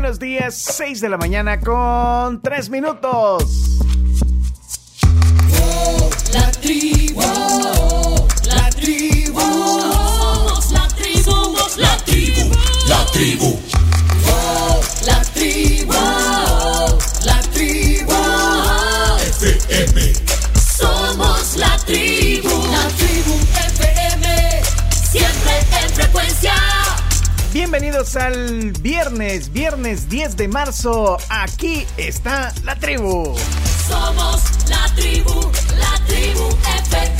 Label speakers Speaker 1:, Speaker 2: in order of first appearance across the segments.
Speaker 1: buenos días. 6 de la mañana con 3 minutos.
Speaker 2: La tribu, la tribu, somos la tribu, somos la tribu, la tribu. La tribu, la tribu, FM. Somos la tribu, la tribu FM, siempre en frecuencia.
Speaker 1: Bienvenidos al viernes, viernes 10 de marzo. Aquí está la tribu.
Speaker 2: Somos la tribu, la tribu FM.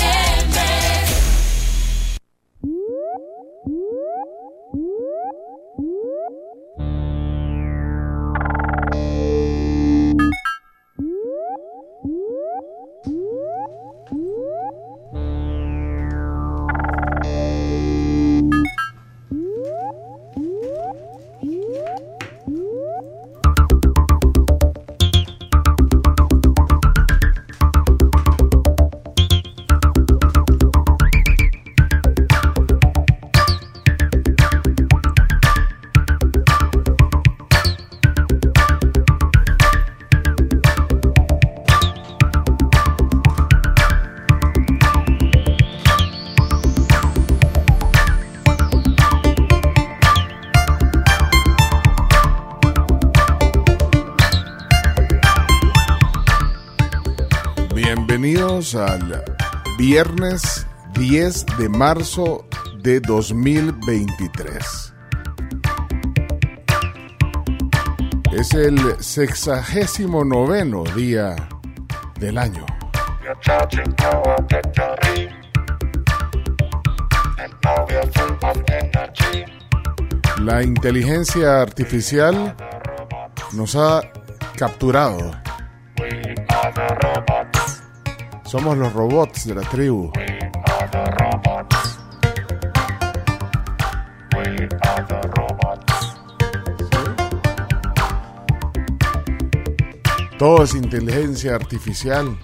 Speaker 3: Viernes 10 de marzo de 2023. Es el sexagésimo noveno día del año. La inteligencia artificial nos ha capturado. Somos los robots de la tribu. Todo es inteligencia artificial.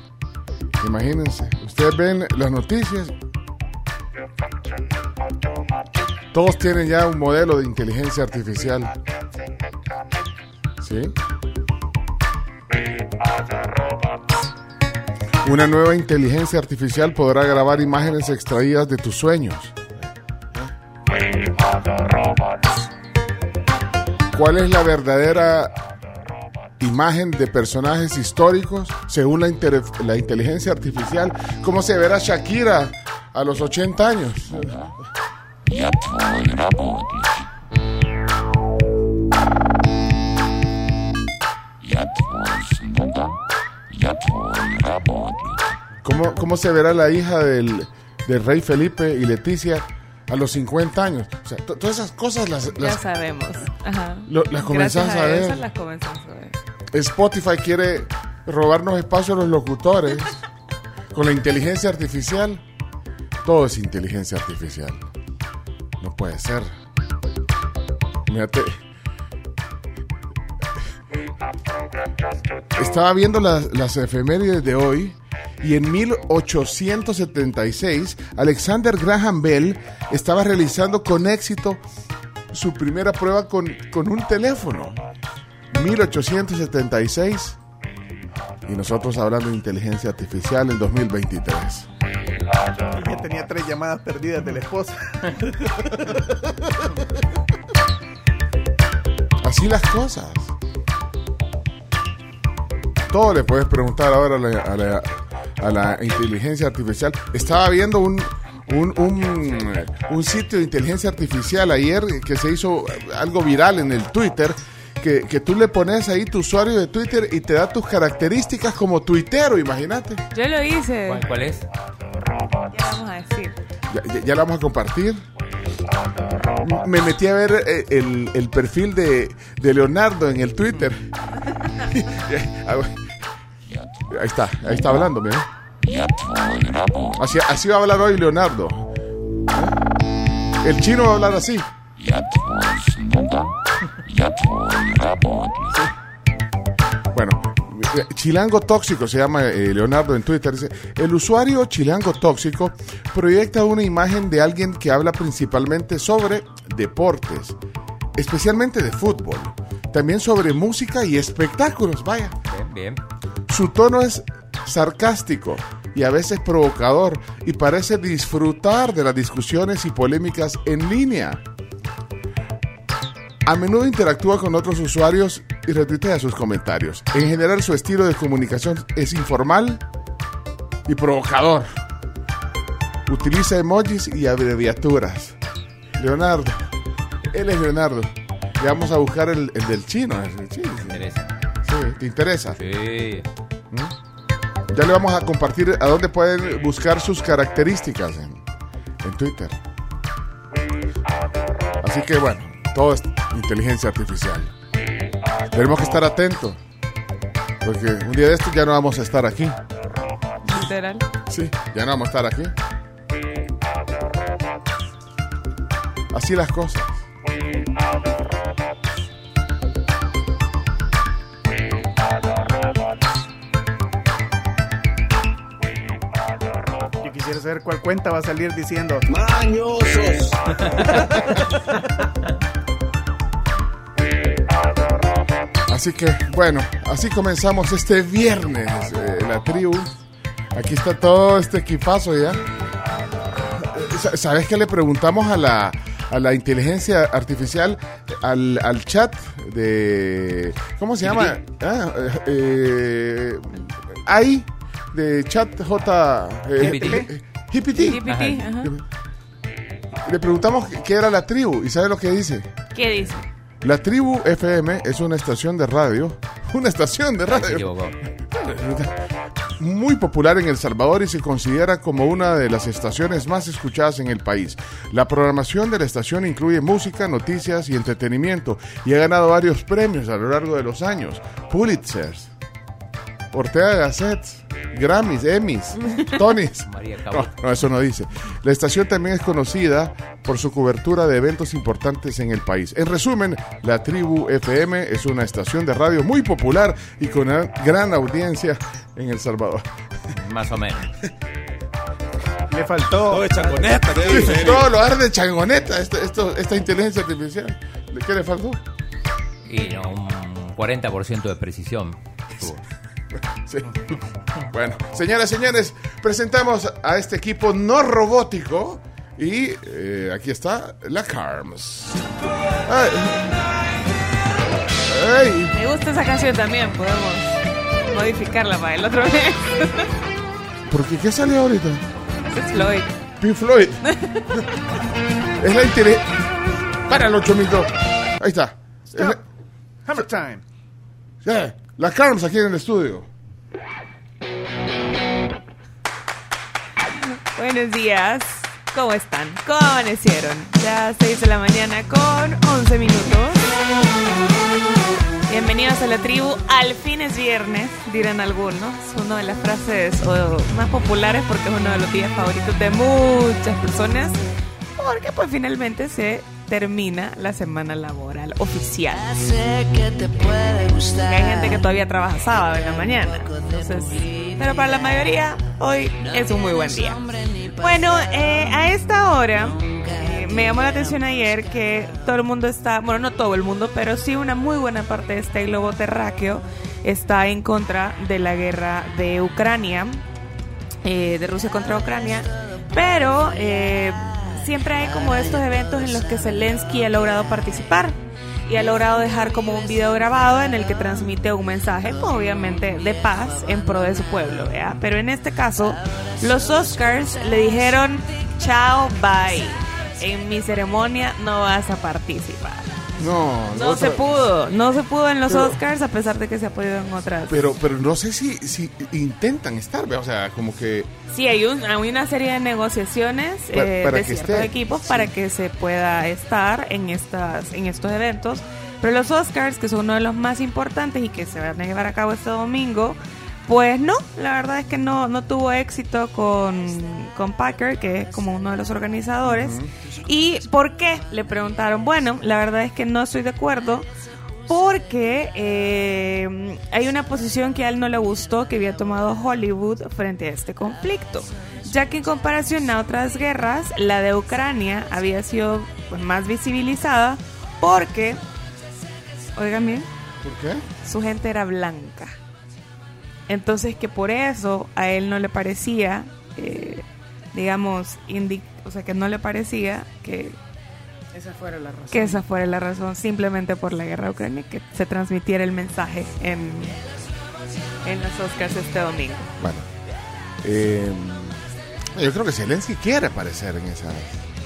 Speaker 3: Imagínense, ustedes ven las noticias, todos tienen ya un modelo de inteligencia artificial. ¿sí? Una nueva inteligencia artificial podrá grabar imágenes extraídas de tus sueños. ¿Cuál es la verdadera imagen de personajes históricos según la inteligencia artificial? ¿Cómo se verá Shakira a los 80 años? ¿Cómo, ¿Cómo se verá la hija del, del rey Felipe y Leticia a los 50 años. O sea, todas esas cosas las... las
Speaker 4: ya
Speaker 3: sabemos. Las comenzás
Speaker 4: Gracias
Speaker 3: a,
Speaker 4: a las comenzamos a ver.
Speaker 3: Spotify quiere robarnos espacio a los locutores con la inteligencia artificial. Todo es inteligencia artificial. No puede ser. Mírate. Estaba viendo las, las efemérides de hoy y en 1876 Alexander Graham Bell estaba realizando con éxito su primera prueba con, con un teléfono. 1876 y nosotros hablando de inteligencia artificial en 2023.
Speaker 1: Ya tenía tres llamadas perdidas de la esposa.
Speaker 3: Así las cosas. Todo le puedes preguntar ahora a la, a la- a la inteligencia artificial. Estaba viendo un, un, un, un sitio de inteligencia artificial ayer que se hizo algo viral en el Twitter. Que, que tú le pones ahí tu usuario de Twitter y te da tus características como tuitero, imagínate.
Speaker 4: Yo lo hice.
Speaker 5: ¿Cuál, cuál es?
Speaker 4: Ya vamos a decir.
Speaker 3: Ya, ya- ya la vamos a compartir. Me metí a ver eh, el, el perfil de, de Leonardo en el Twitter. Ahí está, ahí está hablando, mira. Así, así va a hablar hoy Leonardo. El chino va a hablar así. Bueno, Chilango Tóxico se llama eh, Leonardo en Twitter. Dice, el usuario Chilango Tóxico proyecta una imagen de alguien que habla principalmente sobre deportes, especialmente de fútbol también sobre música y espectáculos, vaya.
Speaker 5: Bien, bien.
Speaker 3: Su tono es sarcástico y a veces provocador y parece disfrutar de las discusiones y polémicas en línea. A menudo interactúa con otros usuarios y retuitea sus comentarios. En general su estilo de comunicación es informal y provocador. Utiliza emojis y abreviaturas. Leonardo. Él es Leonardo. Ya vamos a buscar el, el del chino. el chino.
Speaker 5: Me interesa.
Speaker 3: Sí, ¿Te interesa?
Speaker 5: Sí.
Speaker 3: Ya le vamos a compartir a dónde pueden buscar sus características en, en Twitter. Así que bueno, todo es inteligencia artificial. Tenemos que estar atentos. Porque un día de estos ya no vamos a estar aquí.
Speaker 4: Literal.
Speaker 3: Sí, ya no vamos a estar aquí. Así las cosas.
Speaker 1: Quisiera saber cuál cuenta va a salir diciendo.
Speaker 6: Mañosos.
Speaker 3: Así que, bueno, así comenzamos este viernes, eh, la tribu. Aquí está todo este equipazo ya. Sa- ¿Sabes qué le preguntamos a la, a la inteligencia artificial, al, al chat de... ¿Cómo se llama? Ah, eh, eh, ahí, de chat J... eh,
Speaker 5: GPT.
Speaker 3: GPT.
Speaker 4: GPT, ajá.
Speaker 3: Le preguntamos qué era la tribu y ¿sabe lo que dice?
Speaker 4: ¿Qué dice?
Speaker 3: La tribu FM es una estación de radio, una estación de radio muy popular en El Salvador y se considera como una de las estaciones más escuchadas en el país. La programación de la estación incluye música, noticias y entretenimiento y ha ganado varios premios a lo largo de los años. Pulitzers, Ortega Gasset, Grammys, Emmys, Tonys.
Speaker 5: María
Speaker 3: No, no, eso no dice. La estación también es conocida por su cobertura de eventos importantes en el país. En resumen, la Tribu FM es una estación de radio muy popular y con una gran audiencia en El Salvador.
Speaker 5: Más o menos.
Speaker 1: Le faltó.
Speaker 6: Todo es changoneta, ¿qué dice? Eric?
Speaker 3: Todo lo arde changoneta, esto- esto- esta inteligencia artificial. ¿De qué le faltó?
Speaker 5: Y no, un 40% de precisión.
Speaker 3: Sí. Bueno, señoras y señores, presentamos a este equipo no robótico. Y eh, aquí está la Carms. Ay. Ay.
Speaker 4: Me gusta esa canción también, podemos modificarla para el otro mes.
Speaker 3: ¿Por qué? ¿Qué salió ahorita?
Speaker 4: Es Floyd.
Speaker 3: Pink Floyd. es la inteligencia. Para el 8002. Ahí está. Es la,
Speaker 1: Hammer time.
Speaker 3: ya, la Carms aquí en el estudio.
Speaker 4: Buenos días. ¿Cómo están? ¿Cómo amanecieron? Ya 6 de la mañana con 11 minutos. Bienvenidos a la tribu. Al fin es viernes, dirán algunos. Una de las frases más populares porque es uno de los días favoritos de muchas personas. Porque pues finalmente se termina la semana laboral oficial.
Speaker 2: Que te puede gustar.
Speaker 4: Hay gente que todavía trabaja sábado en la mañana. Entonces, pero para la mayoría, hoy es un muy buen día. Bueno, eh, a esta hora eh, me llamó la atención ayer que todo el mundo está, bueno, no todo el mundo, pero sí una muy buena parte de este globo terráqueo está en contra de la guerra de Ucrania, eh, de Rusia contra Ucrania, pero eh, siempre hay como estos eventos en los que Zelensky ha logrado participar y ha logrado dejar como un video grabado en el que transmite un mensaje, pues, obviamente, de paz en pro de su pueblo, ¿vea? Pero en este caso, los Oscars le dijeron, chao, bye. En mi ceremonia no vas a participar.
Speaker 3: No,
Speaker 4: No se pudo, no se pudo en los
Speaker 3: Pero-
Speaker 4: Oscars a pesar de que se ha podido en otras.
Speaker 3: Pero, pero no sé si, si intentan estar, ¿ve? o sea, como que
Speaker 4: Sí, hay, un- hay una serie de negociaciones eh,
Speaker 3: para
Speaker 4: de ciertos
Speaker 3: esté.
Speaker 4: equipos para que se pueda estar en estas en estos eventos. Pero los Oscars, que son uno de los más importantes y que se van a llevar a cabo este domingo, pues no, la verdad es que no, no tuvo éxito con, con Packer, que es como uno de los organizadores. ¿Y por qué? Le preguntaron. Bueno, la verdad es que no estoy de acuerdo porque eh, hay una posición que a él no le gustó que había tomado Hollywood frente a este conflicto, ya que en comparación a otras guerras, la de Ucrania había sido pues, más visibilizada porque, oigan bien,
Speaker 3: ¿Por qué?
Speaker 4: Su gente era blanca. Entonces que por eso a él no le parecía, eh, digamos, indi- o sea, que no le parecía que,
Speaker 7: Esa fuera la razón.
Speaker 4: que esa fuera la razón, simplemente por la guerra Ucrania, que se transmitiera el mensaje en, en los Oscars este domingo.
Speaker 3: Bueno. eh, yo creo que Zelensky quiere aparecer en esa.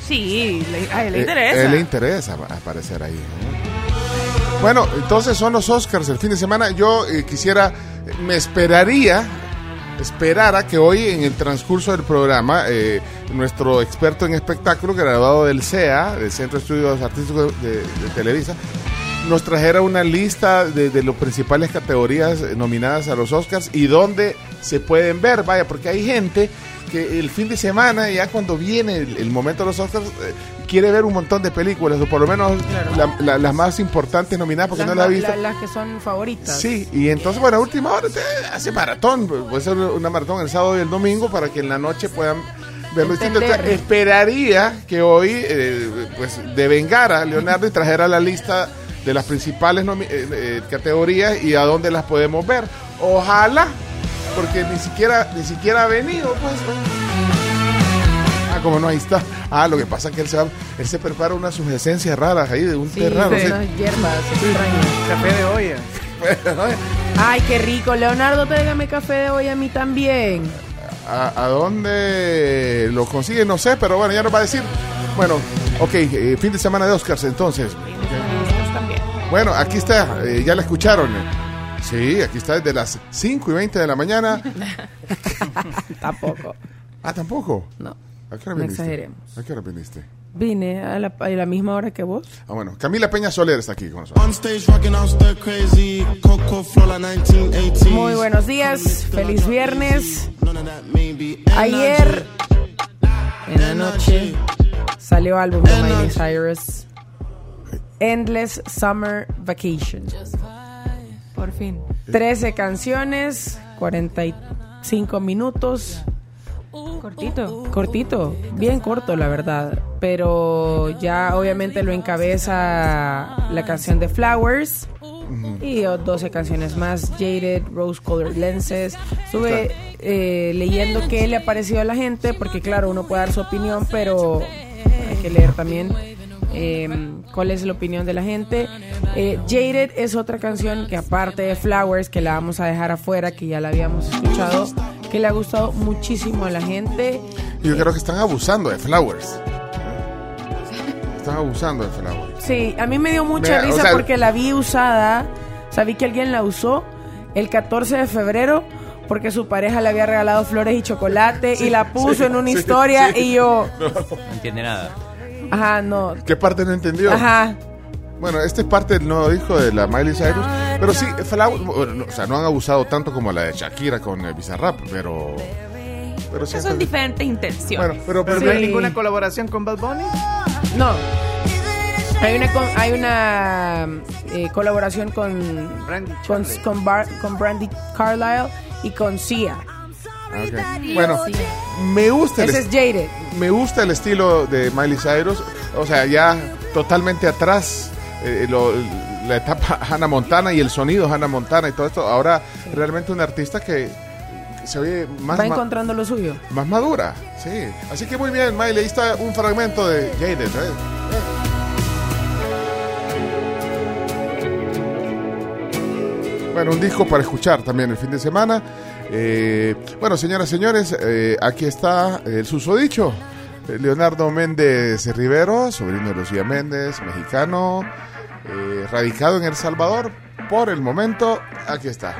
Speaker 4: Sí, le, a él le
Speaker 3: Eh,
Speaker 4: interesa.
Speaker 3: él le interesa ap- aparecer ahí. ¿no? Bueno, entonces son los Oscars el fin de semana. Yo eh, quisiera, me esperaría, esperara que hoy en el transcurso del programa, eh, nuestro experto en espectáculo, graduado del CEA, del Centro de Estudios Artísticos de, Televisa, nos trajera una lista de, de las principales categorías nominadas a los Oscars y dónde se pueden ver. Vaya, porque hay gente que el fin de semana, ya cuando viene el, el momento de los Oscars, eh, quiere ver un montón de películas, o por lo menos la- la- las más importantes nominadas, porque
Speaker 7: las,
Speaker 3: no las ha visto.
Speaker 7: la- las que son favoritas.
Speaker 3: Sí, y entonces, bueno, a última hora te hace maratón. Puede ser una maratón el sábado y el domingo para que en la noche puedan verlo. Entonces, esperaría que hoy, eh, pues, devengara Leonardo y trajera la lista de las principales eh, eh, categorías y a dónde las podemos ver. Ojalá, porque ni siquiera, ni siquiera ha venido, pues. Ah, como no, ahí está. Ah, lo que pasa es que él se, va- él se prepara unas sugerencias raras ahí de un
Speaker 7: Sí,
Speaker 3: té raro. sí.
Speaker 7: unas hierbas extrañas.
Speaker 1: Café de olla.
Speaker 7: Ay, qué rico. Leonardo, tráigame café de hoy a mí también.
Speaker 3: ¿A, a dónde lo consigue? No sé, pero bueno, ya nos va a decir. Bueno, ok, eh, fin de semana de Oscars entonces.
Speaker 4: También.
Speaker 3: Bueno, aquí está, eh, ya la escucharon. Sí, aquí está desde las 5 y 20 de la mañana.
Speaker 7: Tampoco.
Speaker 3: Ah, tampoco.
Speaker 7: No.
Speaker 3: ¿A qué hora
Speaker 7: No
Speaker 3: viniste?
Speaker 7: exageremos.
Speaker 3: ¿A qué hora viniste?
Speaker 7: Vine a la, a la misma hora que vos.
Speaker 3: Ah, bueno, Camila Peña Soler está aquí con nosotros.
Speaker 8: On stage rocking out stir crazy. Coco Flola 1980.
Speaker 7: Muy buenos días. Feliz viernes. Ayer en la noche salió álbum de Miley Cyrus. Endless Summer Vacation.
Speaker 4: Por fin.
Speaker 7: 13 canciones, 45 minutos.
Speaker 4: Cortito.
Speaker 7: Cortito, bien corto la verdad, pero ya obviamente lo encabeza la canción de Flowers y o- 12 canciones más, Jaded, Rose Colored Lenses. Estuve eh, leyendo qué le ha parecido a la gente, porque claro, uno puede dar su opinión, pero hay que leer también eh, cuál es la opinión de la gente. Eh, Jaded es otra canción que aparte de Flowers, que la vamos a dejar afuera, que ya la habíamos escuchado, que le ha gustado muchísimo a la gente.
Speaker 3: Yo creo que están abusando de Flowers. Están abusando de Flowers.
Speaker 7: Sí, a mí me dio mucha
Speaker 3: Vea, o
Speaker 7: risa
Speaker 3: sea-
Speaker 7: porque la vi usada, sabí que alguien la usó el 14 de febrero porque su pareja le había regalado flores y chocolate y la puso en una
Speaker 3: sí,
Speaker 7: historia
Speaker 3: sí.
Speaker 7: y yo,
Speaker 5: No entiende nada.
Speaker 7: Ajá, no,
Speaker 3: ¿Qué parte no entendió?
Speaker 7: ajá,
Speaker 3: Bueno, este es parte del nuevo disco de la Miley Cyrus. Pero sí, Flowers, bueno, no, o sea, no han abusado tanto como la de Shakira con el Bizarrap, pero. Pero sí.
Speaker 4: Son diferentes intenciones.
Speaker 3: Bueno, pero,
Speaker 1: Pero
Speaker 3: pero
Speaker 1: no hay
Speaker 7: Sí.
Speaker 1: ninguna colaboración con Bad Bunny.
Speaker 7: no. Hay una, con- hay una eh, colaboración con,
Speaker 1: Brandy
Speaker 7: con, con, Bar- con Brandy Carlisle y con Sia.
Speaker 3: Ah, ok. Bueno, me gusta el
Speaker 7: Ese es Jaded.
Speaker 3: me gusta el estilo de Miley Cyrus, o sea, ya totalmente atrás eh, lo- la etapa Hannah Montana y el sonido Hannah Montana y todo esto. Ahora realmente una artista que se oye más,
Speaker 7: Va encontrando lo suyo.
Speaker 3: más madura, sí. Así que muy bien, Miley, ahí está un fragmento de Jaded. ¿eh? Bueno, un disco para escuchar también el fin de semana. Eh, bueno, señoras y señores, eh, aquí está el susodicho. eh, Leonardo Méndez Rivero, sobrino de Lucía Méndez, mexicano, eh, radicado en El Salvador. Por el momento, aquí está.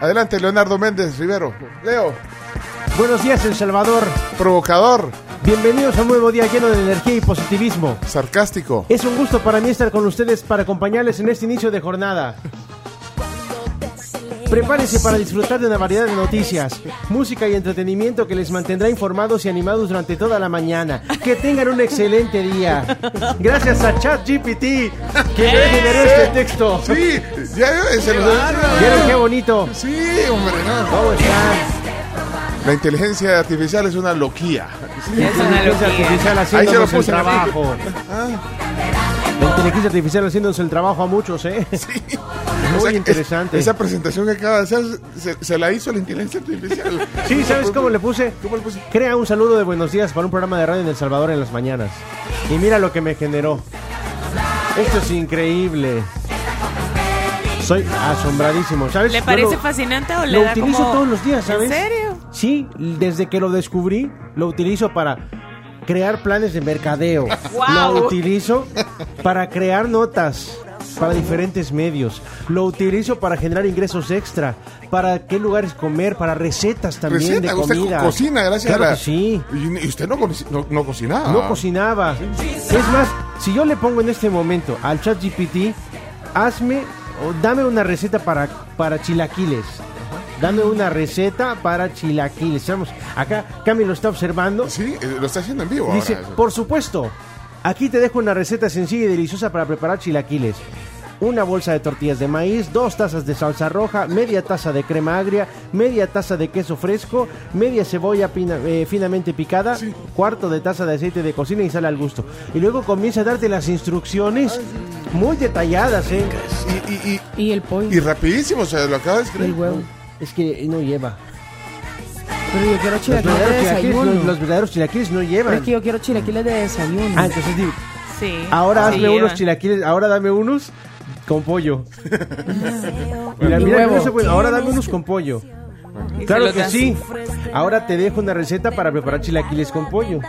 Speaker 3: Adelante, Leonardo Méndez Rivero. Leo,
Speaker 9: Buenos días, El Salvador.
Speaker 3: provocador,
Speaker 9: Bienvenidos a un nuevo día lleno de energía y positivismo.
Speaker 3: sarcástico.
Speaker 9: Es un gusto para mí estar con ustedes para acompañarles en este inicio de jornada. Prepárense para disfrutar de una variedad de noticias, música y entretenimiento que les mantendrá informados y animados durante toda la mañana. Que tengan un excelente día. Gracias a ChatGPT que me generó este texto.
Speaker 3: Sí, ya se los
Speaker 9: ¿Vieron qué bonito?
Speaker 3: Sí, hombre, no.
Speaker 9: ¿Cómo están?
Speaker 3: La inteligencia artificial es una loquía.
Speaker 4: Es una
Speaker 9: Inteligencia
Speaker 4: locura.
Speaker 9: artificial
Speaker 3: Ahí se lo puse,
Speaker 9: trabajo.
Speaker 3: Ah,
Speaker 9: La inteligencia artificial haciéndose el trabajo a muchos, ¿eh?
Speaker 3: O
Speaker 9: Muy
Speaker 3: sea,
Speaker 9: interesante.
Speaker 3: es- esa presentación que acaba de hacer se, se la hizo la inteligencia artificial.
Speaker 9: Sí, ¿sabes cómo le puse?
Speaker 3: ¿Cómo le puse?
Speaker 9: Crea un saludo de buenos días para un programa de radio en El Salvador en las mañanas. Y mira lo que me generó. Esto es increíble. Soy asombradísimo, ¿sabes?
Speaker 4: ¿Le parece
Speaker 9: lo-
Speaker 4: fascinante o le
Speaker 9: Lo
Speaker 4: da
Speaker 9: utilizo
Speaker 4: como...
Speaker 9: todos los días, ¿sabes?
Speaker 4: ¿En serio?
Speaker 9: Sí, desde que lo descubrí, lo utilizo para crear planes de mercadeo. Lo utilizo para crear notas para diferentes medios. Lo utilizo para generar ingresos extra, para qué lugares comer, para recetas también
Speaker 3: Receta,
Speaker 9: de
Speaker 3: usted co-
Speaker 9: comida.
Speaker 3: cocina gracias
Speaker 9: Claro
Speaker 3: a la...
Speaker 9: que sí.
Speaker 3: Y, y usted no, co- no, no cocinaba.
Speaker 9: No cocinaba. Es más, si yo le pongo en este momento al chat GPT, hazme o dame una receta para, para chilaquiles. Dame una receta para chilaquiles. Vamos, acá Cami lo está observando.
Speaker 3: Sí, eh, lo está haciendo en vivo
Speaker 9: Dice,
Speaker 3: ahora.
Speaker 9: por supuesto, aquí te dejo una receta sencilla y deliciosa para preparar chilaquiles. Una bolsa de tortillas de maíz, dos tazas de salsa roja, media taza de crema agria, media taza de queso fresco, media cebolla pina- eh, finamente picada, cuarto de taza de aceite de cocina y sal al gusto. Y luego comienza a darte las instrucciones muy detalladas, ¿eh?
Speaker 3: Y, y, y,
Speaker 7: Y el pollo.
Speaker 3: y rapidísimo, o sea, lo acaba de
Speaker 7: Y el
Speaker 3: escribir.
Speaker 7: huevo.
Speaker 9: Es que no lleva.
Speaker 7: Pero yo quiero
Speaker 9: Los
Speaker 7: chilaquiles de
Speaker 9: verdaderos chilaquiles,
Speaker 7: desayuno.
Speaker 9: los, los verdaderos chilaquiles no
Speaker 7: Pero
Speaker 9: llevan.
Speaker 7: es que yo quiero chilaquiles de desayuno.
Speaker 9: Ah, entonces di-
Speaker 4: Sí.
Speaker 9: ahora
Speaker 4: Sí,
Speaker 9: hazme unos chilaquiles, ahora dame unos con pollo. Mira, eso, pues, ahora dame unos con pollo. Claro que sí. Ahora te dejo una receta para preparar chilaquiles con pollo.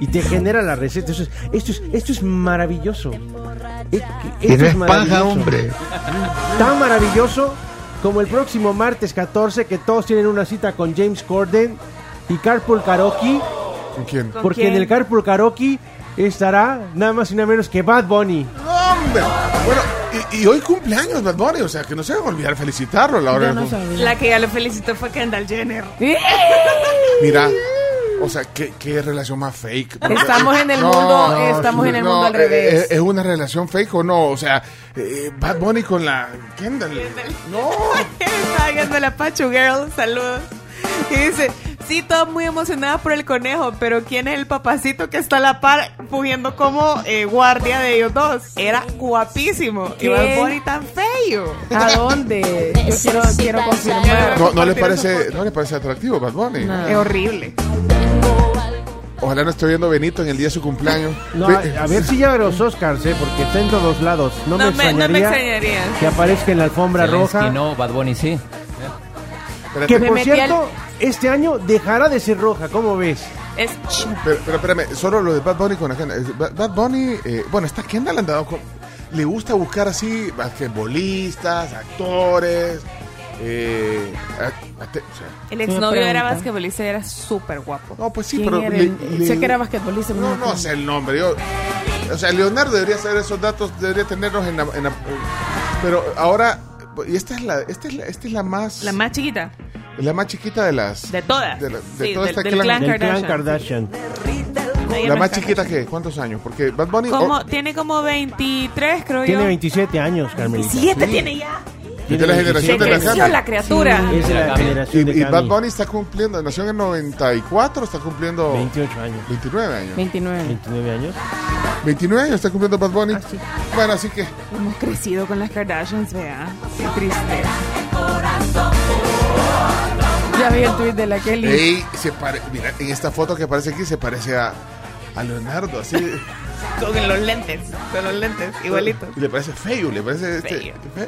Speaker 9: Y te genera la receta. Eso es, esto, es, esto es maravilloso. Esto es maravilloso. Tan maravilloso como el próximo martes 14 que todos tienen una cita con James Corden y Carpool Karaoke.
Speaker 3: ¿Con quién?
Speaker 4: ¿Con
Speaker 9: Porque
Speaker 4: quién?
Speaker 9: en el Carpool Karaoke estará nada más y nada menos que Bad Bunny.
Speaker 3: ¡No, hombre! Bueno, y, y hoy cumpleaños Bad Bunny, o sea, que no se van a olvidar felicitarlo a la hora de.
Speaker 4: La que ya lo felicitó fue Kendall Jenner.
Speaker 3: Mira, o sea, ¿qué, qué relación más fake.
Speaker 7: Estamos en el mundo- estamos en el mundo al
Speaker 3: eh,
Speaker 7: revés.
Speaker 3: eh, ¿Es una relación fake o no? O sea, eh, Bad Bunny con la Kendall. No.
Speaker 4: Estaba viendo la Pachu Girl, saludos. Y dice, sí, todo muy emocionada por el conejo, pero ¿quién es el papacito que está a la par fugiendo como eh, guardia de ellos dos? Era guapísimo. Y
Speaker 7: ¿Qué?
Speaker 4: Bad Bunny tan feo.
Speaker 7: ¿A dónde? Yo quiero, quiero confirmar.
Speaker 3: No, no le parece, no le parece atractivo Bad Bunny.
Speaker 7: No.
Speaker 4: Es horrible.
Speaker 3: Ojalá no esté viendo Benito en el día de su cumpleaños.
Speaker 9: No, a, a ver si lleva los Oscars, ¿eh? porque está en todos lados. No,
Speaker 4: No
Speaker 9: me,
Speaker 4: me- no me
Speaker 9: extrañaría
Speaker 4: extrañaría.
Speaker 9: que aparezca en la alfombra
Speaker 5: Zelensky
Speaker 9: roja.
Speaker 5: no, Bad Bunny sí.
Speaker 3: Espérate,
Speaker 9: Que
Speaker 7: Me
Speaker 9: por
Speaker 7: metí
Speaker 9: cierto, este año dejará de ser roja, ¿cómo ves?
Speaker 4: Es
Speaker 3: pero, pero espérame, solo lo de Bad Bunny con. Eh, Bad Bunny, eh, bueno, esta Kendall han dado con- le gusta buscar así basquetbolistas, actores. Eh, a- a- te- o sea,
Speaker 4: el exnovio era basquetbolista y era súper guapo.
Speaker 3: no, pues sí,
Speaker 7: ¿Quién
Speaker 3: pero le- le-
Speaker 7: sé que era basquetbolista.
Speaker 3: No, no
Speaker 7: acuerdo.
Speaker 3: sé el nombre. Yo, o sea, Leonardo debería saber esos datos, debería tenerlos en la, en la- pero ahora y esta es la esta es la, esta es la más
Speaker 4: La más chiquita.
Speaker 3: la más chiquita de las
Speaker 4: De todas.
Speaker 3: de, la- de
Speaker 4: Sí,
Speaker 3: toda
Speaker 4: del-
Speaker 3: esta
Speaker 4: del clan
Speaker 9: Del clan
Speaker 4: Kardashian.
Speaker 3: La más chiquita que cuántos años porque Bad Bunny
Speaker 4: Como,
Speaker 3: oh,
Speaker 4: tiene como 23, creo
Speaker 9: Tiene
Speaker 4: yo.
Speaker 9: 27 años, Carmelita.
Speaker 4: 27 tiene ya.
Speaker 3: Es de la generación de la Cami.
Speaker 4: la criatura.
Speaker 9: Es de la generación de
Speaker 3: y. Bad Bunny está cumpliendo nació en el 94 está cumpliendo
Speaker 9: 28 años.
Speaker 3: 29 años
Speaker 7: 29.
Speaker 9: 29 años.
Speaker 3: 29 años está cumpliendo Bad Bunny bueno así que
Speaker 4: Hemos crecido con las Kardashians, vea. Qué triste.
Speaker 7: Ya vi el tweet de la Kelly.
Speaker 3: ey, se pare- mira en esta foto que aparece aquí se parece a a Leonardo así
Speaker 4: Con los lentes. Con los lentes, igualitos.
Speaker 3: Y le parece feo, le parece este,
Speaker 4: Feo.
Speaker 3: feo.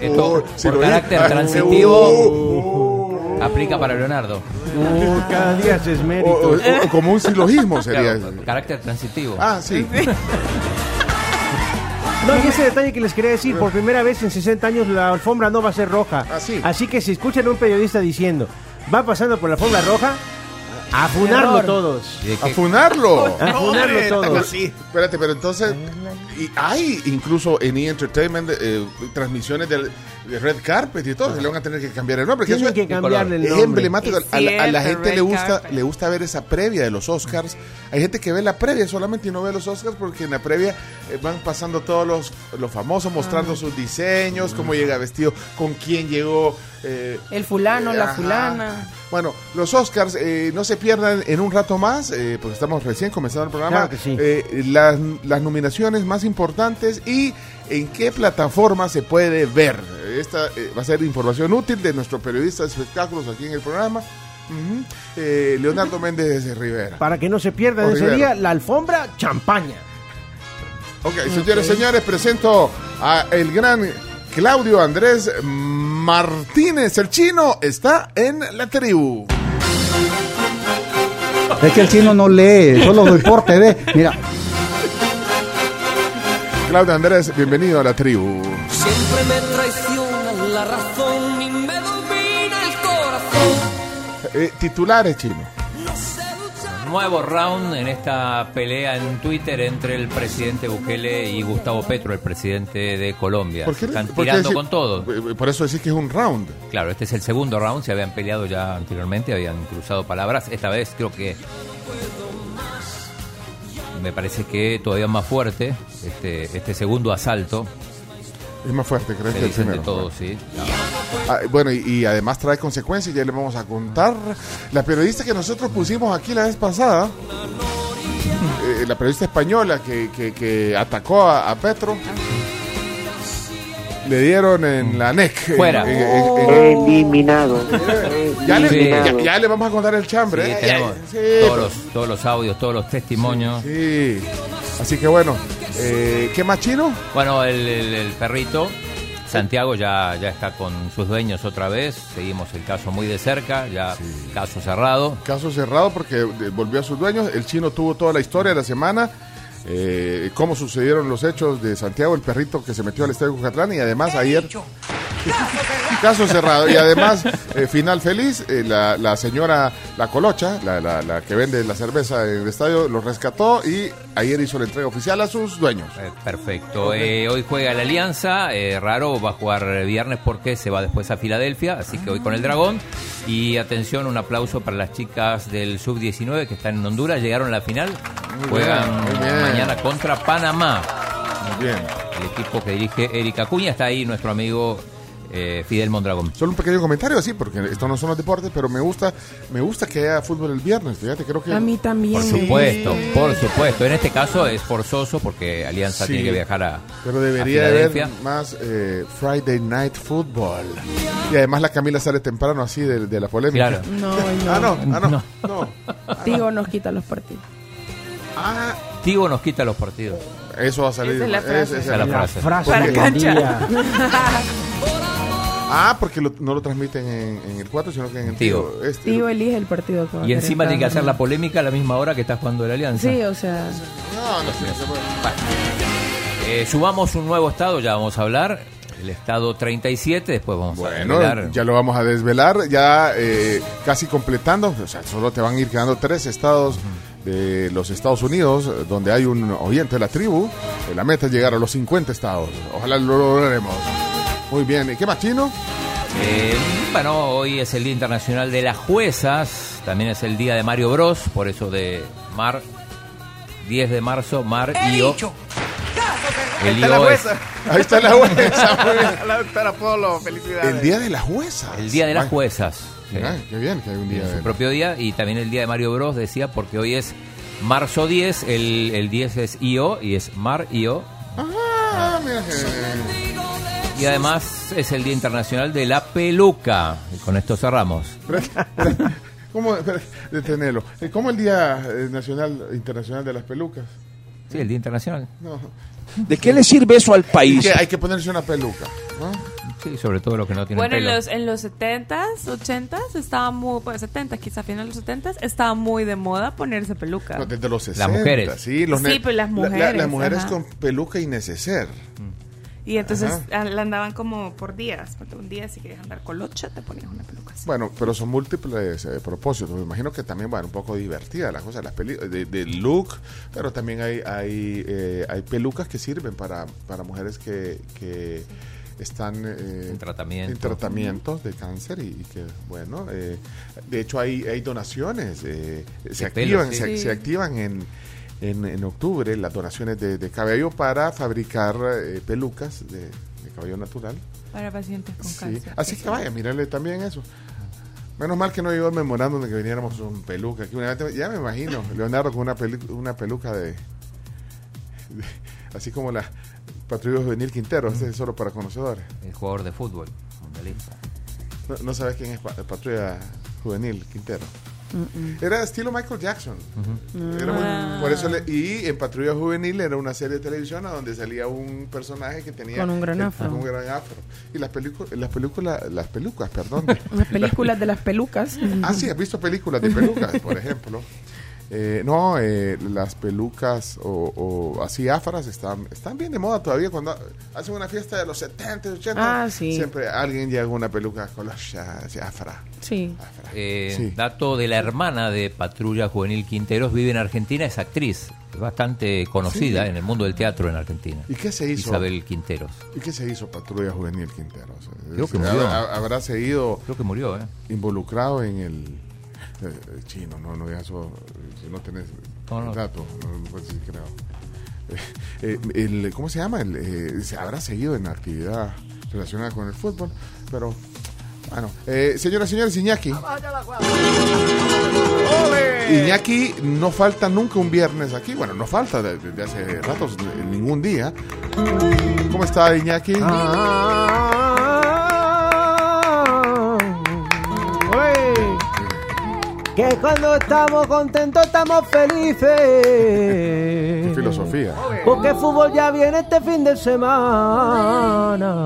Speaker 5: Esto,
Speaker 3: Oh, si
Speaker 5: por
Speaker 3: lo
Speaker 5: carácter
Speaker 3: ah,
Speaker 5: transitivo, aplica para Leonardo.
Speaker 9: Uh, cada día haces
Speaker 3: O,
Speaker 9: mérito.
Speaker 3: o- o como un silogismo sería.
Speaker 5: Claro, carácter transitivo.
Speaker 3: Ah, sí.
Speaker 9: No, y ese detalle que les quería decir, por primera vez en 60 años la alfombra no va a ser roja.
Speaker 3: Ah, sí.
Speaker 9: Así que si escuchan a un periodista diciendo, va pasando por la alfombra roja, a funarlo todos.
Speaker 5: ¿Y de
Speaker 3: A funarlo.
Speaker 9: A funarlo todos.
Speaker 3: Sí. Espérate, pero entonces. Y hay incluso en E! Entertainment eh, transmisiones del- de Red Carpet y todo, se le van a tener que cambiar el nombre.
Speaker 9: Tienen
Speaker 3: eso
Speaker 9: que
Speaker 3: es-
Speaker 9: cambiarle el
Speaker 3: es
Speaker 9: nombre.
Speaker 3: emblemático.
Speaker 4: Es
Speaker 3: A la, a la gente le gusta,
Speaker 4: Carpet.
Speaker 3: le gusta ver esa previa de los Oscars. Hay gente que ve la previa solamente y no ve los Oscars porque en la previa eh, van pasando todos los, los famosos mostrando sus diseños, cómo llega vestido, con quién llegó. eh,
Speaker 7: El fulano, la
Speaker 3: Ajá.
Speaker 7: fulana.
Speaker 3: Bueno, los Oscars eh, no se pierdan en un rato más, eh, porque estamos recién comenzando el programa.
Speaker 9: Claro que sí.
Speaker 3: eh, las, las nominaciones más importantes y en qué plataforma se puede ver. Esta eh, va a ser información útil de nuestro periodista de espectáculos aquí en el programa. Eh, Leonardo Méndez Rivera.
Speaker 9: Para que no se pierdan ese
Speaker 3: Rivera.
Speaker 9: día, la alfombra champaña.
Speaker 3: Ok, señores, señores, presento a el gran Claudio Andrés Martínez. El chino está en la tribu.
Speaker 10: Es que el chino no lee, solo deporte ve. Mira,
Speaker 3: Claudio Andrés, bienvenido a la tribu.
Speaker 2: Siempre me traiciona la razón y me domina el corazón.
Speaker 3: Eh, titulares, chino.
Speaker 5: Nuevo round en esta pelea en Twitter entre el presidente Bukele y Gustavo Petro, el presidente de Colombia.
Speaker 3: ¿Por qué-
Speaker 5: Están
Speaker 3: por qué
Speaker 5: tirando
Speaker 3: decir-
Speaker 5: con todo.
Speaker 3: eh, Por eso decís que es un round.
Speaker 5: Claro, este es el segundo round, se habían peleado ya anteriormente, habían cruzado palabras. Esta vez creo que me parece que todavía más fuerte este, este segundo asalto.
Speaker 3: Es más fuerte, ¿crees
Speaker 5: Se
Speaker 3: que el primero?
Speaker 5: todo, sí.
Speaker 3: Ah, bueno, y, y además trae consecuencias, ya le vamos a contar. La periodista que nosotros pusimos aquí la vez pasada, eh, la periodista española que, que- que atacó a, a Petro, le dieron en la NEC.
Speaker 5: Fuera.
Speaker 3: en- en- en-
Speaker 11: Eliminado.
Speaker 3: ya, le,
Speaker 5: Sí.
Speaker 3: ya- ya le vamos a contar el
Speaker 5: Sí,
Speaker 3: chambre. ¿eh?
Speaker 5: tenemos
Speaker 3: Sí,
Speaker 5: todos, los, todos los audios, todos los testimonios.
Speaker 3: sí. Así que bueno, eh, ¿qué más chino?
Speaker 5: Bueno, el, el- el perrito, Santiago ya, ya está con sus dueños otra vez. Seguimos el caso muy de cerca, ya caso cerrado.
Speaker 3: Caso cerrado porque volvió a sus dueños. El chino tuvo toda la historia de la semana. Eh, cómo sucedieron los hechos de Santiago, el perrito que se metió al estadio Cucatlán y además ayer caso cerrado y además eh, final feliz eh, la, la señora la colocha la, la- la que vende la cerveza en el estadio lo rescató y ayer hizo la entrega oficial a sus dueños
Speaker 5: Eh, perfecto. Eh, hoy juega la Alianza. eh, raro, va a jugar viernes porque se va después a Filadelfia. Así que hoy con el Dragón. Y atención, un aplauso para las chicas del Sub-19 que están en Honduras. Llegaron a la final.
Speaker 3: Muy
Speaker 5: Juegan
Speaker 3: bien, muy bien.
Speaker 5: mañana contra Panamá.
Speaker 3: Muy bien
Speaker 5: El equipo que dirige Erika Cuña. Está ahí nuestro amigo eh, Fidel Mondragón.
Speaker 3: solo un pequeño comentario así porque esto no son los deportes pero me gusta me gusta que haya fútbol el viernes fíjate creo que
Speaker 7: A mí también.
Speaker 5: Por supuesto, por supuesto. En este caso es forzoso porque Alianza
Speaker 3: Sí.
Speaker 5: tiene que viajar a,
Speaker 3: Pero
Speaker 5: a
Speaker 3: debería haber más eh, Friday Night Football. Y además la Camila sale temprano así de, de la polémica.
Speaker 5: Claro.
Speaker 7: No, no.
Speaker 3: Ah, no, ah, no. no.
Speaker 7: Tigo nos quita los partidos.
Speaker 3: Ah,
Speaker 5: Tigo nos quita los partidos.
Speaker 3: Eso va a salir.
Speaker 4: Esa es la frase.
Speaker 3: esa-
Speaker 5: Esa es la
Speaker 9: La
Speaker 5: frase.
Speaker 9: frase
Speaker 4: Para cancha.
Speaker 3: Ah, porque lo- no lo transmiten en, en el 4, sino que en el.
Speaker 5: Tigo.
Speaker 3: Este,
Speaker 7: elige el partido que va a
Speaker 5: Y encima tiene que hacer la polémica a la misma hora que está jugando la Alianza.
Speaker 7: Sí, o sea,
Speaker 3: No, no sé. se puede.
Speaker 5: Eh, subamos un nuevo estado, ya vamos a hablar. El estado 37, después vamos a
Speaker 3: Bueno,
Speaker 5: revelar.
Speaker 3: ya lo vamos a desvelar, ya eh, casi completando, o sea, solo te van a ir quedando tres estados de los Estados Unidos, donde hay un oyente de la tribu. Eh, La meta es llegar a los 50 estados. Ojalá lo logremos. Muy bien, ¿y qué más chino?
Speaker 5: Eh, bueno, hoy es el Día Internacional de las Juezas, también es el Día de Mario Bros, por eso de Mar, 10 de marzo, Mar y O. El
Speaker 1: Está la
Speaker 5: es
Speaker 1: jueza.
Speaker 3: Ahí está la jueza.
Speaker 1: La doctora Polo, felicidades.
Speaker 3: El día de las juezas.
Speaker 5: el Día de las Juezas. Sí.
Speaker 3: mira, qué bien que hay un día
Speaker 5: su propio día y también el día de Mario Bros decía porque hoy es marzo 10, el, el 10 es IO y es Mar IO
Speaker 3: Ah, mira
Speaker 5: y además es el Día Internacional de la Peluca. Y con esto cerramos.
Speaker 3: ¿Cómo? Detenelo. Eh, ¿Cómo el Día eh, Nacional Internacional de las Pelucas?
Speaker 5: Sí, el Día Internacional.
Speaker 3: No.
Speaker 6: ¿De qué le sirve eso al
Speaker 3: Es
Speaker 6: país?
Speaker 3: que hay que ponerse una peluca. ¿no?
Speaker 5: Sí, sobre todo los que no tienen
Speaker 4: Bueno, en
Speaker 5: pelo.
Speaker 4: los, en los 70s, 80s, estaba muy, pues 70 quizá a finales de los 70s, estaba muy de moda ponerse peluca.
Speaker 3: No, desde los 60.
Speaker 5: mujeres.
Speaker 3: Sí, los
Speaker 4: Sí,
Speaker 3: ne-
Speaker 4: pues las
Speaker 3: la- la-
Speaker 4: mujeres,
Speaker 3: las mujeres
Speaker 4: ajá.
Speaker 3: con peluca y neceser.
Speaker 4: Y entonces
Speaker 3: Ajá.
Speaker 4: ah, la andaban como por días. porque Un día si querías andar colocha, te ponías una peluca así.
Speaker 3: Bueno, pero son múltiples eh, propósitos. Me imagino que también, bueno, un poco divertida la cosa, las peli de, de look, pero también hay hay, eh, hay pelucas que sirven para, para mujeres que, que están eh,
Speaker 5: En tratamiento.
Speaker 3: en tratamientos de cáncer y, y que, bueno, eh, de hecho hay, hay donaciones, eh, se,
Speaker 5: pelo,
Speaker 3: activan,
Speaker 5: sí.
Speaker 3: se,
Speaker 4: Sí.
Speaker 3: se activan en, en, en octubre las donaciones de, de cabello para fabricar eh, pelucas de, de cabello natural.
Speaker 4: Para pacientes con
Speaker 3: Sí,
Speaker 4: cáncer.
Speaker 3: así que vaya, mírale también eso. Menos mal que no llegó el memorándum de que viniéramos con peluca. aquí una vez- ya me imagino, Leonardo con una, pelu- una peluca de, de- Así como la patrulla juvenil Quintero, este es solo para conocedores.
Speaker 5: El jugador de fútbol, mundialista.
Speaker 3: No, no sabes quién es pa- patrulla juvenil Quintero. Era estilo Michael Jackson. Era muy-
Speaker 4: Ah.
Speaker 3: por eso le- y en Patrulla Juvenil era una serie de televisión a donde salía un personaje que tenía
Speaker 7: Con un gran
Speaker 3: eh,
Speaker 7: afro.
Speaker 3: con un gran afro. Y las películas, las películas, las pelucas, perdón.
Speaker 7: Las películas de las pelucas.
Speaker 3: Ah, sí, has visto películas de pelucas, por ejemplo. Eh, no, eh, las pelucas o, o así afras están, están bien de moda todavía. Cuando hacen una fiesta de los 70, 80,
Speaker 7: Ah, sí.
Speaker 3: siempre alguien lleva una peluca así, afra.
Speaker 7: Sí.
Speaker 3: afra.
Speaker 5: Eh,
Speaker 3: Sí.
Speaker 5: Dato de la hermana de Patrulla Juvenil Quinteros, vive en Argentina, es actriz, es bastante conocida en el mundo del teatro en Argentina.
Speaker 3: ¿Y qué se hizo?
Speaker 5: Isabel Quinteros.
Speaker 3: ¿Y qué se hizo Patrulla Juvenil Quintero? O sea,
Speaker 5: Creo que murió.
Speaker 3: ha- habrá seguido
Speaker 5: Creo que murió, ¿eh?
Speaker 3: involucrado en el, eh, el chino, no, no eso, si no tenés
Speaker 5: No, no.
Speaker 3: el dato, no, no puedes decir creo. Eh, eh, el, ¿Cómo se llama? El, eh, se habrá seguido en actividad relacionada con el fútbol, pero bueno, eh, señoras y señores, Iñaki. Iñaki no falta nunca un viernes aquí, bueno, no falta de- desde hace ratos, eh, ningún día. ¿Cómo está Iñaki?
Speaker 9: Oye, Que cuando estamos contentos estamos felices.
Speaker 3: Qué filosofía.
Speaker 9: Porque el fútbol ya viene este fin de semana.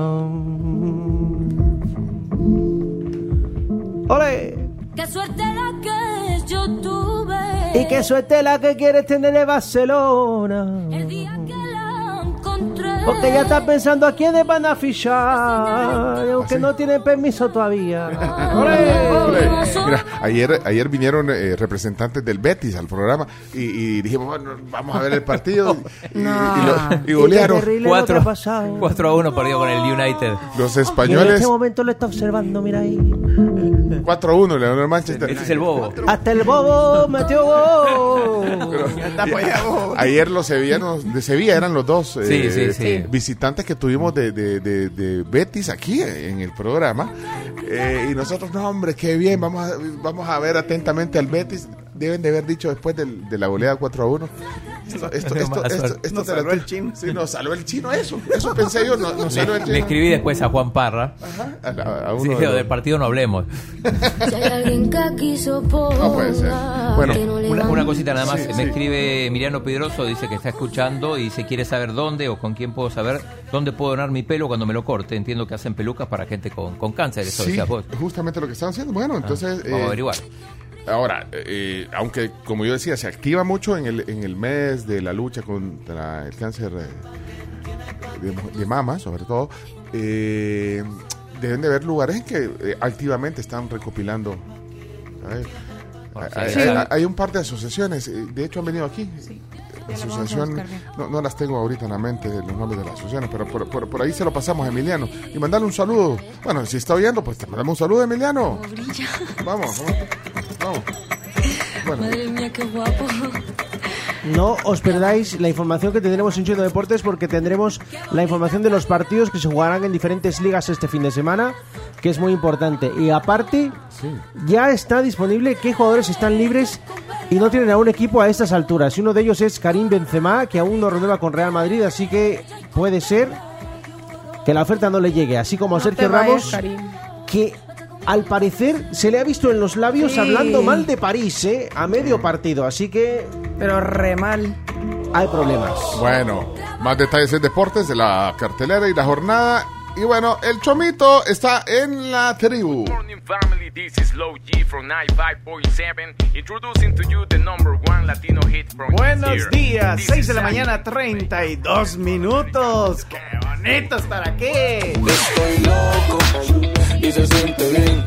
Speaker 9: ¡Ole!
Speaker 11: Qué suerte la que yo tuve.
Speaker 9: Y qué suerte la que quieres tener de Barcelona.
Speaker 11: El día que la encontré.
Speaker 9: Porque ya está pensando a quiénes van a fichar. Aunque no tienen permiso todavía.
Speaker 3: Mira, ayer, ayer vinieron eh, representantes del Betis al programa y, y dijimos, bueno, vamos a ver el partido. y, y- y lo- y golearon.
Speaker 9: lo pasado.
Speaker 5: 4 a 1 perdió con el United.
Speaker 3: Los
Speaker 9: Y en
Speaker 3: españoles
Speaker 9: este momento lo está observando, mira ahí.
Speaker 3: 4 a 1 le ganó el Manchester.
Speaker 5: Ese es el bobo.
Speaker 9: Hasta el bobo metió gol.
Speaker 3: Pero, ayer los sevillanos de Sevilla eran los dos eh,
Speaker 5: Sí, sí, sí.
Speaker 3: visitantes que tuvimos de, de- de- de Betis aquí en el programa. Eh, y nosotros, no, hombre, qué bien, vamos a, vamos a ver atentamente al Betis. Deben de haber dicho después del- de la goleada 4 a 1. Esto, esto, esto, esto, esto
Speaker 1: Nos salvó el chino.
Speaker 3: Sí, nos salvó el chino, eso. Eso pensé yo, no, nos salvó el chino.
Speaker 5: le escribí después a Juan Parra.
Speaker 3: A, la- a uno
Speaker 5: Sí,
Speaker 3: de los-
Speaker 5: del partido no hablemos.
Speaker 3: No puede ser. Bueno,
Speaker 5: Una, cosita nada más.
Speaker 3: Sí,
Speaker 5: Me
Speaker 3: sí.
Speaker 5: escribe Emiliano Pedroso, dice que está escuchando y dice quiere saber dónde o con quién puedo saber dónde puedo donar mi pelo cuando me lo corte. Entiendo que hacen pelucas para gente con, con cáncer, eso
Speaker 3: Sí,
Speaker 5: decías vos.
Speaker 3: justamente lo que están haciendo. Bueno, entonces...
Speaker 5: Vamos
Speaker 3: eh,
Speaker 5: a averiguar.
Speaker 3: Ahora, eh, aunque como yo decía, se activa mucho en el, en el mes de la lucha contra el cáncer de, de mama, sobre todo, eh, deben de haber lugares en que eh, activamente están recopilando. ¿sabes? Hay,
Speaker 5: Sí.
Speaker 3: hay- hay un par de asociaciones, eh, de hecho han venido aquí.
Speaker 4: Ya lo vamos a
Speaker 3: Asociación, no, no las tengo ahorita en la mente los nombres de las asociaciones, pero por, por- por ahí se lo pasamos a Emiliano. Y mandarle un saludo. Bueno, si está oyendo, pues te mandamos un saludo, Emiliano. Vamos, vamos. vamos. Bueno,
Speaker 11: Madre mía, qué guapo.
Speaker 9: No os perdáis la información que tendremos en Chino Deportes porque tendremos la información de los partidos que se jugarán en diferentes ligas este fin de semana, que es muy importante. Y aparte, ya está disponible qué jugadores están libres y no tienen a un equipo a estas alturas. Y uno de ellos es Karim Benzema, que aún no renueva con Real Madrid, así que puede ser que la oferta no le llegue. Así como a
Speaker 7: No
Speaker 9: Sergio
Speaker 7: vayas,
Speaker 9: Ramos,
Speaker 7: Karim.
Speaker 9: que al parecer se le ha visto en los labios
Speaker 7: Sí.
Speaker 9: hablando mal de París, ¿eh? A medio partido, así que
Speaker 7: Pero re mal.
Speaker 9: hay problemas.
Speaker 3: Bueno, más detalles en deportes de la cartelera y la jornada. Y bueno, el Chomito está en la tribu.
Speaker 12: morning, family. This is Low G from 95.7, introducing to you the number one Latino hit from
Speaker 1: Buenos días,
Speaker 12: This
Speaker 1: 6
Speaker 12: is
Speaker 1: de la mañana, 32 minutos. ¡Qué bonito estar aquí!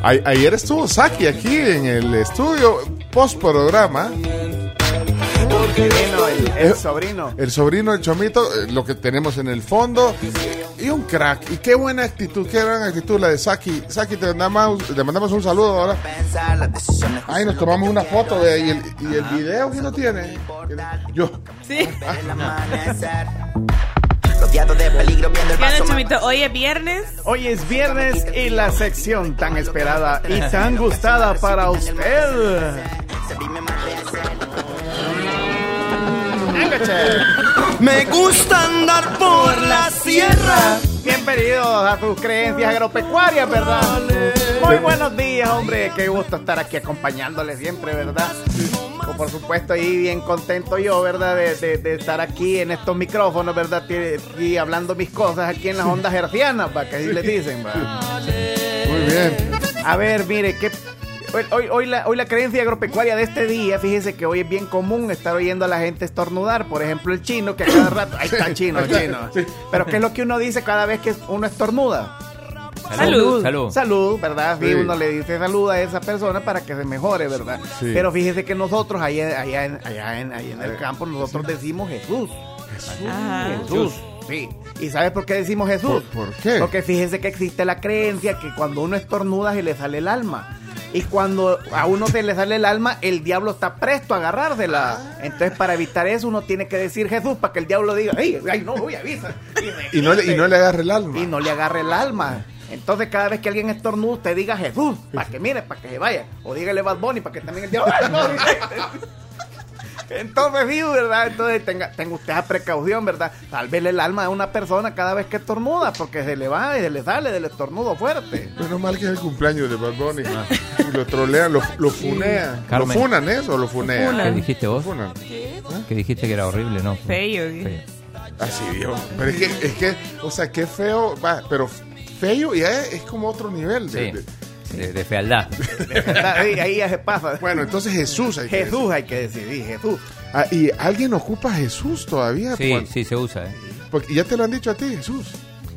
Speaker 3: A- ayer estuvo Saki aquí en el estudio post programa.
Speaker 1: El, el sobrino.
Speaker 3: El sobrino, el chomito, eh, lo que tenemos en el fondo. Y un crack. Y qué buena actitud, qué gran actitud la de Saki. Saki, te mandamos, le mandamos un saludo ahora. Ahí nos tomamos una foto de, y, el, y el video que no tiene. Yo.
Speaker 4: Sí.
Speaker 13: Rodeado de peligro viendo el
Speaker 4: ¿Qué onda,
Speaker 13: vaso
Speaker 4: Chomito? Hoy es viernes.
Speaker 1: Hoy es viernes y la sección tan esperada y tan gustada para usted.
Speaker 13: Me gusta andar por la sierra.
Speaker 1: Bienvenidos a sus creencias agropecuarias, ¿verdad? Muy buenos días, hombre. Qué gusto estar aquí acompañándoles siempre, ¿verdad? Por supuesto, ahí bien contento yo, ¿verdad? De, de- de estar aquí en estos micrófonos, ¿verdad? Y, y hablando mis cosas aquí en las ondas hercianas, ¿va? Que así les dicen, ¿va?
Speaker 3: Muy bien.
Speaker 1: A ver, mire, ¿qué, hoy, hoy, hoy la, hoy la creencia agropecuaria de este día, fíjese que hoy es bien común estar oyendo a la gente estornudar. Por ejemplo, el chino, que a cada rato. Ahí está el chino, el chino. Pero ¿qué es lo que uno dice cada vez que uno estornuda?
Speaker 5: Salud. Salud.
Speaker 1: Salud, ¿verdad? Sí,
Speaker 3: Sí.
Speaker 1: uno le dice salud a esa persona para que se mejore, ¿verdad?
Speaker 3: Sí.
Speaker 1: Pero fíjese que nosotros allá, allá, en, allá, en, allá en el campo, nosotros decimos Jesús.
Speaker 4: Ajá.
Speaker 1: Jesús. Sí. ¿Y sabe por qué decimos Jesús?
Speaker 3: ¿Por- por qué?
Speaker 1: Porque fíjese que existe la creencia que cuando uno estornuda se le sale el alma. Y cuando a uno se le sale el alma, el diablo está presto a agarrársela. Entonces, para evitar eso, uno tiene que decir Jesús para que el diablo diga, ¡ay, ay no, uy, avisa!
Speaker 3: Y no, le, y no le agarre el alma.
Speaker 1: y no le agarre el alma. Entonces, cada vez que alguien estornuda, usted diga Jesús, para que mire, para que se vaya. O dígale Bad Bunny, para que también el diablo. ¡Ay, no! Entonces, sí, ¿verdad? Entonces, tenga, tenga usted esa precaución, ¿verdad? Salvele el alma a una persona cada vez que estornuda, porque se le va y se le sale del estornudo fuerte.
Speaker 3: Menos mal que es el cumpleaños de Bad Bunny. Y lo trolean, lo, lo funean. ¿Lo funan eso o lo funean?
Speaker 5: ¿Qué dijiste vos?
Speaker 3: Funan.
Speaker 5: Que dijiste que era horrible, ¿no?
Speaker 4: Feo.
Speaker 5: Feo.
Speaker 3: Así, viejo. Pero es que, es que, o sea, qué feo. Va, pero feo ya es, es como otro nivel. de-
Speaker 5: Sí.
Speaker 3: de-
Speaker 5: De, de fealdad.
Speaker 1: Ahí, ahí ya se pasa.
Speaker 3: Bueno, entonces Jesús hay que
Speaker 1: Jesús hay que decidir, Jesús.
Speaker 3: Ah, ¿Y alguien ocupa Jesús todavía?
Speaker 5: Sí,
Speaker 3: Juan?
Speaker 5: sí, se usa, ¿eh?
Speaker 3: Porque ya te lo han dicho a ti, Jesús.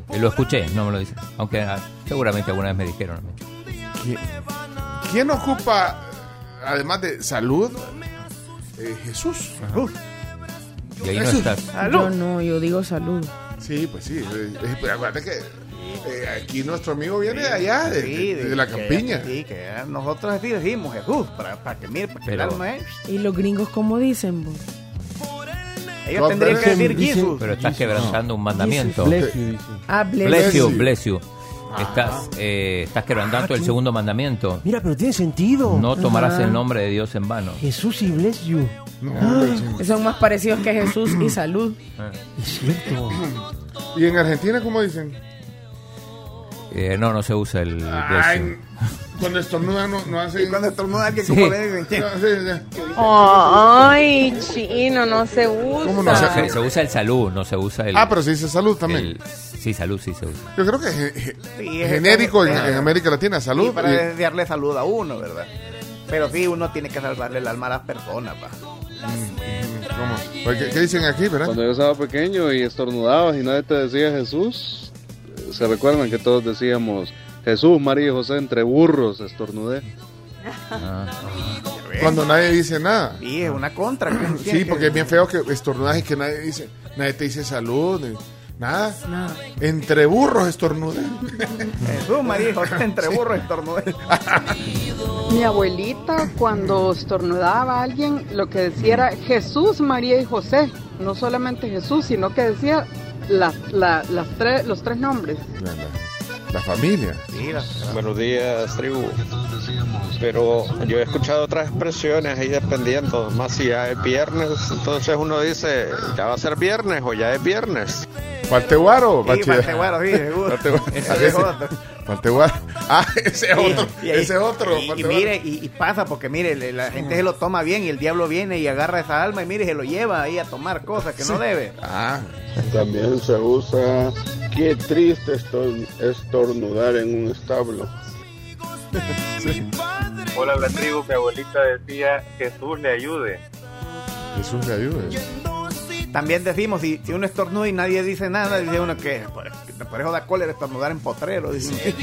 Speaker 5: Eh, Lo escuché, no me lo dicen. Aunque ah, seguramente alguna vez me dijeron. a mí.
Speaker 3: ¿Quién, quién ocupa, además de salud, eh, Jesús?
Speaker 1: Jesús.
Speaker 5: Y ahí no estás.
Speaker 1: Salud.
Speaker 7: Yo no, yo digo salud.
Speaker 3: Sí, pues sí. eh, pero acuérdate que eh, aquí nuestro amigo viene de allá, de,
Speaker 1: Sí,
Speaker 3: de- de la campiña.
Speaker 1: Sí, que nosotros así decimos Jesús, para, para que mire, para que
Speaker 5: Pero-
Speaker 1: es.
Speaker 7: ¿Y los gringos cómo dicen? vos?
Speaker 1: Ellos
Speaker 3: No,
Speaker 1: tendrían
Speaker 3: pero
Speaker 1: que
Speaker 3: dicen-
Speaker 1: decir
Speaker 9: dicen-
Speaker 1: Jesús.
Speaker 5: Pero estás quebrantando un mandamiento.
Speaker 9: Bless you, dice.
Speaker 7: Ah, bless.
Speaker 5: Bless you,
Speaker 3: you.
Speaker 5: bless you. Estás, eh, estás quebrantando el segundo mandamiento.
Speaker 9: Mira, pero tiene sentido.
Speaker 5: No tomarás
Speaker 7: Ajá.
Speaker 5: el nombre de Dios en vano.
Speaker 9: Jesús y bless you.
Speaker 3: No, hombre, sí.
Speaker 7: Son más parecidos que Jesús y salud.
Speaker 9: Es cierto.
Speaker 3: ¿Y en Argentina cómo dicen?
Speaker 5: Eh, no, no se usa el
Speaker 3: Ay, cuando estornudan no, no hacen...
Speaker 1: Y cuando estornuda alguien,
Speaker 5: Sí.
Speaker 1: como.
Speaker 3: No, sí, sí.
Speaker 14: Ay, chino, no se usa.
Speaker 3: ¿Cómo no se-
Speaker 5: usa el salud, no se usa el.
Speaker 3: Ah, pero se dice salud también.
Speaker 5: el- sí, salud sí se usa.
Speaker 3: Yo creo que es ge-
Speaker 1: Sí, es
Speaker 3: genérico en, en América Latina, salud.
Speaker 1: Sí, para
Speaker 3: y-
Speaker 1: desearle salud a uno, ¿verdad? Pero sí, uno tiene que salvarle el alma a las personas, pa.
Speaker 3: ¿cómo? Pues, ¿Qué, qué dicen aquí, verdad?
Speaker 15: Cuando yo estaba pequeño y estornudabas y nadie te decía Jesús, se recuerdan que todos decíamos Jesús, María y José entre burros estornudé.
Speaker 5: Ah.
Speaker 3: Cuando nadie dice nada.
Speaker 1: Sí, es una contra.
Speaker 3: Sí,
Speaker 1: que-
Speaker 3: porque es bien feo que estornudas y que nadie dice, nadie te dice salud, nada.
Speaker 7: Nada.
Speaker 3: Entre burros estornudas.
Speaker 1: Jesús, María, y José, entre burros estornudé.
Speaker 14: Mi abuelita cuando estornudaba a alguien lo que decía era Jesús, María y José. No solamente Jesús, sino que decía las, la- las tres, los tres nombres.
Speaker 3: La, la- la familia.
Speaker 1: La-
Speaker 16: Buenos días, tribu. Pero yo he escuchado otras expresiones ahí dependiendo, más si ya es viernes, entonces uno dice, ya va a ser viernes o ya es viernes.
Speaker 3: Falteguaro,
Speaker 1: Sí, Falteguaro, sí, seguro. Ese es otro.
Speaker 3: Falteguaro. Ah, ese es otro.
Speaker 1: Y-
Speaker 3: ese es otro.
Speaker 1: Y, mire, y, y pasa porque mire, la gente se lo toma bien y el diablo viene y agarra esa alma y mire, se lo lleva ahí a tomar cosas que no debe.
Speaker 3: Ah,
Speaker 17: También se usa qué triste estor- estornudar en un establo.
Speaker 18: Hola, la tribu, mi abuelita decía Jesús le ayude.
Speaker 3: Jesús le ayude.
Speaker 1: También decimos, si, si uno estornuda y nadie dice nada, dice uno que por, por eso da cólera estornudar en potrero. dice.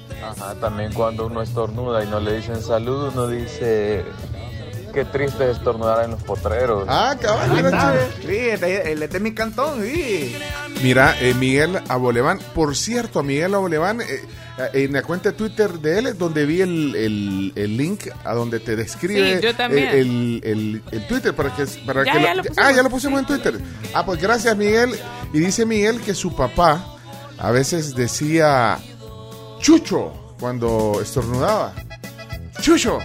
Speaker 18: Ajá, también cuando uno estornuda y no le dicen salud, uno dice
Speaker 19: qué triste es estornudar en los potreros.
Speaker 3: Ah,
Speaker 1: está,
Speaker 3: chido.
Speaker 1: Sí, este- el de mi cantón, sí.
Speaker 3: Mira, eh, Miguel Aboleván, por cierto, a Miguel Aboleván, eh, eh, en la cuenta de Twitter de él donde vi el, el- el link a donde te describe
Speaker 4: Sí, yo también.
Speaker 3: eh, el, el- el Twitter para que para
Speaker 4: Ya,
Speaker 3: que
Speaker 4: ya lo pusimos.
Speaker 3: ah ya lo pusimos en Twitter ah pues gracias Miguel y dice Miguel que su papá a veces decía chucho cuando estornudaba chucho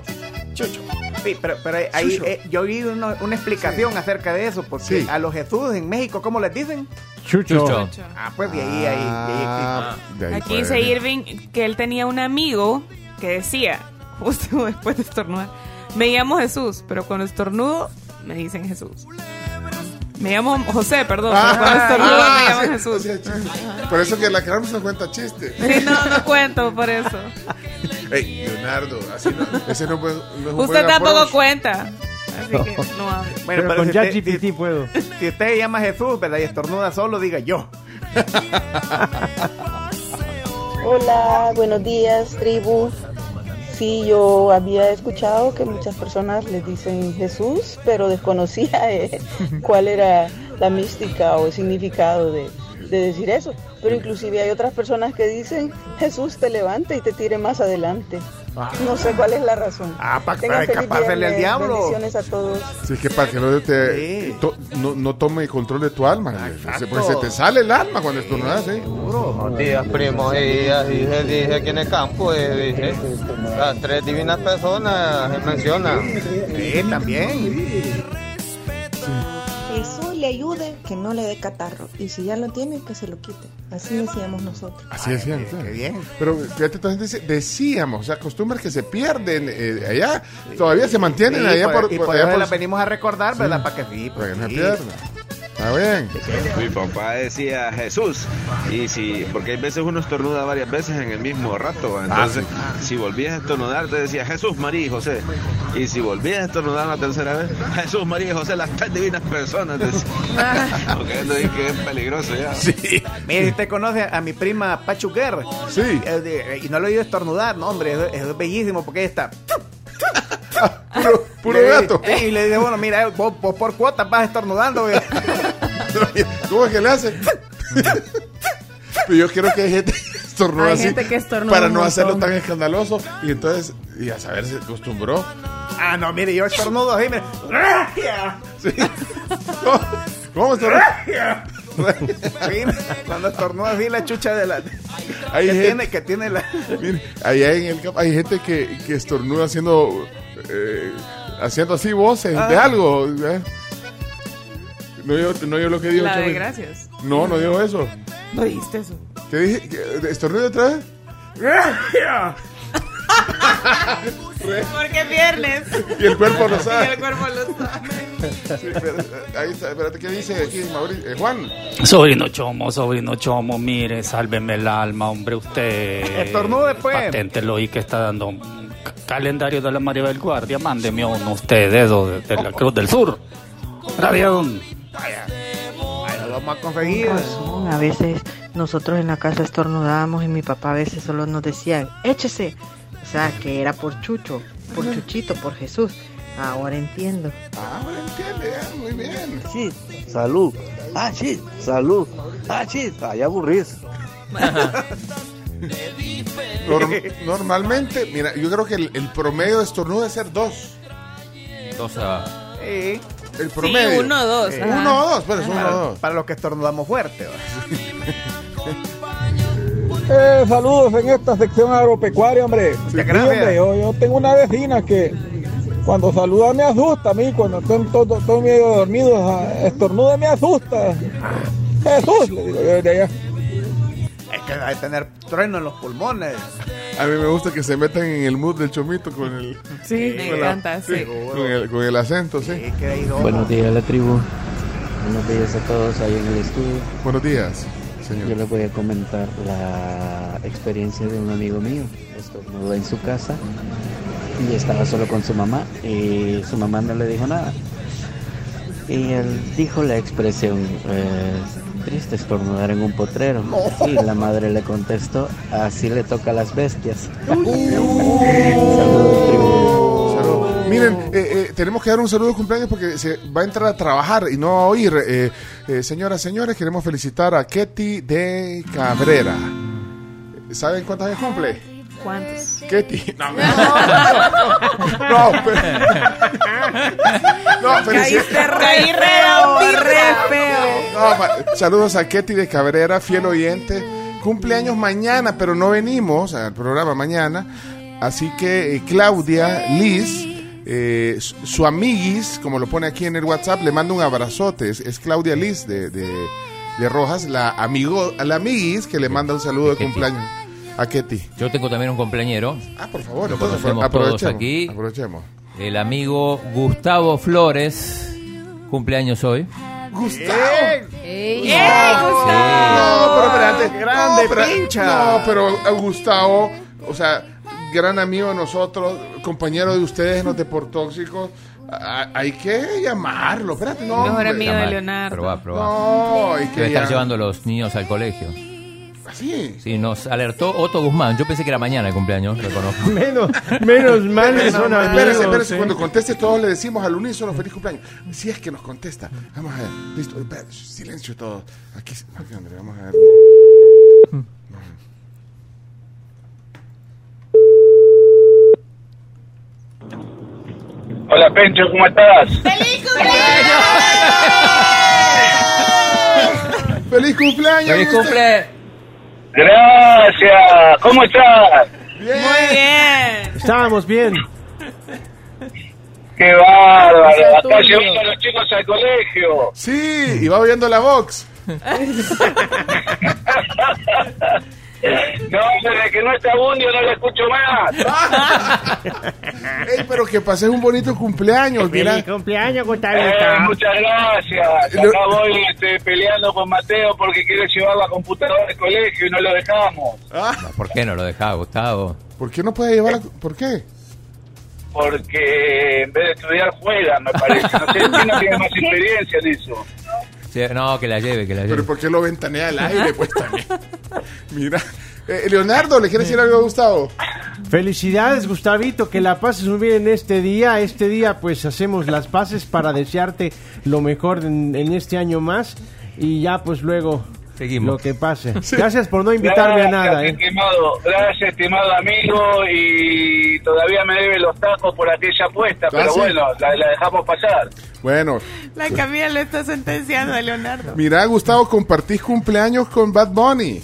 Speaker 1: Chucho. Sí, pero, pero ahí
Speaker 3: Chucho.
Speaker 1: eh, yo vi uno- una explicación acerca de eso, porque
Speaker 3: Sí.
Speaker 1: a los Jesús en México, ¿cómo les dicen?
Speaker 9: Chucho.
Speaker 1: Ah, pues de ahí, ahí, de ahí
Speaker 3: Ah, de ahí
Speaker 4: Aquí dice. Irving que él tenía un amigo que decía, justo después de estornudar, me llamo Jesús, pero cuando estornudo me dicen Jesús. Me llamo José, perdón, estornudo
Speaker 3: ah,
Speaker 4: me llaman
Speaker 3: sí,
Speaker 4: Jesús.
Speaker 3: sí, sí. Por eso que la Carmen no cuenta chiste.
Speaker 4: Sí, no, no cuento por eso.
Speaker 3: Ey, Leonardo, así no, ese no, puede- no es un
Speaker 4: Usted tampoco
Speaker 3: approach.
Speaker 4: cuenta. Así que no hable.
Speaker 1: Bueno,
Speaker 9: Pero
Speaker 1: pero,
Speaker 9: con
Speaker 1: si,
Speaker 9: ChatGPT puedo.
Speaker 1: si, usted llama Jesús, ¿verdad? Y estornuda solo, diga yo.
Speaker 20: Hola, buenos días, tribu. Sí, yo había escuchado que muchas personas les dicen Jesús, pero desconocía eh, cuál era la mística o el significado de, de decir eso. Pero inclusive hay otras personas que dicen Jesús te levante y te tire más adelante. No sé cuál es la razón.
Speaker 1: Ah, para
Speaker 20: feliz
Speaker 1: escapársele al diablo.
Speaker 20: Bendiciones a todos.
Speaker 3: Sí, que para que no, te,
Speaker 1: Sí.
Speaker 3: to- no, no tome control de tu alma. Pues se te sale el alma cuando estornudas, ¿eh?
Speaker 19: Buenos días, primos. Y ya dije, dije aquí en el campo, eh, dije, las tres divinas personas se mencionan.
Speaker 1: Sí, también.
Speaker 21: Le ayude que no le dé catarro. Y si ya lo tiene, que se lo quite. Así decíamos nosotros.
Speaker 3: Así decían.
Speaker 1: qué-
Speaker 3: ustedes.
Speaker 1: qué bien.
Speaker 3: Pero fíjate, entonces decíamos, o sea, costumbres que se pierden eh, allá, todavía se mantienen
Speaker 1: Sí,
Speaker 3: allá
Speaker 1: por-
Speaker 3: por,
Speaker 1: y
Speaker 3: por
Speaker 1: por
Speaker 3: allá por-
Speaker 1: las venimos a recordar, ¿verdad? Para que sí,
Speaker 3: para que no se
Speaker 1: sí.
Speaker 3: Está bien.
Speaker 22: Mi papá decía Jesús y si porque hay veces uno estornuda varias veces en el mismo rato, ¿va? entonces si volvías a estornudar te decía Jesús, María y José y si volvías a estornudar la tercera vez Jesús, María y José, las tres divinas personas, decía. porque él dice que es peligroso ya.
Speaker 3: Sí.
Speaker 1: Mire, usted conoce a mi prima Pachu Guerra.
Speaker 3: Sí.
Speaker 1: Eh, y no lo he oído estornudar, no, hombre, es, es bellísimo porque ella está.
Speaker 3: Puro, gato.
Speaker 1: Y le dice, bueno, mira, eh, vos, vos por cuotas vas estornudando.
Speaker 3: ¿Cómo es que le hace? Pero yo quiero que hay gente que estornuda
Speaker 7: Hay
Speaker 3: así
Speaker 7: gente que estornuda
Speaker 3: para no hacerlo tan escandaloso y entonces, y a saber, se acostumbró.
Speaker 1: Ah, no, mire, yo estornudo así, mire.
Speaker 3: Sí. ¿Cómo, cómo estornuda?
Speaker 1: Sí, Cuando estornuda así la chucha de la.
Speaker 3: Hay
Speaker 1: que,
Speaker 3: gente-
Speaker 1: tiene, que tiene la.
Speaker 3: Mire, allá en el campo hay gente que, que estornuda haciendo eh, haciendo así voces de
Speaker 1: Ah.
Speaker 3: algo. ¿eh? No yo, no yo lo que digo.
Speaker 4: La de gracias.
Speaker 3: No, no digo eso.
Speaker 4: ¿No dijiste eso?
Speaker 3: ¿Qué dije? ¿Que- ¿Estornudo otra vez?
Speaker 4: Porque es viernes.
Speaker 3: Y el cuerpo lo
Speaker 4: Y
Speaker 3: sabe.
Speaker 4: el cuerpo lo sabe.
Speaker 3: Sí, pero, eh, ahí está, espérate, ¿qué dice aquí Mauricio? Eh, Juan?
Speaker 23: Sobrino Chomo, sobrino Chomo, mire, sálveme el alma, hombre, usted.
Speaker 1: Estornude, pues.
Speaker 23: Paténtelo y que está dando un c- calendario de la Maribel Guardia. Mándeme uno usted, dedo de, de la Cruz del Sur.
Speaker 1: Ahí lo vamos a conseguir.
Speaker 21: razón. A veces nosotros en la casa estornudábamos y mi papá a veces solo nos decía, échese. O sea, que era por Chucho, por Chuchito, por Jesús. Ahora entiendo.
Speaker 3: Ah, ahora entiende, muy bien.
Speaker 24: Sí, salud. Ah, sí, salud. Ah, sí, ay, aburrís.
Speaker 3: Norm- normalmente, mira, yo creo que el, el promedio de estornudo debe ser dos.
Speaker 5: Dos a...
Speaker 1: Sí.
Speaker 3: El promedio.
Speaker 4: uno o dos,
Speaker 3: Eh, uno o dos, pues uno
Speaker 1: Para,
Speaker 3: o dos.
Speaker 1: para los que estornudamos fuerte.
Speaker 24: Eh, saludos en esta sección agropecuaria, hombre. Hombre, yo, yo tengo una vecina que cuando saluda me asusta a mí, cuando estoy todo, todo medio dormido, ah, estornuda me asusta. Jesús, le digo yo desde allá.
Speaker 1: Es que hay que tener trueno en los pulmones.
Speaker 3: A mí me gusta que se metan en el mood del chomito con el.
Speaker 4: Sí, me
Speaker 3: con la-
Speaker 4: encanta, sí.
Speaker 3: Con el, con el acento, sí.
Speaker 25: Buenos días, la tribu. Buenos días a todos ahí en el estudio.
Speaker 3: Buenos días, señor.
Speaker 25: Yo les voy a comentar la experiencia de un amigo mío. Estornudó en su casa y estaba solo con su mamá y su mamá no le dijo nada. Y él dijo la expresión, eh, triste estornudar en un potrero. Y la madre le contestó, así le toca a las bestias. Saludos, tribu.
Speaker 3: Salud. Miren, eh, eh, tenemos que dar un saludo de cumpleaños porque se va a entrar a trabajar y no a oír. Eh, eh, señoras, señores, queremos felicitar a Ketty de Cabrera. ¿Saben cuántos años cumple?
Speaker 4: ¿Cuántos?
Speaker 3: Ketty. No, no, pero- no, felici-
Speaker 4: Caíste re feo, re feo.
Speaker 3: No, saludos a Ketty de Cabrera, fiel oyente. Cumpleaños mañana, pero no venimos al programa mañana. Así que eh, Claudia, Liz, eh, su, amiguis, como lo pone aquí en el WhatsApp, le manda un abrazote. Es, es Claudia Liz de, de- de Rojas, la amigo, la amiguis que le manda un saludo de cumpleaños a Ketty.
Speaker 5: Yo tengo también un cumpleañero.
Speaker 3: Ah, por favor,
Speaker 5: Lo
Speaker 3: entonces,
Speaker 5: conocemos todos
Speaker 3: aprovechemos,
Speaker 5: aquí.
Speaker 3: aprovechemos.
Speaker 5: El amigo Gustavo Flores, cumpleaños hoy.
Speaker 3: Gustavo.
Speaker 4: ¡Ey,
Speaker 3: No, pero espérate.
Speaker 1: Grande
Speaker 3: no, pero,
Speaker 1: pincha.
Speaker 3: No, pero a Gustavo, o sea, gran amigo de nosotros, compañero de ustedes en los deportóxicos. a- Hay que llamarlo. Espérate, no.
Speaker 4: Mejor amigo de. Leonardo.
Speaker 5: Probá, probá.
Speaker 3: No, hay que
Speaker 5: Debe estar llevando a los niños al colegio.
Speaker 3: ¿Así?
Speaker 5: Sí, nos alertó Otto Guzmán. Yo pensé que era mañana el cumpleaños, lo conozco.
Speaker 9: Menos, menos mal que son amigos.
Speaker 3: Espérese, espérese. Cuando conteste, todos le decimos al unísono feliz cumpleaños. Si es que nos contesta. Vamos a ver. Listo. Silencio todos. Aquí. aquí, André, vamos a ver.
Speaker 18: Hola Pencho, ¿cómo estás?
Speaker 3: ¡Feliz cumpleaños!
Speaker 5: ¡Feliz
Speaker 3: Gustavo!
Speaker 5: cumple!
Speaker 18: Gracias, ¿cómo estás?
Speaker 4: Muy bien.
Speaker 9: Estábamos bien.
Speaker 18: Qué bárbaro, acá llevando a los chicos al colegio.
Speaker 3: Sí, y va oyendo la Vox.
Speaker 18: No, desde que no está Bundio no lo escucho más.
Speaker 3: Ey, pero que pases un bonito cumpleaños, mira.
Speaker 9: Feliz cumpleaños,
Speaker 18: Eh,
Speaker 9: Gustavito.
Speaker 18: muchas gracias.
Speaker 3: Lo-
Speaker 18: Acá voy este, peleando con Mateo porque quiere llevar la computadora al colegio y no lo dejamos.
Speaker 5: ¿Por qué no lo dejaba, Gustavo?
Speaker 3: ¿Por qué no puede llevar la... ¿Por qué?
Speaker 18: Porque en vez de estudiar juega, me parece. No sé, ¿quién no tiene más experiencia en eso?
Speaker 5: Sí, no, que la lleve, que la lleve.
Speaker 3: Pero ¿por qué lo ventanea al aire? Pues también. Mira. Eh, Leonardo, ¿le quiere decir algo a Gustavo?
Speaker 9: Felicidades, Gustavito, que la pases muy bien en este día. Este día, pues hacemos las paces para desearte lo mejor en, en este año más. Y ya, pues luego,
Speaker 5: Seguimos.
Speaker 9: lo que pase. Gracias por no invitarme a nada,
Speaker 18: Gracias,
Speaker 9: ¿eh?
Speaker 18: estimado, gracias, estimado amigo. Y todavía me debe los tacos por aquella apuesta, pero bueno, la, la dejamos pasar.
Speaker 3: Bueno,
Speaker 4: La Camila le está sentenciando a Leonardo.
Speaker 3: mira, Gustavo, compartís cumpleaños con Bad Bunny.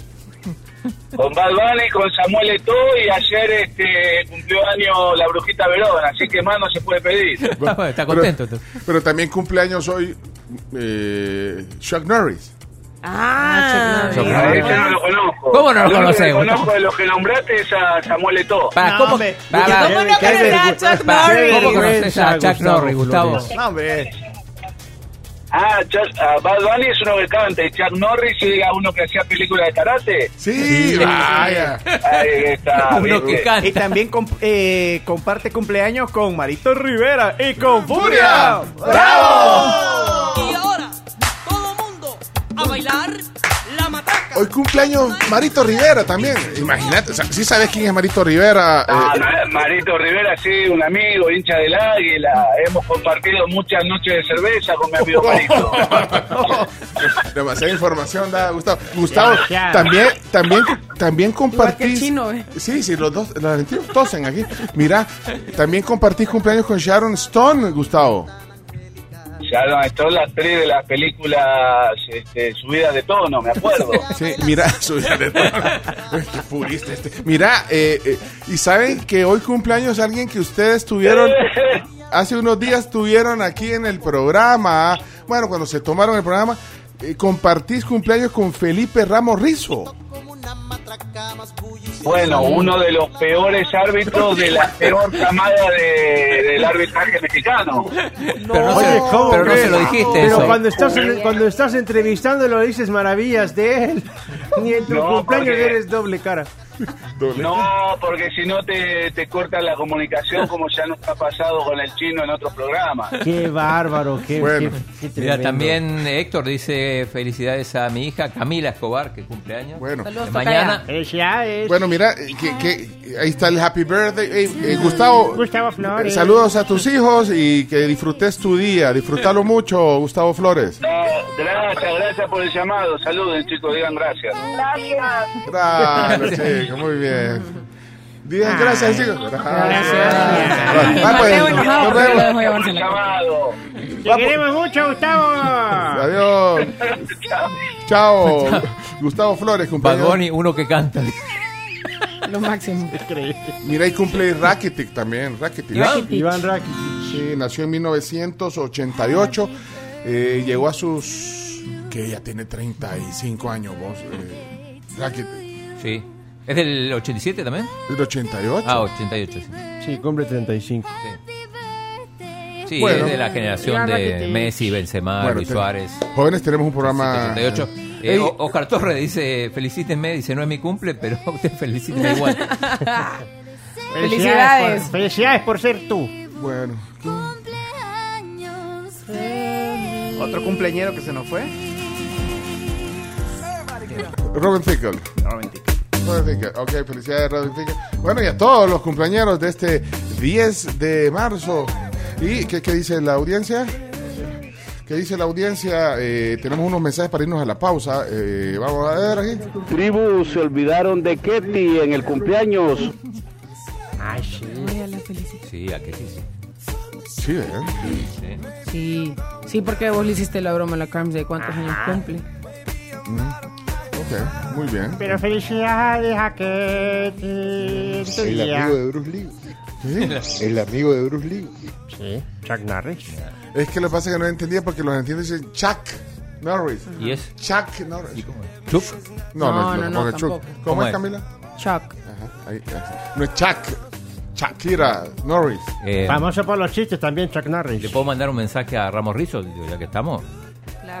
Speaker 18: Con Bad Bunny, con Samuel Eto'o y ayer este, cumplió año la Brujita Verón, así que más no se puede pedir.
Speaker 5: Está contento. entonces.
Speaker 3: Pero también cumpleaños hoy eh, Chuck Norris.
Speaker 4: Ah,
Speaker 5: Chuck Norris.
Speaker 18: ese no lo conozco.
Speaker 5: ¿Cómo no lo conocemos?
Speaker 18: conozco de los que nombraste es a Samuel Eto'o.
Speaker 5: Para,
Speaker 1: No,
Speaker 5: ¿cómo,
Speaker 1: hombre.
Speaker 5: para,
Speaker 4: ¿Cómo no
Speaker 9: Qué
Speaker 4: conocer a. Chuck
Speaker 5: para-
Speaker 4: Norris?
Speaker 5: ¿cómo conoces a Chuck Norris, Gustavo?
Speaker 1: No, hombre.
Speaker 18: Ah, Chuck- ah, Bad Bunny es uno que canta y Chuck Norris era uno que hacía películas de karate.
Speaker 3: Sí, vaya.
Speaker 18: Ahí está.
Speaker 5: Uno que canta.
Speaker 1: Y también comp- eh, comparte cumpleaños con Marito Rivera y con Furia. ¡Bravo!
Speaker 26: Y ahora, bailar la matraca.
Speaker 3: Hoy cumpleaños Marito Rivera también. Imagínate, o sea, ¿sí sabes quién es Marito Rivera?
Speaker 18: Ah,
Speaker 3: Eh,
Speaker 18: Ma- Marito Rivera, sí, un amigo, hincha del águila. Hemos compartido muchas noches de cerveza con mi amigo Marito.
Speaker 3: Demasiada información da Gustavo. Gustavo,
Speaker 9: Ya, ya.
Speaker 3: también, también, también compartís.
Speaker 7: chino, ¿eh?
Speaker 3: Sí, sí, los dos, los argentinos tosen aquí. Mira, también compartís cumpleaños con Sharon Stone, Gustavo.
Speaker 18: Ya no, esto es la actriz de las películas este, subidas de tono, me acuerdo.
Speaker 3: Sí, mira, su de Qué purista este. Mira, eh, eh, y saben que hoy cumpleaños alguien que ustedes tuvieron, hace unos días tuvieron aquí en el programa. Bueno, cuando se tomaron el programa, eh, compartís cumpleaños con Felipe Ramos Rizo.
Speaker 18: Bueno, uno de los peores árbitros de la peor camada de- del arbitraje mexicano.
Speaker 5: Pero no,
Speaker 9: Oye,
Speaker 5: se,
Speaker 9: ¿cómo
Speaker 5: pero no se lo dijiste
Speaker 9: Pero
Speaker 5: eso.
Speaker 9: cuando estás, en- cuando estás entrevistándolo dices maravillas de él. Ni en tu
Speaker 18: No,
Speaker 9: cumpleaños
Speaker 18: porque-
Speaker 9: eres doble cara.
Speaker 18: No, porque si no te, te cortan la comunicación como ya nos ha pasado con el chino en otros programas.
Speaker 9: Qué bárbaro, qué,
Speaker 3: Bueno.
Speaker 9: qué- qué
Speaker 5: Mira, también Héctor dice felicidades a mi hija Camila Escobar, que cumple años.
Speaker 3: Bueno.
Speaker 5: De mañana.
Speaker 9: Felicidades.
Speaker 3: Bueno, mira, eh, que, que- ahí está el happy birthday. Eh, eh, Gustavo,
Speaker 9: Gustavo
Speaker 3: eh,
Speaker 9: Flores.
Speaker 3: saludos a tus hijos y que disfrutes tu día. Disfrútalo mucho, Gustavo Flores.
Speaker 18: No, gracias, gracias por el llamado. Saluden, chicos, digan gracias.
Speaker 20: Gracias.
Speaker 3: Gracias, muy bien. Digan gracias, chicos. Gracias. Pues, nos vemos.
Speaker 9: Te queremos mucho, Gustavo.
Speaker 3: Adiós. Chao. Gustavo Flores,
Speaker 5: Bad
Speaker 3: cumpleaños.
Speaker 5: Bunny, uno que canta.
Speaker 7: Lo máximo.
Speaker 3: Mira, y cumple Rakitic también. Rakitic.
Speaker 5: Iván.
Speaker 9: Iván Rakitic.
Speaker 3: Sí, nació en 1988. eh, llegó a sus. que ya tiene 35 años, vos. Eh, Rakitic.
Speaker 5: Sí. ¿Es del 87 también?
Speaker 3: ¿Es de 88?
Speaker 5: Ah, 88, sí.
Speaker 9: Sí, cumple 35.
Speaker 5: Sí,
Speaker 3: Bueno.
Speaker 5: es de la generación de
Speaker 7: Rakitic.
Speaker 5: Messi, Benzema,
Speaker 3: Bueno,
Speaker 5: Luis
Speaker 3: te-
Speaker 5: Suárez.
Speaker 3: Jóvenes, tenemos un programa.
Speaker 5: 78.
Speaker 3: Ey,
Speaker 5: Eh, O- Oscar Torres dice, felicítenme, dice, no es mi cumple, pero usted felicítenme igual.
Speaker 7: Felicidades.
Speaker 9: por- felicidades por ser tú.
Speaker 3: bueno.
Speaker 1: Otro cumpleañero que se nos fue.
Speaker 3: Robin Thicke.
Speaker 1: Robin Thicke.
Speaker 3: Ok, felicidades. Bueno, y a todos los cumpleaños de este 10 de marzo. ¿Y qué, qué dice la audiencia? ¿Qué dice la audiencia? Eh, tenemos unos mensajes para irnos a la pausa. Eh, vamos a ver aquí.
Speaker 17: Tribu, se olvidaron de Ketty en el cumpleaños.
Speaker 9: Ay, sí.
Speaker 5: Sí, a que sí. sí.
Speaker 3: Sí, ¿eh?
Speaker 5: Sí.
Speaker 7: Sí. Sí, porque vos le hiciste la broma a la Carms de cuántos años cumple.
Speaker 3: Ok, muy bien.
Speaker 9: Pero felicidades a tu
Speaker 17: El
Speaker 9: día.
Speaker 17: amigo de Bruce Lee.
Speaker 3: ¿Sí?
Speaker 17: El amigo de Bruce Lee.
Speaker 9: Sí, Chuck Norris.
Speaker 3: Es que lo que pasa es que no entendía porque los entiendes dicen Chuck Norris.
Speaker 5: ¿Y es?
Speaker 3: Chuck Norris.
Speaker 5: Chup.
Speaker 3: No, no,
Speaker 7: No,
Speaker 3: no,
Speaker 7: no,
Speaker 3: no,
Speaker 7: no,
Speaker 3: Chuck. ¿Cómo,
Speaker 5: ¿Cómo
Speaker 3: es,
Speaker 5: es?
Speaker 3: Camila?
Speaker 7: Chuck.
Speaker 3: Ajá, ahí, ahí. No es Chuck. Shakira Norris.
Speaker 5: Eh,
Speaker 9: Famoso por los chistes también, Chuck
Speaker 5: ¿Le
Speaker 9: Norris.
Speaker 5: puedo mandar un mensaje a Ramos Rizzo, ya que estamos?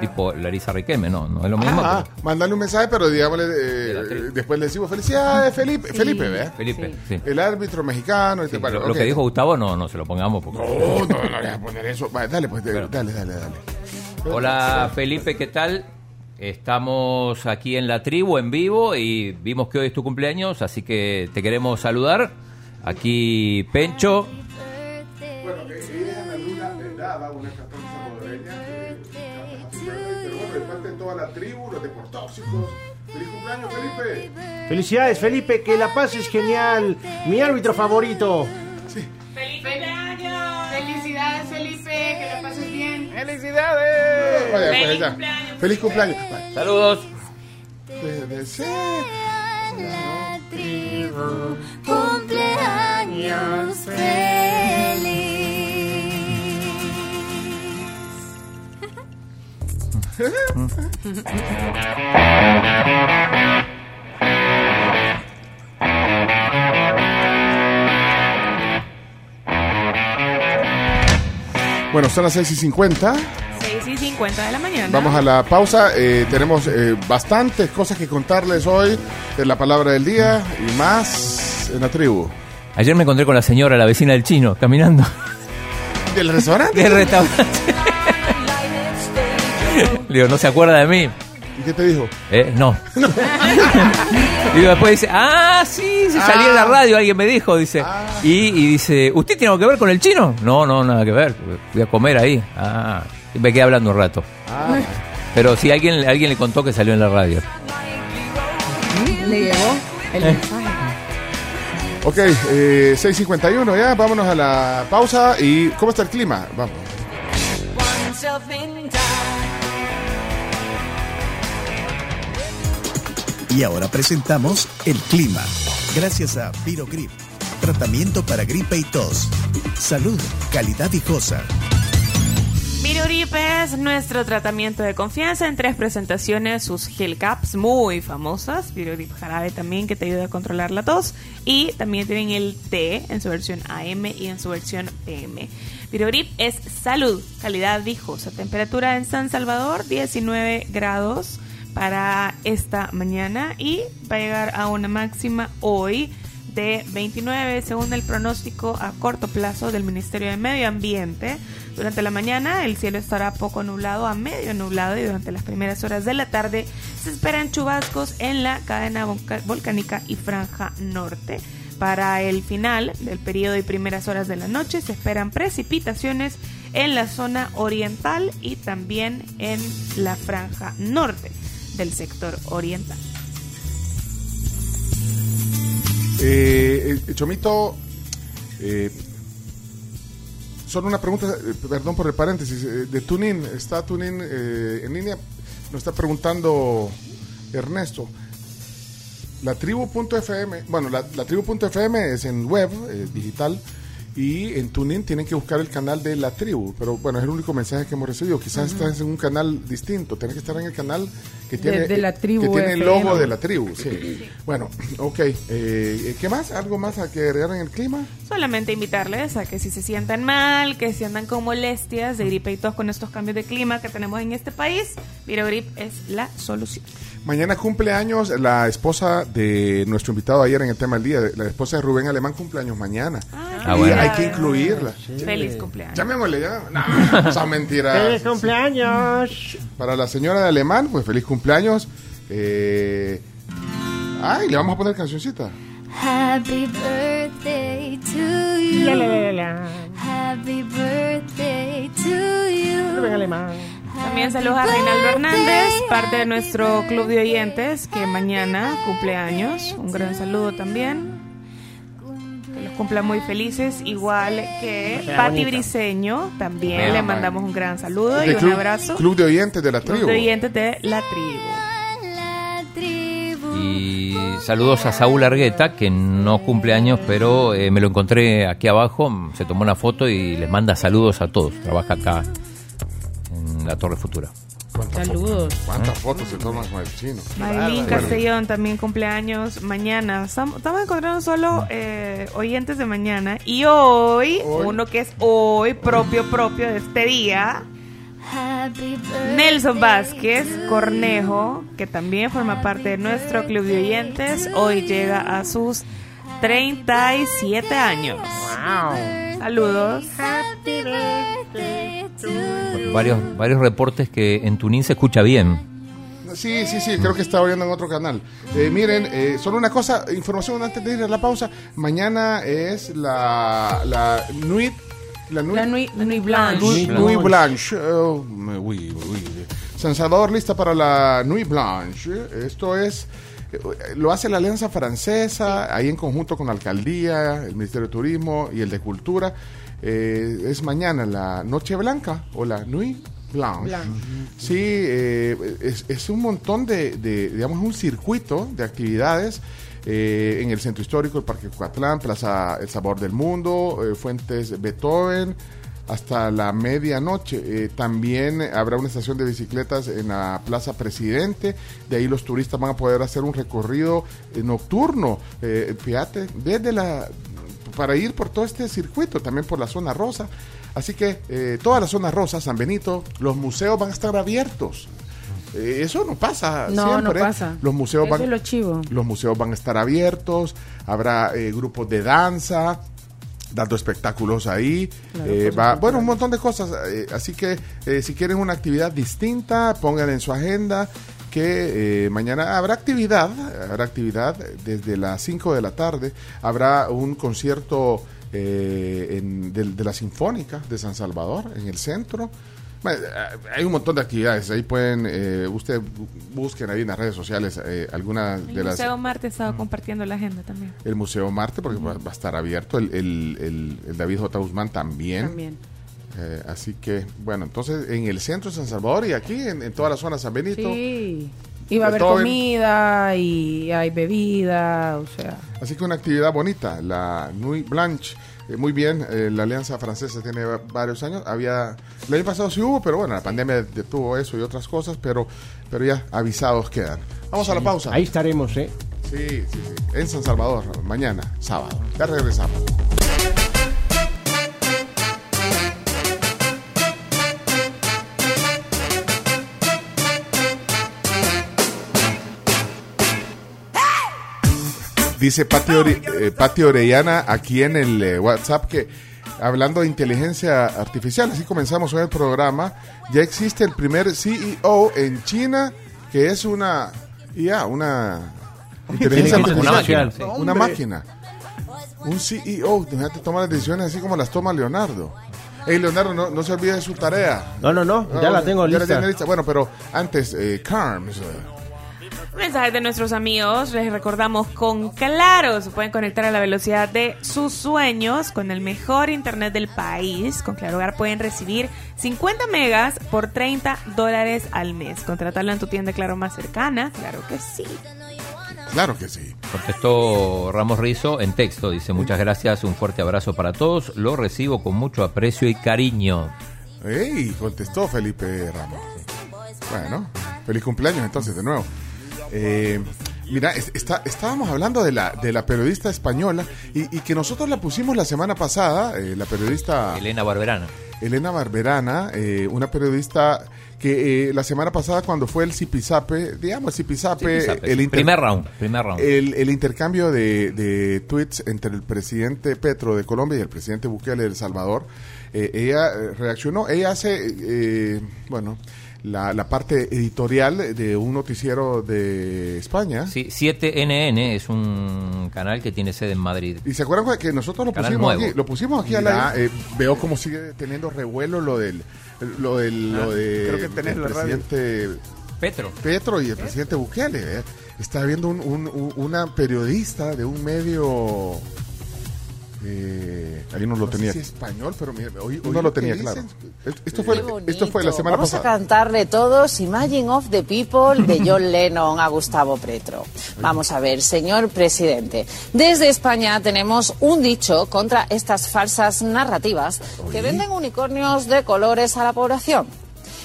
Speaker 5: Tipo Larisa Riquelme, no, no es lo mismo.
Speaker 3: Ah, mandale un mensaje, pero digámosle, eh, después le decimos felicidades, Felipe, Felipe, ¿ve?
Speaker 5: pero- Felipe, sí.
Speaker 3: El árbitro mexicano. este, bueno,
Speaker 5: lo, que dijo Gustavo no, no se lo pongamos porque...
Speaker 3: No, no, no le voy a poner eso. Dale, pues, dale, dale, dale.
Speaker 5: Hola Felipe, ¿qué tal? Estamos aquí en la tribu en vivo y vimos que hoy es tu cumpleaños, así que te queremos saludar. Aquí Pencho.
Speaker 3: Tribu, los deportóxicos. ¡Feliz cumpleaños, Felipe!
Speaker 9: Felicidades, Felipe, que la paz es genial. Mi árbitro favorito.
Speaker 7: ¡Feliz cumpleaños! ¡Felicidades, Felipe! ¡Que la pases bien!
Speaker 1: ¡Felicidades!
Speaker 3: Vaya,
Speaker 7: ¡Feliz
Speaker 3: pues ya.
Speaker 7: cumpleaños!
Speaker 3: ¡Feliz cumpleaños! Vaya.
Speaker 5: Saludos.
Speaker 3: Te deseo.
Speaker 27: Cumpleaños feliz.
Speaker 3: Bueno, son las 6 y 50.
Speaker 4: 6 y 50 de la mañana.
Speaker 3: Vamos a la pausa. Eh, tenemos eh, bastantes cosas que contarles hoy de la palabra del día y más en la tribu.
Speaker 5: Ayer me encontré con la señora, la vecina del chino, caminando.
Speaker 3: ¿Del restaurante?
Speaker 5: Del restaurante. Le digo, ¿no se acuerda de mí?
Speaker 3: ¿Y qué te dijo?
Speaker 5: Eh, no. y después dice, ah, sí, se salía en la radio, alguien me dijo, dice. Y, y dice, ¿usted tiene algo que ver con el chino? No, no, nada que ver. Fui a comer ahí. Ah, y me quedé hablando un rato.
Speaker 3: Ah,
Speaker 5: Pero sí, alguien, alguien le contó que salió en la radio.
Speaker 7: Le llegó el mensaje.
Speaker 3: Ok, eh, 6.51 ya, vámonos a la pausa. ¿Y cómo está el clima? Vamos.
Speaker 28: Y ahora presentamos el clima. Gracias a Virogrip. Tratamiento para gripe y tos. Salud, calidad y cosa.
Speaker 4: Virurip es nuestro tratamiento de confianza en tres presentaciones, sus gel caps muy famosas, Virurip jarabe también que te ayuda a controlar la tos y también tienen el té en su versión AM y en su versión PM. Virurip es salud, calidad viejosa, temperatura en San Salvador 19 grados, para esta mañana y va a llegar a una máxima hoy de 29 según el pronóstico a corto plazo del Ministerio de Medio Ambiente. Durante la mañana el cielo estará poco nublado a medio nublado y durante las primeras horas de la tarde se esperan chubascos en la cadena volcánica y franja norte. Para el final del periodo y primeras horas de la noche se esperan precipitaciones en la zona oriental y también en la franja norte del sector oriental.
Speaker 3: Eh, eh, Chomito, eh, solo una pregunta, eh, perdón por el paréntesis, eh, de Tunin, está Tunin eh, en línea, nos está preguntando Ernesto. La tribu.fm, bueno, la, la tribu.fm es en web, digital, y en TuneIn tienen que buscar el canal de la tribu. Pero bueno, es el único mensaje que hemos recibido. Quizás estás en un canal distinto. Tienes que estar en el canal que tiene,
Speaker 7: de la tribu
Speaker 3: que tiene el logo de la tribu. Sí. Bueno, ok. Eh, ¿Qué más? ¿Algo más a que agregar en el clima?
Speaker 4: Solamente invitarles a que si se sientan mal, que si andan con molestias de gripe y tos con estos cambios de clima que tenemos en este país, Virogrip es la solución.
Speaker 3: Mañana cumple años la esposa de nuestro invitado ayer en el tema del día. La esposa de Rubén Alemán cumple años mañana.
Speaker 5: Ah,
Speaker 3: y
Speaker 5: bueno.
Speaker 3: hay que incluirla.
Speaker 4: Feliz cumpleaños.
Speaker 3: Llamémosle ya. No, son mentiras.
Speaker 9: ¡Feliz cumpleaños!
Speaker 3: Para la señora de Alemán, pues feliz cumpleaños. Eh, ay, le vamos a poner cancioncita.
Speaker 27: Happy birthday to you.
Speaker 9: La, la, la, la.
Speaker 27: Happy birthday to you.
Speaker 9: Rubén Alemán.
Speaker 4: También saludos a Reinaldo Hernández, parte de nuestro club de oyentes, que mañana cumple años. Un gran saludo también. Que los cumpla muy felices, igual que Pati. Briseño. También
Speaker 3: Bien,
Speaker 4: le
Speaker 3: man.
Speaker 4: mandamos un gran saludo
Speaker 3: De
Speaker 4: y un
Speaker 3: club,
Speaker 4: abrazo.
Speaker 3: Club de oyentes de la
Speaker 4: Club
Speaker 3: tribu.
Speaker 4: de oyentes de la tribu.
Speaker 5: Y saludos a Saúl Argueta, que no cumple años, pero eh, me lo encontré aquí abajo, se tomó una foto y les manda saludos a todos. Trabaja acá en la Torre Futura.
Speaker 7: Saludos.
Speaker 3: ¿Cuántas fotos se toman con el chino?
Speaker 4: Maylin Castellón también cumpleaños mañana. Estamos, estamos encontrando solo eh, oyentes de mañana. Y hoy, uno que es hoy, propio, propio de este día. Nelson Vázquez Cornejo, que también forma parte de nuestro club de oyentes, hoy llega a sus 37 años. Saludos.
Speaker 27: Happy birthday to you.
Speaker 5: Varios, varios reportes que en Tunín se escucha bien.
Speaker 3: Sí, sí, sí, creo que está oyendo en otro canal. Eh, miren, eh, solo una cosa, información antes de ir a la pausa. Mañana es la, la Nuit. La Nuit,
Speaker 7: La Nuit, Nuit Blanche.
Speaker 3: Nuit, Nuit Blanche. Oh, Salvador lista para la Nuit Blanche. Esto es. Eh, Lo hace la Alianza Francesa, ahí en conjunto con la Alcaldía, el Ministerio de Turismo y el de Cultura. Eh, es mañana la Noche Blanca o la Nuit Blanche.
Speaker 7: Blanche.
Speaker 3: Sí, eh, es, es un montón de, de, digamos, un circuito de actividades eh, en el Centro Histórico, el Parque Cuatlán, Plaza El Sabor del Mundo, Fuentes Beethoven, hasta la medianoche. Eh, también habrá una estación de bicicletas en la Plaza Presidente, de ahí los turistas van a poder hacer un recorrido eh, nocturno, eh, fíjate, desde la para ir por todo este circuito, también por la zona rosa. Así que toda la zona rosa, San Benito, los museos van a estar abiertos. Eso no pasa
Speaker 7: No,
Speaker 3: siempre.
Speaker 7: no pasa.
Speaker 3: Los museos
Speaker 7: Eso
Speaker 3: van
Speaker 7: es lo chivo.
Speaker 3: los museos van a estar abiertos, habrá eh, grupos de danza, dando espectáculos ahí,
Speaker 7: Claro,
Speaker 3: eh, va- bueno, un montón de cosas. eh, así que eh, si quieren una actividad distinta, pongan en su agenda que eh, mañana habrá actividad, habrá actividad desde las 5 de la tarde, habrá un concierto eh, en- de, de la Sinfónica de San Salvador en el centro. Eh, Hay un montón de actividades, ahí pueden, eh, usted bu- busquen ahí en las redes sociales eh, algunas
Speaker 4: El
Speaker 3: de las...
Speaker 4: Museo Marte estaba compartiendo la agenda también.
Speaker 3: El Museo Marte, porque va, va a estar abierto, el, el- el- el David J. Guzmán también.
Speaker 7: También.
Speaker 3: Eh, así que, bueno, entonces en el centro de San Salvador y aquí en, en toda la zona de San Benito.
Speaker 7: Sí. Y va a haber comida y hay bebida, o sea.
Speaker 3: Así que una actividad bonita, la Nuit Blanche. Eh, muy bien, eh, la Alianza Francesa tiene va- varios años. Había el año pasado sí hubo, pero bueno, la pandemia detuvo eso y otras cosas, pero, pero ya avisados quedan. Vamos a la pausa.
Speaker 9: Ahí estaremos, ¿eh?
Speaker 3: Sí, sí, sí. En San Salvador, mañana, sábado. Ya regresamos. Dice Pati, Ore- eh, Pati Orellana aquí en el eh, WhatsApp que hablando de inteligencia artificial, así comenzamos hoy el programa, ya existe el primer CEO en China que es una IA, una inteligencia artificial, una máquina. Un CEO, fíjate, toma las decisiones así como las toma Leonardo. Hey, Leonardo, no, no se olvide de su tarea.
Speaker 9: No, no, no, ya la tengo
Speaker 3: ya
Speaker 9: lista.
Speaker 3: Bueno, pero antes, eh, Carms.
Speaker 4: Mensajes de nuestros amigos, les recordamos con Claro, se pueden conectar a la velocidad de sus sueños con el mejor internet del país. Con Claro Hogar pueden recibir 50 megas por 30 dólares al mes. Contratarlo en tu tienda Claro más cercana, claro que sí.
Speaker 3: Claro que sí.
Speaker 5: Contestó Ramos Rizo en texto, dice muchas gracias, un fuerte abrazo para todos, lo recibo con mucho aprecio y cariño.
Speaker 3: ¡Ey! Contestó Felipe Ramos. Bueno, feliz cumpleaños entonces de nuevo. Eh, mira, es- está, estábamos hablando de la, de la periodista española y, y que nosotros la pusimos la semana pasada, eh, la periodista
Speaker 5: Elena Barberana.
Speaker 3: Elena Barberana, eh, una periodista que eh, la semana pasada cuando fue el Zipizape, digamos Zipizape,
Speaker 5: Zipizape,
Speaker 3: el inter-
Speaker 5: Primer round, primer round.
Speaker 3: El, el intercambio de, de tweets entre el presidente Petro de Colombia y el presidente Bukele de El Salvador, eh, ella eh, reaccionó, ella hace, eh, bueno, la, la parte editorial de un noticiero de España.
Speaker 5: Sí, 7NN es un canal que tiene sede en Madrid.
Speaker 3: ¿Y se acuerdan que nosotros lo
Speaker 5: Canal
Speaker 3: pusimos
Speaker 5: nuevo.
Speaker 3: aquí? Lo pusimos aquí al
Speaker 1: Mira.
Speaker 3: aire. Eh, veo cómo sigue teniendo revuelo lo del lo del lo
Speaker 1: Ah,
Speaker 3: de
Speaker 1: creo que tenés
Speaker 3: el
Speaker 1: la radio.
Speaker 3: presidente
Speaker 5: Petro.
Speaker 3: Petro y el presidente Bukele. eh. Está viendo un- una periodista de un medio eh, ahí no lo
Speaker 29: No sé
Speaker 3: tenía
Speaker 29: si
Speaker 3: español, pero mire, hoy, no lo tenía claro. Esto fue, esto fue la semana
Speaker 29: Vamos
Speaker 3: pasada.
Speaker 29: a cantarle todos Imagine of the People de John Lennon a Gustavo Petro. Vamos a ver, señor presidente. Desde España tenemos un dicho contra estas falsas narrativas que venden unicornios de colores a la población.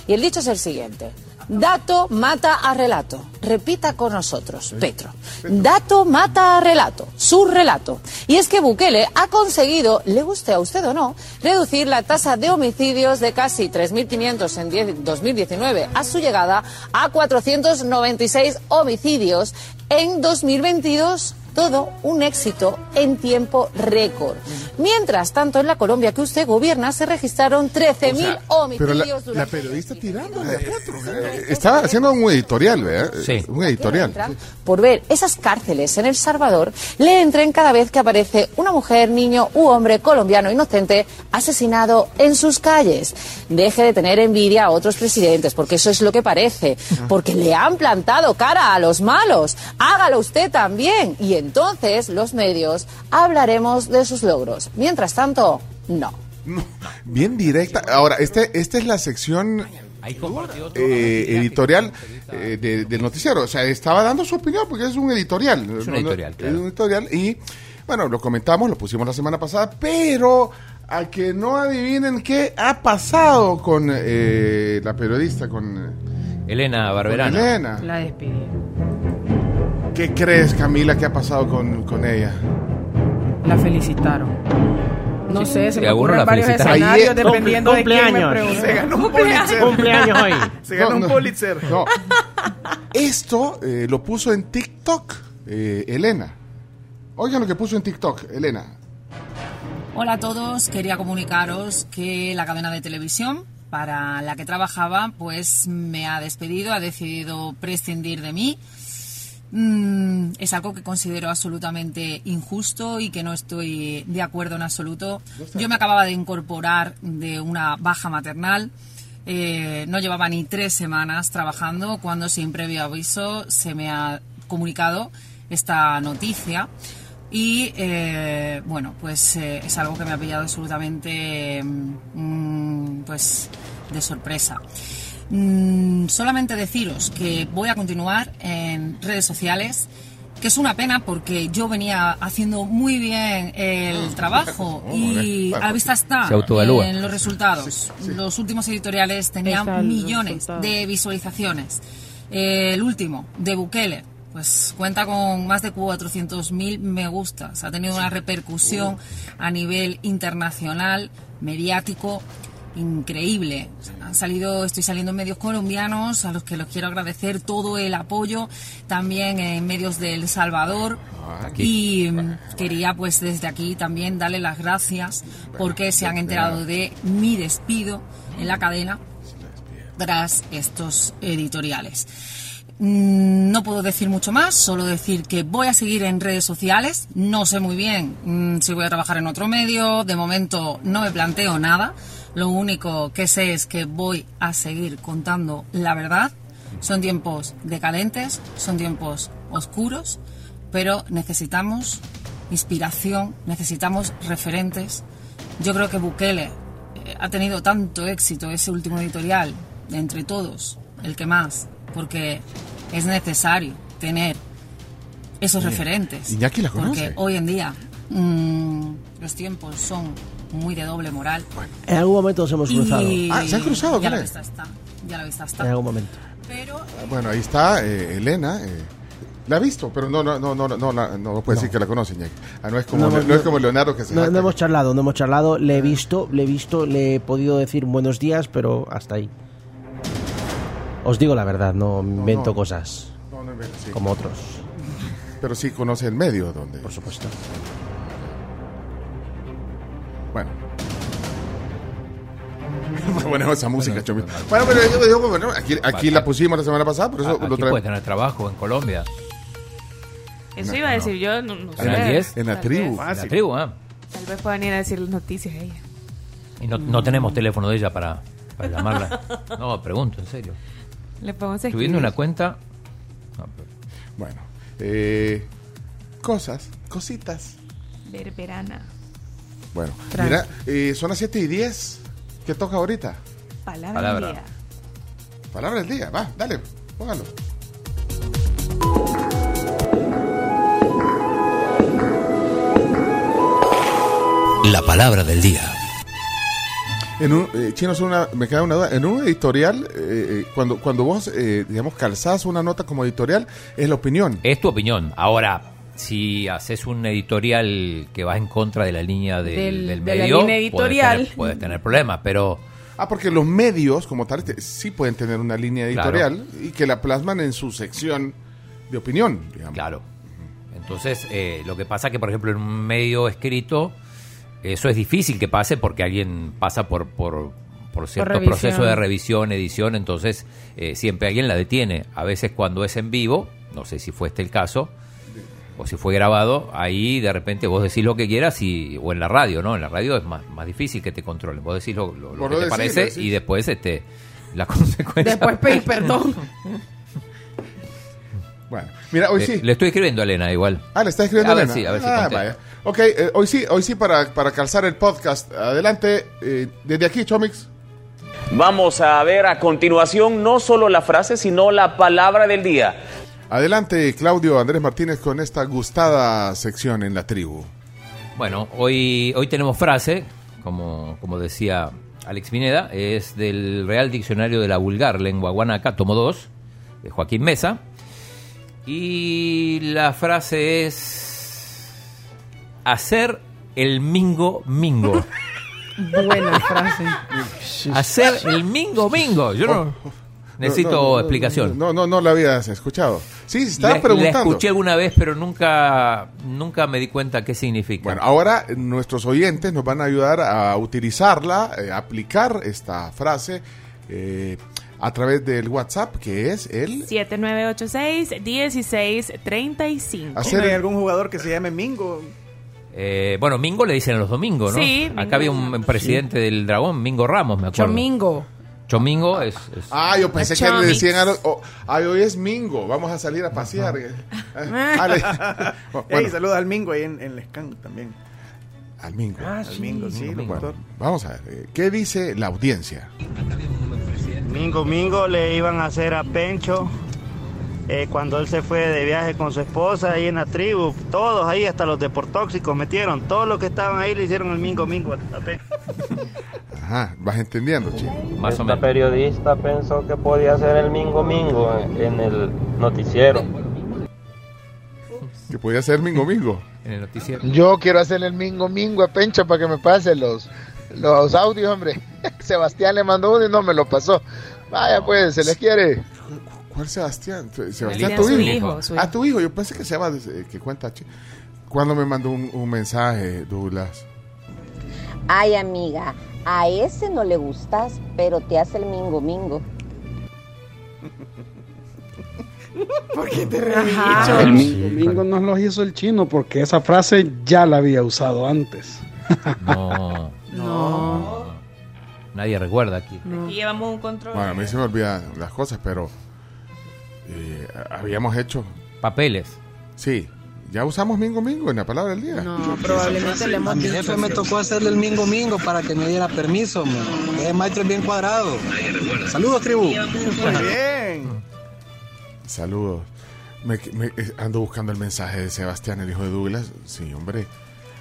Speaker 29: Y el dicho es el siguiente. Dato mata a relato. Repita con nosotros, Petro. Dato mata a relato. Su relato. Y es que Bukele ha conseguido, le guste a usted o no, reducir la tasa de homicidios de casi 3.500 en 10 2019 a su llegada a 496 homicidios en 2022 todo un éxito en tiempo récord. Mientras tanto, en la Colombia que usted gobierna se registraron 13.000
Speaker 3: Pero la,
Speaker 29: homicidios
Speaker 3: la
Speaker 29: durante
Speaker 3: periodista tirando eh, Estaba haciendo un editorial, ¿verdad? Sí. Un editorial.
Speaker 29: por ver esas cárceles en El Salvador le entren cada vez que aparece una mujer, niño u hombre colombiano inocente asesinado en sus calles. Deje de tener envidia a otros presidentes, porque eso es lo que parece, porque le han plantado cara a los malos. Hágalo usted también. Y entonces los medios hablaremos de sus logros. Mientras tanto, no.
Speaker 3: Bien directa. Ahora, este, esta es la sección eh, editorial eh, de- del noticiero. O sea, estaba dando su opinión porque es un editorial.
Speaker 5: Es un
Speaker 3: No, no,
Speaker 5: editorial,
Speaker 3: es
Speaker 5: claro.
Speaker 3: un editorial y, bueno, lo comentamos, lo pusimos la semana pasada, pero a que no adivinen qué ha pasado con eh, la periodista, con, eh,
Speaker 5: Elena
Speaker 3: con
Speaker 5: Barberana.
Speaker 3: Elena.
Speaker 7: La despidí.
Speaker 3: ¿Qué crees, Camila, que ha pasado con, con ella?
Speaker 7: La felicitaron. No sé, se
Speaker 3: Sí,
Speaker 7: me ocurren
Speaker 3: la
Speaker 7: varios
Speaker 3: felicitaron.
Speaker 7: escenarios
Speaker 3: Ayer-
Speaker 7: dependiendo de quién me
Speaker 9: cumpleaños.
Speaker 7: pregunte.
Speaker 1: Se ganó un Pulitzer.
Speaker 9: Cumpleaños hoy.
Speaker 1: Se ganó
Speaker 3: No,
Speaker 1: un. Pulitzer.
Speaker 3: No. Esto eh, lo puso en TikTok, eh, Elena. Oigan lo que puso en TikTok, Elena.
Speaker 30: Hola a todos, quería comunicaros que la cadena de televisión para la que trabajaba pues me ha despedido, ha decidido prescindir de mí. Mm, es algo que considero absolutamente injusto y que no estoy de acuerdo en absoluto. Yo me acababa de incorporar de una baja maternal. eh, no llevaba ni tres semanas trabajando cuando sin previo aviso se me ha comunicado esta noticia. Y eh, bueno, pues eh, es algo que me ha pillado absolutamente mm, pues de sorpresa. Mm, solamente deciros que voy a continuar en redes sociales, que es una pena porque yo venía haciendo muy bien el trabajo y a la vista está en los resultados. Los últimos editoriales tenían millones de visualizaciones. El último, de Bukele, pues cuenta con más de 400.000 me gustas. Ha tenido una repercusión a nivel internacional, mediático, increíble. Han salido, estoy saliendo en medios colombianos a los que los quiero agradecer todo el apoyo, también en medios de El Salvador. Y mm, quería pues desde aquí también darle las gracias porque se han enterado de mi despido en la cadena tras estos editoriales. Mm, No puedo decir mucho más, solo decir que voy a seguir en redes sociales. No sé muy bien mm, si voy a trabajar en otro medio. De momento no me planteo nada. Lo único que sé es que voy a seguir contando la verdad. Son tiempos decadentes, son tiempos oscuros, pero necesitamos inspiración, necesitamos referentes. Yo creo que Bukele eh, ha tenido tanto éxito ese último editorial, entre todos, el que más, porque es necesario tener esos
Speaker 3: Sí.
Speaker 30: referentes.
Speaker 3: Iñaki la conoce.
Speaker 30: Porque hoy en día mm, los tiempos son muy de doble moral.
Speaker 9: En algún momento nos hemos cruzado.
Speaker 30: Y
Speaker 3: Ah, ¿se han cruzado
Speaker 30: Ya la vista está. Ya la vista está.
Speaker 9: En algún momento.
Speaker 30: Pero
Speaker 3: Bueno, ahí está eh, Elena. eh, la ha visto, pero no, no, no, no, no, la- no puede decir que la conoce, Iñaki. Ah, no es como,
Speaker 9: No,
Speaker 3: no,
Speaker 9: no,
Speaker 3: es como Leonardo que se
Speaker 9: No, no hemos charlado, no hemos charlado. Le he visto, le he visto, le he podido decir buenos días, pero hasta ahí. Os digo la verdad, no invento
Speaker 3: no.
Speaker 9: cosas
Speaker 3: No, no, sí.
Speaker 9: como otros.
Speaker 3: Pero sí conoce el medio donde.
Speaker 9: Por supuesto.
Speaker 3: Bueno. bueno, esa música. Bueno, pero yo digo, bueno, aquí, aquí la pusimos la semana pasada, por eso
Speaker 5: Ah,
Speaker 3: lo
Speaker 5: Aquí
Speaker 3: traemos.
Speaker 5: puede tener trabajo en Colombia.
Speaker 4: Eso iba a decir yo, no, no sé.
Speaker 5: En la 10.
Speaker 3: En la
Speaker 4: Tal
Speaker 3: tribu.
Speaker 4: vez.
Speaker 5: En la tribu, ah.
Speaker 4: Tal vez puedan ir a decir las noticias a ella.
Speaker 5: Y no, no tenemos teléfono de ella para, para llamarla. No, pregunto, en serio.
Speaker 4: Le podemos escribir.
Speaker 5: Subiendo una cuenta.
Speaker 3: Bueno, eh, cosas, cositas.
Speaker 4: Verberana.
Speaker 3: Bueno, mira, eh, son las 7 y 10. ¿Qué toca ahorita?
Speaker 4: Palabra,
Speaker 3: Palabra.
Speaker 4: del día.
Speaker 3: Palabra del día, va, dale, póngalo.
Speaker 31: La palabra del día.
Speaker 3: En un, eh, Chino, una- me queda una duda. En un editorial, eh, eh, cuando, cuando vos, eh, digamos, calzás una nota como editorial, es la opinión.
Speaker 5: Es tu opinión. Ahora, si haces un editorial que va en contra de la línea del,
Speaker 7: Del-
Speaker 5: del
Speaker 7: de la
Speaker 5: medio,
Speaker 7: línea
Speaker 5: puedes
Speaker 7: editorial.
Speaker 5: tener- puedes tener problemas, pero
Speaker 3: Ah, porque los medios, como tal, te- sí pueden tener una línea editorial
Speaker 5: Claro.
Speaker 3: y que la plasman en su sección de opinión, digamos.
Speaker 5: Claro. Entonces, eh, lo que pasa que, por ejemplo, en un medio escrito, eso es difícil que pase porque alguien pasa por, por, por cierto proceso de revisión, edición, entonces eh, siempre alguien la detiene. A veces cuando es en vivo, no sé si fue este el caso, o si fue grabado, ahí de repente vos decís lo que quieras y, o en la radio, ¿no? En la radio es más, más difícil que te controlen. Vos decís lo, lo- lo
Speaker 3: Vos
Speaker 5: que
Speaker 3: lo
Speaker 5: te parece
Speaker 3: decís.
Speaker 5: y después este la consecuencia.
Speaker 7: Después pedís perdón.
Speaker 3: Bueno, mira, hoy sí.
Speaker 5: Le estoy escribiendo a Elena igual.
Speaker 3: Ah, le está escribiendo
Speaker 5: A ver
Speaker 3: Elena.
Speaker 5: si- a ver si
Speaker 3: ah,
Speaker 5: contesta.
Speaker 3: Ok, eh, hoy sí, hoy sí para, para calzar el podcast. Adelante, eh, desde aquí, Chomix.
Speaker 32: Vamos a ver a continuación no solo la frase, sino la palabra del día.
Speaker 3: Adelante, Claudio Andrés Martínez, con esta gustada sección en la tribu.
Speaker 5: Bueno, hoy, hoy tenemos frase, como, como decía Alex Pineda, es del Real Diccionario de la Vulgar Lengua Guanaca, tomo 2, de Joaquín Mesa. Y la frase es hacer el mingo mingo.
Speaker 7: Buena frase.
Speaker 5: hacer el mingo mingo. Yo no necesito
Speaker 3: No, no, no,
Speaker 5: explicación.
Speaker 3: No, no, no la habías escuchado. Sí, estaba
Speaker 5: La- La
Speaker 3: preguntando.
Speaker 5: escuché alguna vez, pero nunca, nunca me di cuenta qué significa.
Speaker 3: Bueno, ahora nuestros oyentes nos van a ayudar a utilizarla, eh, aplicar esta frase eh, a través del WhatsApp, que es el...
Speaker 4: 7986-1635.
Speaker 3: Hacer
Speaker 1: ¿Hay algún jugador que se llame Mingo?
Speaker 5: Eh, bueno, Mingo le dicen los domingos, ¿no?
Speaker 4: Sí,
Speaker 5: Acá
Speaker 4: Mingo.
Speaker 5: había un presidente del Dragón, Mingo Ramos, me acuerdo.
Speaker 7: Chomingo.
Speaker 5: Chomingo es... es-
Speaker 3: Ah, yo pensé que le decían a los... oh, ay, hoy es Mingo, vamos a salir a pasear. Ah, bueno,
Speaker 1: saluda al Mingo ahí en, en Lescan también.
Speaker 3: al Mingo.
Speaker 1: al Mingo, sí,
Speaker 3: Bueno,
Speaker 1: locutor.
Speaker 3: vamos a ver, eh, ¿qué dice la audiencia?
Speaker 33: Mingo Mingo le iban a hacer a Pencho eh, cuando él se fue de viaje con su esposa ahí en la tribu. Todos ahí, hasta los deportóxicos metieron. Todos los que estaban ahí le hicieron el Mingo Mingo a.
Speaker 3: Ajá, vas entendiendo, chico.
Speaker 5: Más o
Speaker 19: Esta
Speaker 5: menos.
Speaker 19: periodista pensó que podía ser el Mingo Mingo en- el noticiero.
Speaker 3: Que podía ser Mingo Mingo.
Speaker 5: En el noticiero.
Speaker 34: Yo quiero hacerle el mingo mingo a Pencho para que me pase los, los audios, hombre. Sebastián le mandó uno y no me lo pasó. Vaya pues, se les quiere.
Speaker 3: ¿Cuál Sebastián? Sebastián, tu hijo.
Speaker 4: hijo, su hijo.
Speaker 3: tu hijo. Yo pensé que se llama, eh, que cuenta. Cuando me mandó un, un mensaje, Douglas.
Speaker 35: Ay, amiga, a ese no le gustas, pero te hace el mingo mingo.
Speaker 1: ¿Por qué te
Speaker 35: Ajá.
Speaker 36: El mingo mingo nos lo hizo el chino porque esa frase ya la había usado antes.
Speaker 5: No.
Speaker 4: No.
Speaker 5: Nadie recuerda aquí.
Speaker 4: Aquí llevamos un control.
Speaker 3: Bueno, a mí se me olvidan las cosas, pero eh, habíamos hecho.
Speaker 5: Papeles.
Speaker 3: Sí. Ya usamos Mingo Mingo en la palabra del día.
Speaker 7: No, probablemente le
Speaker 37: A
Speaker 7: hemos
Speaker 37: mi
Speaker 7: dicho.
Speaker 37: jefe me tocó hacerle el mingo mingo para que me diera permiso. Ese maestro es bien cuadrado. Saludos, tribu.
Speaker 1: Muy bien.
Speaker 3: Saludos. Me, me- eh, ando buscando el mensaje de Sebastián, el hijo de Douglas. Sí, hombre.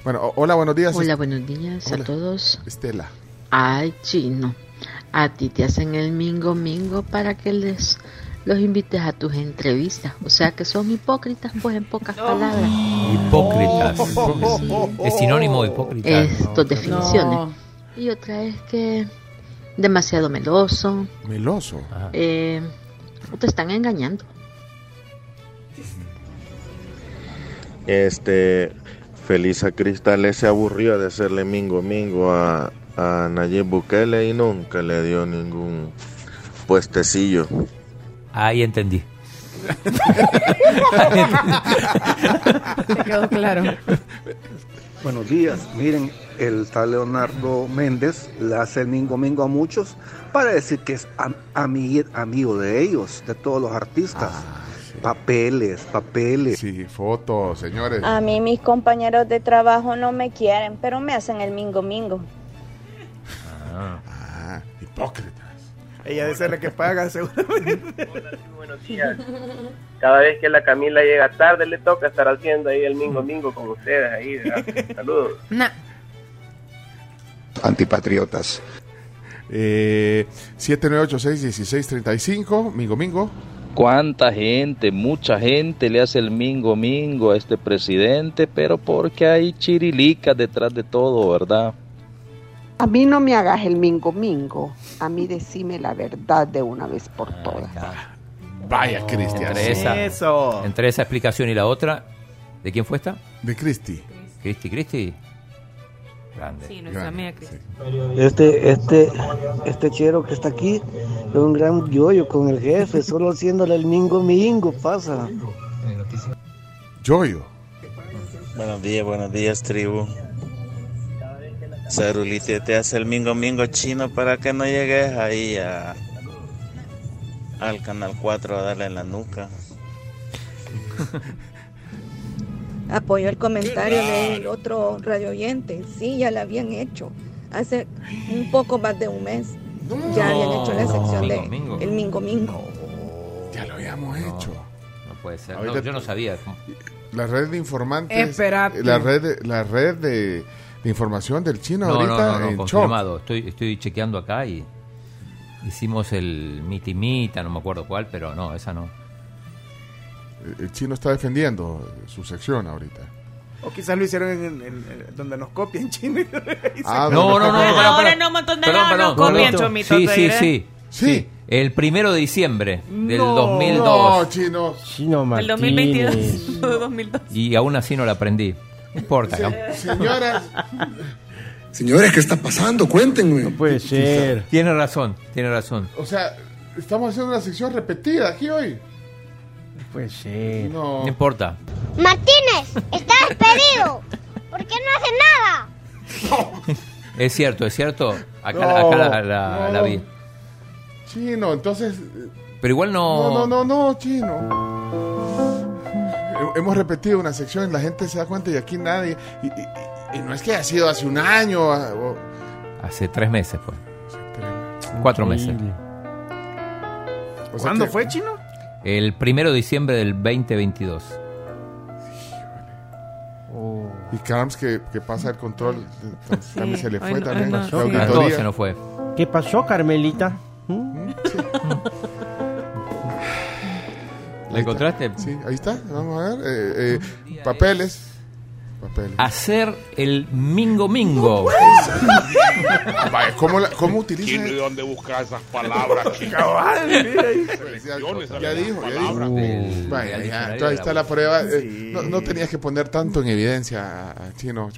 Speaker 3: Bueno, hola, buenos días.
Speaker 38: Hola, buenos días
Speaker 3: Hola.
Speaker 38: a todos.
Speaker 3: Estela.
Speaker 38: Ay, chino, a ti te hacen el mingo mingo para que les los invites a tus entrevistas. O sea que son hipócritas, pues en pocas palabras.
Speaker 5: Hipócritas. Es sinónimo de hipócrita.
Speaker 38: Es dos definiciones.
Speaker 7: No.
Speaker 38: Y otra es que demasiado meloso.
Speaker 3: Meloso.
Speaker 38: Eh, te están engañando.
Speaker 17: Este, Felisa Cristal se aburrió de hacerle mingo mingo a, a Nayib Bukele y nunca le dio ningún puestecillo.
Speaker 5: Ahí entendí.
Speaker 7: Te quedó claro.
Speaker 39: Buenos días. Miren, el tal Leonardo Méndez le hace el mingo mingo a muchos para decir que es am- ami- amigo de ellos, de todos los artistas. Papeles, papeles.
Speaker 3: Sí, fotos, señores.
Speaker 40: A mí mis compañeros de trabajo no me quieren, pero me hacen el mingo mingo.
Speaker 3: Ah, hipócritas.
Speaker 1: Ella debe ser la que paga, seguramente.
Speaker 41: Buenos días. Cada vez que la Camila llega tarde le toca estar haciendo ahí el mingo mingo con ustedes ahí. ¿verdad? Saludos.
Speaker 3: Antipatriotas. Eh, 7986-1635, Mingo Mingo.
Speaker 42: ¿Cuánta gente, mucha gente le hace el mingo mingo a este presidente? Pero porque hay chirilicas detrás de todo, ¿verdad?
Speaker 43: A mí no me hagas el mingo mingo. A mí decime la verdad de una vez por todas.
Speaker 3: Vaya, Cristian.
Speaker 5: Entre esa,
Speaker 1: Eso.
Speaker 5: entre esa explicación y la otra, ¿de quién fue esta?
Speaker 3: De Cristi.
Speaker 5: Cristi, Cristi. Grande.
Speaker 4: Sí, nuestra amiga Cris.
Speaker 37: Este, este, este chero que está aquí es un gran yoyo con el jefe, solo haciéndole el mingo mingo, pasa.
Speaker 3: Yoyo.
Speaker 44: Buenos días, buenos días, tribu. Cerulite te hace el mingo mingo chino para que no llegues ahí a, al canal 4 a darle en la nuca.
Speaker 45: Apoyo el comentario del otro radio oyente. Sí, ya lo habían hecho. Hace un poco más de un mes. Ya habían hecho la sección de
Speaker 5: Mingo, mingo.
Speaker 45: el Mingo Mingo.
Speaker 3: Ya lo habíamos hecho.
Speaker 5: No puede ser.
Speaker 3: Ahorita-
Speaker 5: No, yo no sabía.
Speaker 3: La red de informantes.
Speaker 7: Esperate.
Speaker 3: La red, de, la red de información del chino
Speaker 5: No, no,
Speaker 3: ahorita
Speaker 5: no, no,
Speaker 3: en shock.
Speaker 5: confirmado. Estoy, estoy chequeando acá y hicimos el mitimita, no me acuerdo cuál, pero no, esa no.
Speaker 3: El chino está defendiendo su sección ahorita.
Speaker 1: O quizás lo hicieron en, en- en- donde nos copian chino.
Speaker 3: Ah,
Speaker 5: No, no, no, no,
Speaker 4: Ahora no, un montón de
Speaker 5: Perdón, perdón.
Speaker 4: copian
Speaker 5: No, no.
Speaker 4: chomitos.
Speaker 5: Sí, sí, sí. Sí. El primero de diciembre del
Speaker 9: No.
Speaker 5: 2002.
Speaker 3: No, chino.
Speaker 9: Chino
Speaker 4: El
Speaker 9: Martínez.
Speaker 4: 2022. 2002.
Speaker 5: Y aún así no la aprendí. No importa. ¿no?
Speaker 3: Señoras.
Speaker 46: Señores, ¿qué está pasando? Cuéntenme.
Speaker 9: No puede ser.
Speaker 5: Tiene razón, tiene razón.
Speaker 3: O sea, estamos haciendo una sección repetida aquí hoy.
Speaker 9: No puede ser.
Speaker 3: No.
Speaker 5: No importa.
Speaker 27: Martínez, está despedido. ¿Por qué no hace nada?
Speaker 5: Es cierto, es cierto. Acá,
Speaker 3: No,
Speaker 5: acá la, la-
Speaker 3: no.
Speaker 5: la vi.
Speaker 3: Chino, entonces.
Speaker 5: Pero igual no.
Speaker 3: No, no, no, no, chino. He- Hemos repetido una sección, la gente se da cuenta y aquí nadie. Y, y- y no es que haya sido hace un año. o-
Speaker 5: Hace tres meses fue. Cuatro meses.
Speaker 3: O sea
Speaker 1: ¿Cuándo
Speaker 3: que-
Speaker 1: fue, chino?
Speaker 5: El primero de diciembre del 2022.
Speaker 9: Oh.
Speaker 3: Y Carms que, que pasa el control, eh, también se le fue también.
Speaker 4: hoy no,
Speaker 3: la
Speaker 4: sí.
Speaker 5: A
Speaker 3: auditoría.
Speaker 5: todos se nos fue.
Speaker 9: ¿Qué pasó, Carmelita? ¿Mm?
Speaker 5: ¿La encontraste?
Speaker 3: Sí, ahí está. Vamos a ver. eh, eh, papeles. Papel.
Speaker 5: Hacer el mingo mingo.
Speaker 3: Vaya, ¿cómo, la- cómo utiliza?
Speaker 47: ¿Quién y dónde busca esas palabras?
Speaker 3: Cabal, ahí.
Speaker 47: Selecciones,
Speaker 3: Ya dijo, ya dijo.
Speaker 5: Del-
Speaker 3: Vaya, ya, ahí está la prueba. Eh, No, no tenías que poner tanto en evidencia a, Chino,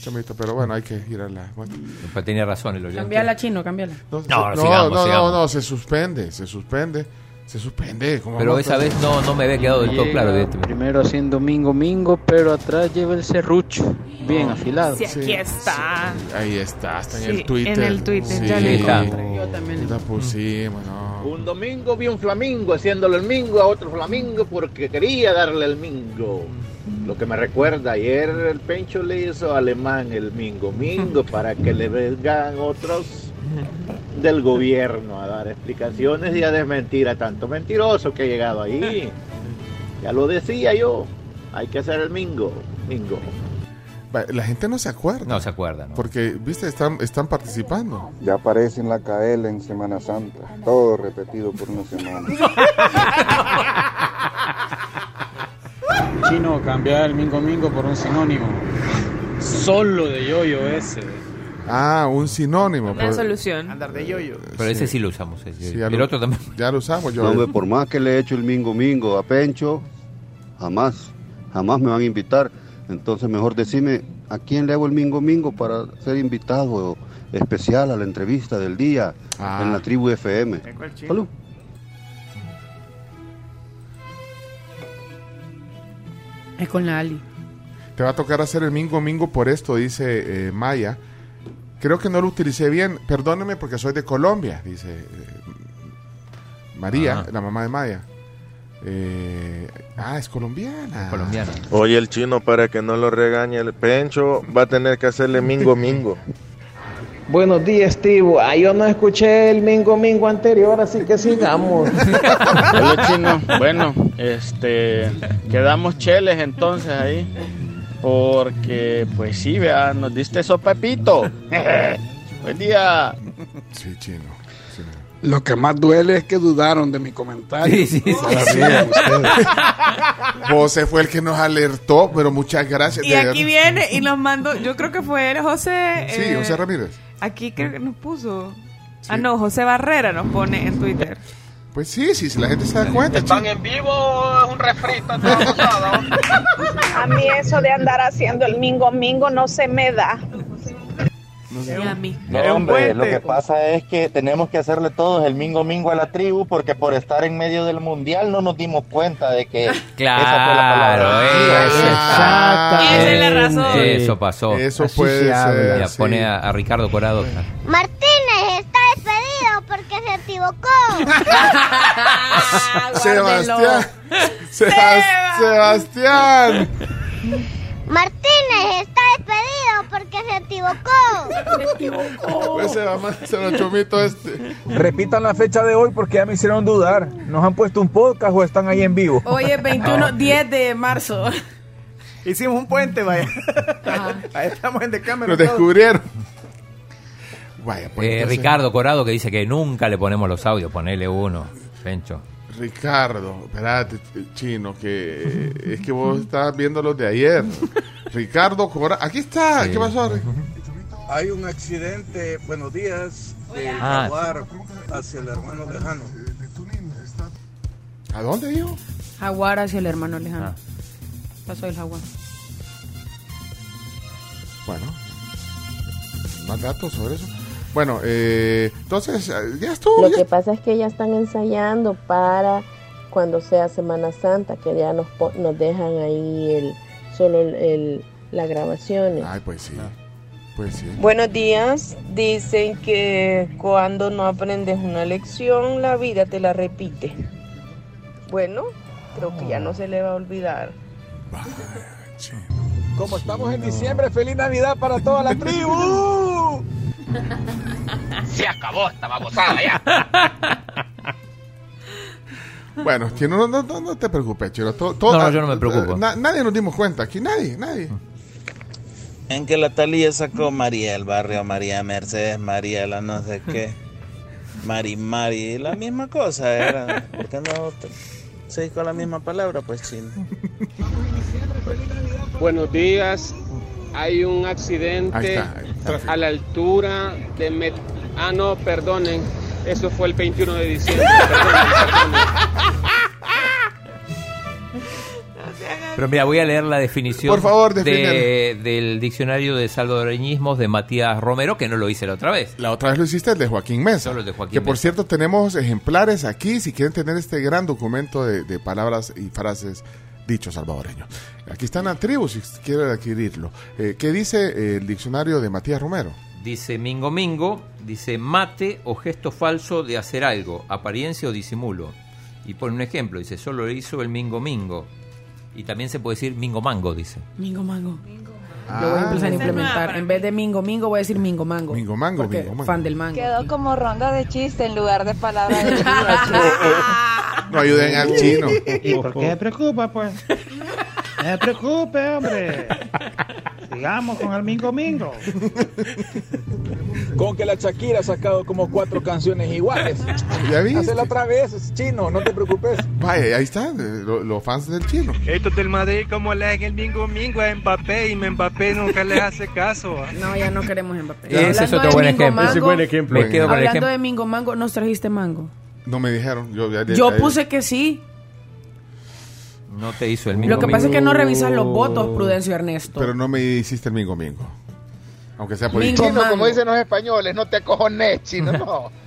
Speaker 3: Chomito, pero bueno, hay que ir a la muestra.
Speaker 5: Pues tenía razón el oyente.
Speaker 7: Cambiala, chino, cambiala.
Speaker 3: No,
Speaker 5: No,
Speaker 3: no,
Speaker 5: sigamos,
Speaker 3: no,
Speaker 5: sigamos.
Speaker 3: no, no, se suspende, se suspende, se suspende. ¿cómo
Speaker 5: Pero esa vez no, no me había quedado del todo claro.
Speaker 48: Primero haciendo mingo mingo, pero atrás lleva el serrucho, bien afilado.
Speaker 4: Sí, aquí está.
Speaker 3: Ahí está, está en
Speaker 4: Sí,
Speaker 3: el Twitter.
Speaker 4: en el Twitter, ya
Speaker 3: Sí,
Speaker 5: encontré.
Speaker 7: Yo también.
Speaker 3: La pusimos, no.
Speaker 49: Un domingo vi un flamingo haciéndole el mingo a otro flamingo porque quería darle el mingo. Lo que me recuerda, ayer el Pencho le hizo alemán el mingo mingo para que le vengan otros del gobierno a dar explicaciones y a desmentir a tanto mentiroso que ha llegado ahí. Ya lo decía yo, hay que hacer el mingo, mingo.
Speaker 3: La gente no se acuerda.
Speaker 5: No se acuerda, ¿no?
Speaker 3: Porque, viste, están, están participando.
Speaker 50: Ya aparece en la KL en Semana Santa. Todo repetido por una semana.
Speaker 48: Chino, cambiar el mingo mingo por un sinónimo. Solo de yoyo ese.
Speaker 3: Ah, un sinónimo.
Speaker 4: Una solución.
Speaker 1: Andar de yoyo.
Speaker 5: Pero ese sí lo usamos. ese.
Speaker 3: Sí, ya
Speaker 5: el
Speaker 3: lo-
Speaker 5: otro también.
Speaker 3: Ya lo usamos, yo.
Speaker 51: No, hombre, por más que le he hecho el mingo mingo a Pencho, jamás, jamás me van a invitar. Entonces mejor decime a quién le hago el mingo mingo para ser invitado especial a la entrevista del día
Speaker 3: Ah.
Speaker 51: en la tribu FM. Salud.
Speaker 7: Es con la Ali.
Speaker 3: Te va a tocar hacer el mingo mingo por esto, dice eh, Maya. Creo que no lo utilicé bien. Perdóneme porque soy de Colombia, dice eh, María,
Speaker 5: Ajá.
Speaker 3: la mamá de Maya. Eh, ah, es colombiana.
Speaker 5: Colombiano.
Speaker 17: Oye, el chino, para que no lo regañe el pencho, va a tener que hacerle mingo mingo.
Speaker 52: Buenos días, Steve. Ah, yo no escuché el mingo mingo anterior, así que sigamos.
Speaker 48: Hola, chino. Bueno, este. Quedamos cheles entonces ahí. Porque, pues sí, vea, nos diste eso, Pepito. Buen día.
Speaker 3: Sí, chino. sí.
Speaker 36: Lo que más duele es que dudaron de mi comentario.
Speaker 5: Sí, sí, sí.
Speaker 3: José fue el que nos alertó, pero muchas gracias.
Speaker 4: Y
Speaker 3: de
Speaker 4: aquí viene y nos mandó, yo creo que fue él, José.
Speaker 3: Sí,
Speaker 4: eh,
Speaker 3: José Ramírez.
Speaker 4: Aquí creo que nos puso. Ah, no, José Barrera nos pone en Twitter.
Speaker 3: Pues sí, sí, si la gente se da cuenta. chino.
Speaker 48: en vivo, es un refrito.
Speaker 45: A mí eso de andar haciendo el mingo mingo no se me da.
Speaker 4: Y a mí.
Speaker 53: No, hombre, lo que pasa es que tenemos que hacerle todos el mingo mingo a la tribu porque por estar en medio del mundial no nos dimos cuenta de que esa fue la
Speaker 5: Claro,
Speaker 53: palabra.
Speaker 5: eso
Speaker 4: Esa es la razón.
Speaker 5: Eso pasó.
Speaker 3: Eso puede
Speaker 9: se habla.
Speaker 3: ser.
Speaker 5: Ya
Speaker 3: sí.
Speaker 5: pone a, a Ricardo Corado.
Speaker 27: Martínez está despedido porque se equivocó.
Speaker 3: Sebastián. Sebas- Sebastián.
Speaker 27: Martínez está despedido porque se equivocó.
Speaker 3: Pues se va a mandar a chomito este.
Speaker 52: Repitan la fecha de hoy porque ya me hicieron dudar. ¿Nos han puesto un podcast o están ahí en vivo?
Speaker 7: Hoy es 21, 10 de marzo.
Speaker 1: Hicimos un puente, vaya. Ahí estamos en Decámara.
Speaker 3: Lo descubrieron. Vaya, pues.
Speaker 5: Eh,
Speaker 3: entonces-
Speaker 5: Ricardo Corado que dice que nunca le ponemos los audios. Ponele uno, Pencho.
Speaker 3: Ricardo, espérate, chino, que es que vos estabas viendo los de ayer. Ricardo Cora, aquí está,
Speaker 5: Sí.
Speaker 3: ¿qué pasó?
Speaker 51: Hay un accidente, buenos días, de
Speaker 5: Ah.
Speaker 51: Jaguar hacia el hermano lejano.
Speaker 3: ¿A dónde dijo?
Speaker 7: Jaguar hacia el hermano lejano.
Speaker 5: Ah.
Speaker 7: Pasó el jaguar.
Speaker 3: Bueno, más datos sobre eso. Bueno, eh, entonces, eh, ya estuvo.
Speaker 35: Lo
Speaker 3: ya-
Speaker 35: que pasa es que ya están ensayando para cuando sea Semana Santa, que ya nos, po- nos dejan ahí el, solo el, el- las grabaciones.
Speaker 3: Ay, pues sí. Pues sí.
Speaker 45: Buenos días. Dicen que cuando no aprendes una lección, la vida te la repite. Bueno, creo que ya no se le va a olvidar.
Speaker 52: Como estamos en diciembre, feliz Navidad para toda la tribu.
Speaker 48: Se acabó esta babosada ya.
Speaker 3: Bueno, chino, no, no, no, no te preocupes, chino. todo- todo-
Speaker 5: No, no, yo no me preocupo.
Speaker 3: na- nadie nos dimos cuenta, aquí nadie, nadie.
Speaker 44: En que la Talía sacó María el barrio, María Mercedes, María la no sé qué, Mari Mari, la misma cosa era. ¿Por qué no se dijo la misma palabra? Pues chino.
Speaker 54: Buenos días. Hay un
Speaker 3: Ahí
Speaker 54: accidente
Speaker 3: está, ahí, tráfico.
Speaker 54: a la altura de... Met- ah, no, perdonen. Eso fue el 21 de diciembre. Perdonen, perdonen.
Speaker 5: Pero mira, voy a leer la definición
Speaker 3: Por favor,
Speaker 5: de- del diccionario de salvadoreñismos de Matías Romero, que no lo hice la otra vez.
Speaker 3: La otra vez lo hiciste el de Joaquín Mesa.
Speaker 5: Solo el de Joaquín
Speaker 3: que por
Speaker 5: Mesa.
Speaker 3: cierto tenemos ejemplares aquí si quieren tener este gran documento de, de palabras y frases dichos salvadoreños. Aquí está en la tribu si quieren adquirirlo. Eh, ¿Qué dice eh, el diccionario de Matías Romero?
Speaker 5: Dice mingo mingo, dice mate o gesto falso de hacer algo, apariencia o disimulo. Y pone un ejemplo, dice solo lo hizo el mingo mingo. Y también se puede decir mingo mango, dice.
Speaker 7: Mingo mango.
Speaker 3: Ah.
Speaker 7: Lo voy a empezar a implementar. En vez de mingo mingo voy a decir mingo mango.
Speaker 3: Mingo mango, mingo mango.
Speaker 7: fan del mango.
Speaker 45: Quedó como ronda de chiste en lugar de palabra de
Speaker 3: No ayuden al chino.
Speaker 55: ¿Y por qué se preocupa, pues? No se preocupe, hombre. Sigamos con el Mingo Mingo.
Speaker 56: Con que la Shakira ha sacado como cuatro canciones iguales.
Speaker 3: ¿Ya viste?
Speaker 56: Hacela otra vez, chino, no te preocupes.
Speaker 3: Vaya, ahí están lo- los fans del chino.
Speaker 57: Estos del Madrid como le hacen el mingo mingo a Mbappé y Mbappé nunca les hace caso.
Speaker 7: No, ya no queremos Mbappé.
Speaker 5: Ese es otro buen ejemplo.
Speaker 7: mango,
Speaker 5: Ese es buen ejemplo. Me quedo con el
Speaker 7: Hablando
Speaker 5: ejemplo.
Speaker 7: de mingo mango, ¿nos trajiste mango?
Speaker 3: No me dijeron. Yo, ya-
Speaker 7: Yo
Speaker 3: ya-
Speaker 7: puse que sí.
Speaker 5: No te hizo el mingo
Speaker 7: Lo que pasa es que no revisas los votos, Prudencio Ernesto.
Speaker 3: Pero no me hiciste el mingo mingo. Aunque sea por
Speaker 7: Mingo
Speaker 49: Chino, como dicen los españoles, no te acojones, chino, no.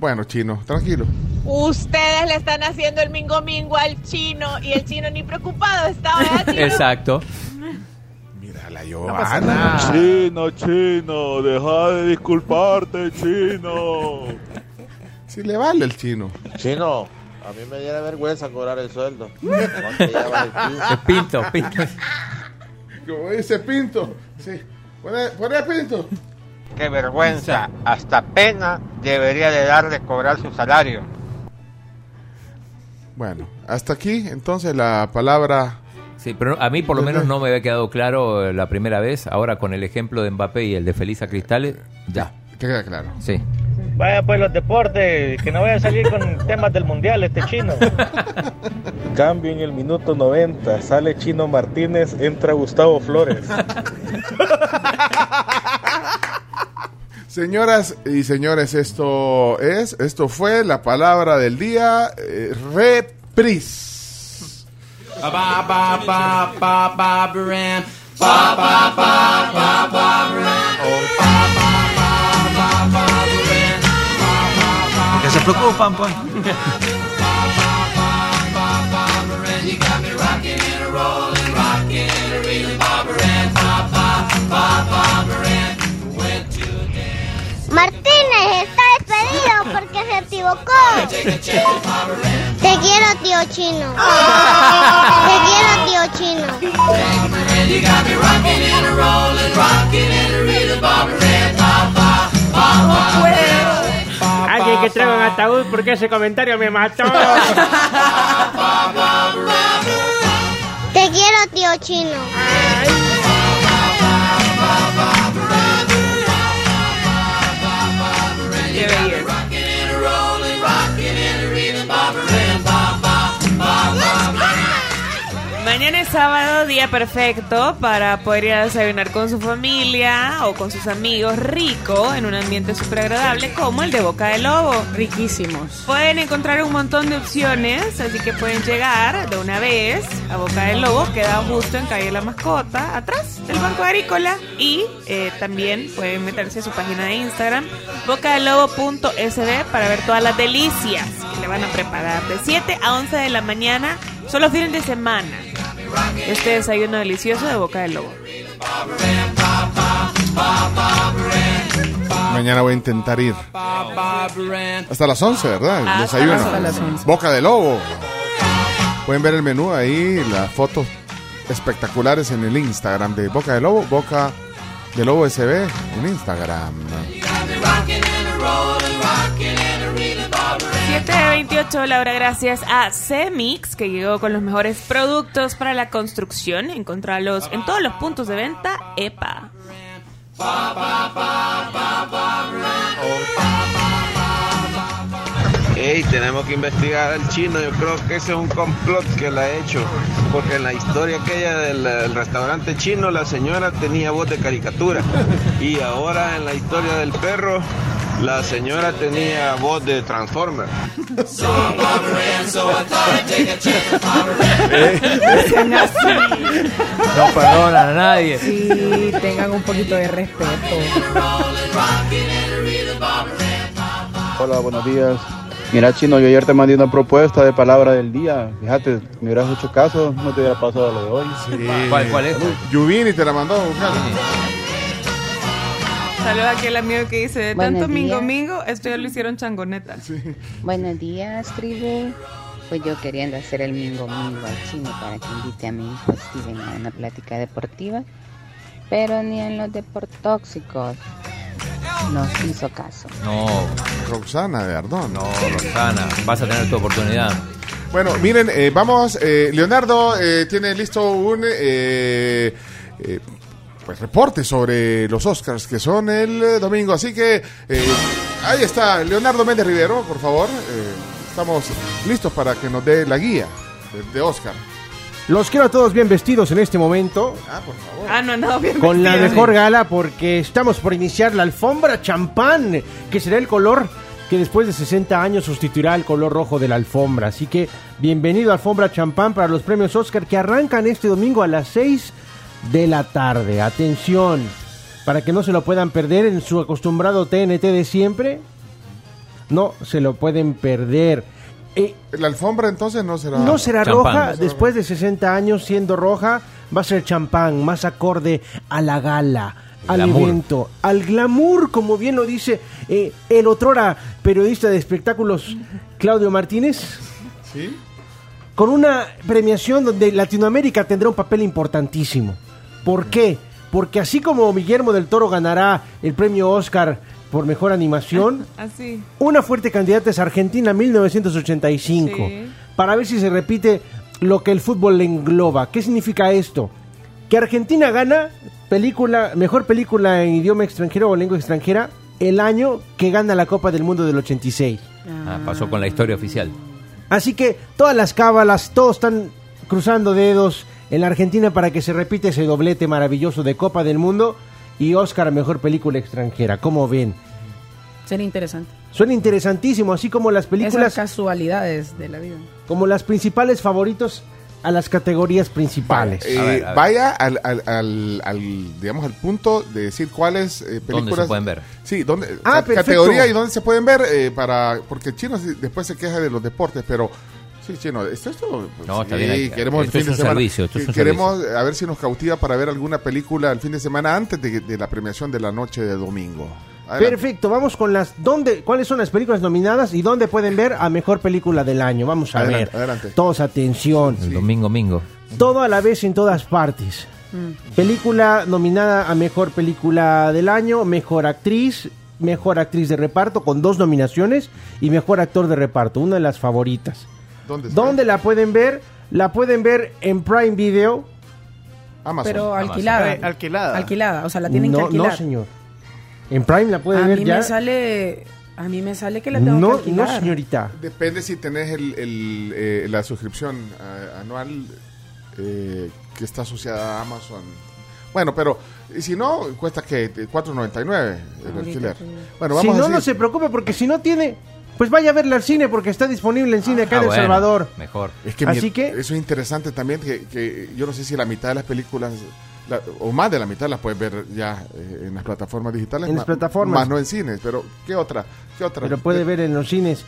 Speaker 3: Bueno, chino, tranquilo.
Speaker 45: Ustedes le están haciendo el mingo mingo al chino y el chino ni preocupado está ahora. chino?
Speaker 5: Exacto.
Speaker 3: Mira la Giovanna.
Speaker 49: nada.
Speaker 17: Chino, chino, deja de disculparte, chino.
Speaker 3: Si le vale el chino.
Speaker 53: Chino, a mí me diera vergüenza cobrar el sueldo. ¿Cuánto llevas el
Speaker 5: pinto, pinto.
Speaker 3: Como dice Pinto. Sí. Pone, pone Pinto.
Speaker 58: Qué vergüenza, hasta pena debería de darle cobrar su salario.
Speaker 3: Bueno, hasta aquí entonces la palabra.
Speaker 5: Sí, pero a mí por lo menos no me había quedado claro eh, la primera vez. Ahora con el ejemplo de Mbappé y el de Felisa Cristales, ya.
Speaker 3: Te queda claro.
Speaker 5: Sí.
Speaker 57: Vaya pues los deportes, que no vaya a salir con temas del mundial este chino.
Speaker 17: Cambio en el minuto 90. Sale Chino Martínez, entra Gustavo Flores.
Speaker 3: Señoras y señores, esto es, esto fue la palabra del día, eh, repris.
Speaker 59: Baran. Went to
Speaker 27: Martínez está despedido porque se equivocó. Te quiero, tío chino. Te quiero, tío chino.
Speaker 59: Got
Speaker 9: que traiga un ataúd porque ese comentario me mató.
Speaker 27: Te quiero, tío chino.
Speaker 4: Qué Mañana es sábado, día perfecto para poder ir a desayunar con su familia o con sus amigos rico en un ambiente súper agradable como el de Boca de Lobo.
Speaker 7: Riquísimos.
Speaker 4: Pueden encontrar un montón de opciones, así que pueden llegar de una vez a Boca del Lobo, queda justo en calle La Mascota, atrás del Banco Agrícola. Y eh, también pueden meterse a su página de Instagram, bocadelobo.sb, para ver todas las delicias que le van a preparar de 7 a 11 de la mañana, solo fines de semana. Este desayuno delicioso de Boca del Lobo.
Speaker 3: Mañana voy a intentar ir. Hasta las 11, ¿verdad? El desayuno.
Speaker 4: hasta las 11.
Speaker 3: Boca de lobo. Pueden ver el menú ahí, las fotos espectaculares en el Instagram de Boca de Lobo, Boca de Lobo SB en Instagram.
Speaker 4: 728, Laura, gracias a Cemix, que llegó con los mejores productos para la construcción. Encontralos en todos los puntos de venta EPA.
Speaker 60: Ey, tenemos que investigar al chino. Yo creo que ese es un complot que la ha hecho. Porque en la historia aquella del, del restaurante chino, la señora tenía voz de caricatura. Y ahora en la historia del perro, la señora tenía voz de Transformer.
Speaker 5: No perdonan a nadie.
Speaker 7: Sí, tengan un poquito de respeto.
Speaker 61: Hola, buenos días. Mira, Chino, yo ayer te mandé una propuesta de palabra del día. Fíjate, me hubieras hecho caso, no te hubiera pasado lo de hoy.
Speaker 5: ¿Cuál, cuál es?
Speaker 3: Yuvini te la mandó.
Speaker 4: Saluda aquí el amigo que dice, de
Speaker 62: Buenos
Speaker 4: tanto mingo
Speaker 62: días.
Speaker 4: mingo, esto ya lo hicieron changoneta.
Speaker 62: Buenos días, tribu. Pues yo queriendo hacer el mingo mingo al chino para que invite a mi hijo Steven a una plática deportiva, pero ni en los deportóxicos nos hizo caso.
Speaker 5: No.
Speaker 3: Roxana de Ardón.
Speaker 5: No, Roxana, vas a tener tu oportunidad.
Speaker 3: Bueno, miren, eh, vamos, eh, Leonardo eh, tiene listo un eh, eh, pues reporte sobre los Oscars que son el domingo, así que eh, ahí está, Leonardo Méndez Rivero, por favor, eh, estamos listos para que nos dé la guía de, de Oscar.
Speaker 9: Los quiero a todos bien vestidos en este momento.
Speaker 3: Ah, por favor.
Speaker 4: Ah, no, no, bien
Speaker 9: Con la mejor gala porque estamos por iniciar la alfombra champán, que será el color que después de 60 años sustituirá el color rojo de la alfombra. Así que bienvenido a Alfombra Champán para los premios Oscar que arrancan este domingo a las 6 de la tarde. Atención, para que no se lo puedan perder en su acostumbrado TNT de siempre. No se lo pueden perder. Eh,
Speaker 3: La alfombra entonces no será...
Speaker 9: no será
Speaker 3: Champán.
Speaker 9: roja, después de 60 años siendo roja, va a ser champán, más acorde a la gala, al
Speaker 5: Glamour.
Speaker 9: evento, al glamour, como bien lo dice eh, el otrora periodista de espectáculos, Claudio Martínez.
Speaker 3: ¿Sí?
Speaker 9: Con una premiación donde Latinoamérica tendrá un papel importantísimo. ¿Por qué? Porque así como Guillermo del Toro ganará el premio Oscar por mejor animación,
Speaker 4: Así.
Speaker 9: una fuerte candidata es Argentina 1985.
Speaker 4: Sí.
Speaker 9: Para ver si se repite lo que el fútbol le engloba. ¿Qué significa esto? Que Argentina gana película, mejor película en idioma extranjero o lengua extranjera el año que gana la Copa del Mundo del 86.
Speaker 5: Ah, pasó con la historia oficial.
Speaker 9: Así que todas las cábalas, todos están cruzando dedos en la Argentina para que se repita ese doblete maravilloso de Copa del Mundo y Oscar a Mejor Película Extranjera. ¿Cómo ven?
Speaker 7: Sería interesante.
Speaker 9: Suena interesantísimo, así como las
Speaker 7: Esas
Speaker 9: películas,
Speaker 7: casualidades de la vida.
Speaker 9: como las principales favoritos a las categorías principales.
Speaker 3: Eh, Vaya al, al, al, al, digamos, al punto de decir cuáles eh, películas...
Speaker 5: se pueden ver?
Speaker 3: Sí, dónde,
Speaker 9: Ah,
Speaker 3: ca-
Speaker 9: perfecto.
Speaker 3: categoría y dónde se pueden ver, eh, para porque el chino después se queja de los deportes, pero... Sí, chino, esto, esto pues,
Speaker 5: No, está
Speaker 3: sí,
Speaker 5: bien, hay-
Speaker 3: queremos
Speaker 5: esto
Speaker 3: el
Speaker 5: es
Speaker 3: fin de
Speaker 5: un
Speaker 3: semana.
Speaker 5: servicio, esto es un
Speaker 3: queremos a ver si nos cautiva para ver alguna película el fin de semana antes de, de la premiación de la noche de domingo. Adelante.
Speaker 9: Perfecto, vamos con las dónde, cuáles son las películas nominadas y dónde pueden ver a mejor película del año. Vamos a
Speaker 3: Adelante,
Speaker 9: ver.
Speaker 3: adelante.
Speaker 9: Todos atención.
Speaker 5: El domingo mingo.
Speaker 9: Todo a la vez en todas partes. Película nominada a mejor película del año, mejor actriz, mejor actriz de reparto con dos nominaciones y mejor actor de reparto, una de las favoritas.
Speaker 3: ¿Dónde está?
Speaker 9: ¿Dónde la pueden ver? La pueden ver en Prime Video.
Speaker 3: Amazon.
Speaker 7: Pero alquilada.
Speaker 9: Eh, alquilada.
Speaker 7: Alquilada, o sea, la tienen
Speaker 9: no,
Speaker 7: que alquilar.
Speaker 9: No, señor. En Prime la pueden
Speaker 7: a
Speaker 9: ver
Speaker 7: mí
Speaker 9: ya.
Speaker 7: me sale a mí me sale que la tengo
Speaker 9: No,
Speaker 7: que alquilar.
Speaker 9: no, señorita.
Speaker 3: Depende si tenés el, el, eh, la suscripción eh, anual eh, que está asociada a Amazon. Bueno, pero y si no, cuesta que 4.99 el alquiler. Bueno,
Speaker 9: si
Speaker 3: vamos
Speaker 9: no,
Speaker 3: a
Speaker 9: no
Speaker 3: decir,
Speaker 9: se preocupe porque si no tiene, pues vaya a verla al cine porque está disponible en cine acá
Speaker 5: Ah,
Speaker 9: en El
Speaker 5: bueno,
Speaker 9: Salvador.
Speaker 5: Mejor.
Speaker 3: es que
Speaker 9: Así
Speaker 3: mi-
Speaker 9: que-
Speaker 3: eso es interesante también que, que yo no sé si la mitad de las películas la- o más de la mitad las puedes ver ya eh, en las plataformas digitales,
Speaker 9: En las
Speaker 3: ma-
Speaker 9: plataformas.
Speaker 3: más no en cines, pero ¿qué otra? ¿Qué otra?
Speaker 9: Pero puede ver en los cines.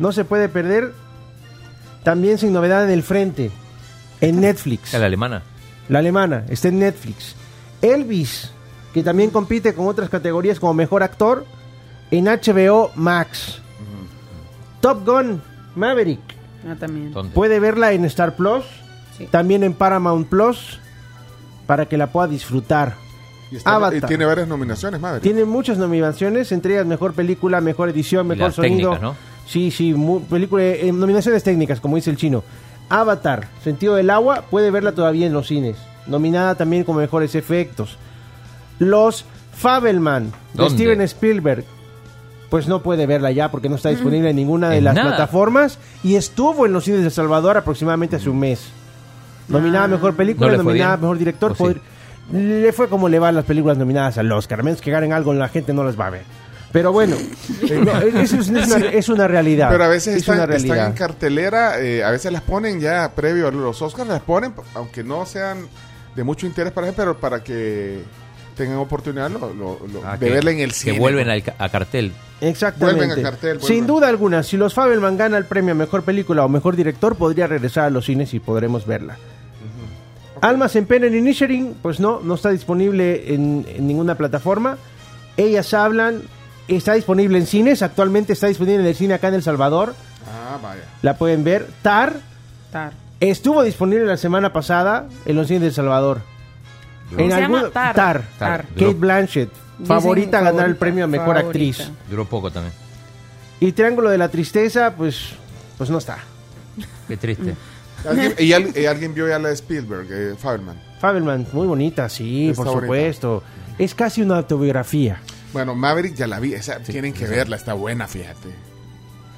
Speaker 9: No se puede perder. También sin novedad en el frente. En Netflix.
Speaker 5: ¿Es la alemana?
Speaker 9: La alemana, está en Netflix. Elvis, que también compite con otras categorías como mejor actor, en HBO Max. Top Gun Maverick.
Speaker 7: Ah, también.
Speaker 9: Puede verla en Star Plus,
Speaker 7: Sí.
Speaker 9: también en Paramount Plus, para que la pueda disfrutar.
Speaker 3: Y está-
Speaker 9: Avatar.
Speaker 3: y tiene varias nominaciones.
Speaker 9: Tiene muchas nominaciones, entre ellas mejor película, mejor edición, mejor
Speaker 5: las
Speaker 9: sonido.
Speaker 5: técnicas, ¿no?
Speaker 9: Sí, sí, mu- película, eh, nominaciones técnicas, como dice el chino. Avatar, Sentido del Agua, puede verla todavía en los cines. Nominada también como mejores efectos. Los Fabelman, de
Speaker 5: ¿Dónde?
Speaker 9: Steven Spielberg. Pues no puede verla ya porque no está disponible en ninguna de
Speaker 5: En
Speaker 9: las
Speaker 5: nada.
Speaker 9: plataformas y estuvo en los cines de El Salvador aproximadamente hace un mes. Nominada a Mejor Película,
Speaker 5: ¿No le fue
Speaker 9: nominada a? Mejor Director. Le fue como le van las películas nominadas al Oscar. A menos que ganen algo, la gente no las va a ver. Pero bueno, eh, no, es, es una, es una realidad.
Speaker 3: Pero a veces
Speaker 9: es
Speaker 3: están,
Speaker 9: una
Speaker 3: están
Speaker 9: realidad.
Speaker 3: en cartelera, eh, a veces las ponen ya previo a los Oscars, las ponen, aunque no sean de mucho interés para ellos, pero para que tengan oportunidad lo- lo- lo-
Speaker 5: Ah,
Speaker 3: de
Speaker 5: que-
Speaker 3: verla en el
Speaker 5: que
Speaker 3: cine.
Speaker 5: vuelven al a cartel.
Speaker 9: Exactamente.
Speaker 3: Vuelven a cartel, vuelven.
Speaker 9: Sin duda alguna, si los Fabelman gana el premio a Mejor Película o Mejor Director, podría regresar a los cines y podremos verla. Almas en Pena en Initiating, pues no, no está disponible en, en ninguna plataforma. Ellas hablan, está disponible en cines, actualmente está disponible en el cine acá en El Salvador.
Speaker 3: Ah, vaya.
Speaker 9: La pueden ver. Tar
Speaker 7: Tar.
Speaker 9: estuvo disponible la semana pasada en los cines de El Salvador.
Speaker 7: ¿Cómo se llama? Tar.
Speaker 9: Tar.
Speaker 7: Tar.
Speaker 9: Kate Blanchett, favorita a ganar el premio a Mejor
Speaker 7: favorita.
Speaker 9: Actriz.
Speaker 5: Duró poco también.
Speaker 9: Y Triángulo de la Tristeza, pues, pues no está.
Speaker 5: Qué triste.
Speaker 3: ¿Alguien, y, al- y alguien vio ya la de Spielberg, eh, Fabelman.
Speaker 9: Fabelman, muy bonita, sí,
Speaker 3: Está
Speaker 9: por
Speaker 3: bonita.
Speaker 9: supuesto. Es casi una autobiografía.
Speaker 3: Bueno, Maverick ya la vi, esa, tienen que verla, está buena, fíjate.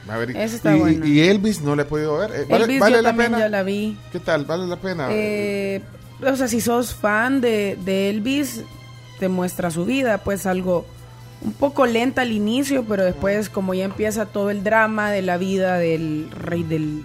Speaker 3: Maverick.
Speaker 7: Esa está
Speaker 3: y,
Speaker 7: buena.
Speaker 3: y Elvis no la he podido ver. Eh, ¿Vale,
Speaker 7: Elvis
Speaker 3: vale
Speaker 7: yo
Speaker 3: la
Speaker 7: también
Speaker 3: pena?
Speaker 7: ya la vi.
Speaker 3: ¿Qué tal? ¿Vale la pena?
Speaker 7: Eh, o sea, si sos fan de, de Elvis, te muestra su vida, pues algo un poco lenta al inicio, pero después como ya empieza todo el drama de la vida del rey del,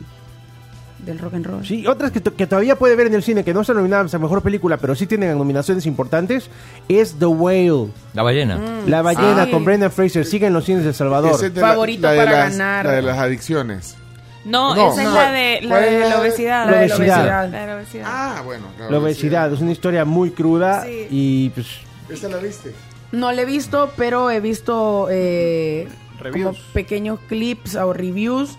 Speaker 7: del rock and roll.
Speaker 9: Sí, otras que, que todavía puede ver en el cine, que no están nominadas a Mejor Película, pero sí tienen nominaciones importantes, es The Whale.
Speaker 5: La ballena.
Speaker 9: La ballena
Speaker 7: Sí.
Speaker 9: con Brendan Fraser. Sigue en los cines de El Salvador.
Speaker 3: Es de
Speaker 7: Favorito
Speaker 3: de
Speaker 7: para
Speaker 3: las,
Speaker 7: ganar.
Speaker 3: La de las adicciones.
Speaker 4: No,
Speaker 3: No,
Speaker 4: esa es la de la,
Speaker 3: ¿Cuál
Speaker 4: de
Speaker 3: es?
Speaker 4: la obesidad.
Speaker 9: La obesidad.
Speaker 4: La de la obesidad.
Speaker 3: Ah, bueno.
Speaker 9: La obesidad. Es una historia muy cruda
Speaker 4: Sí.
Speaker 9: y pues...
Speaker 3: ¿Esta la viste?
Speaker 7: No la he visto, pero he visto eh, como pequeños clips o reviews.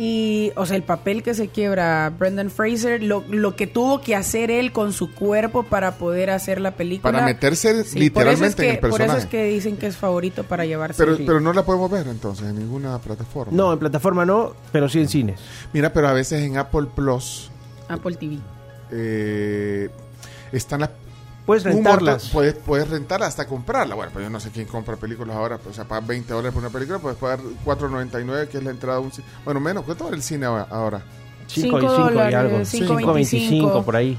Speaker 7: Y, o sea, el papel que se quiebra Brendan Fraser, lo, lo que tuvo que hacer él con su cuerpo para poder hacer la película.
Speaker 3: Para meterse
Speaker 7: Sí,
Speaker 3: literalmente en el
Speaker 7: que, Por eso
Speaker 3: personaje.
Speaker 7: es que dicen que es favorito para llevarse.
Speaker 3: Pero,
Speaker 7: el-
Speaker 3: pero no la podemos ver entonces en ninguna plataforma.
Speaker 9: No, en plataforma no, pero sí en cines.
Speaker 3: Mira, pero a veces en Apple Plus
Speaker 7: Apple TV.
Speaker 3: eh, están las
Speaker 9: Puedes rentarlas.
Speaker 3: montón- puedes, puedes rentarla hasta comprarla. Bueno, pues yo no sé quién compra películas ahora. Pues, o sea, pagar 20 dólares por una película, puedes pagar 4.99, que es la entrada a un cine. Bueno, menos. ¿Cuánto vale el cine ahora- ahora?
Speaker 9: 5 y
Speaker 7: Cinco
Speaker 9: 5 y algo.
Speaker 7: cinco
Speaker 9: 5.25
Speaker 7: veinticinco.
Speaker 9: por ahí.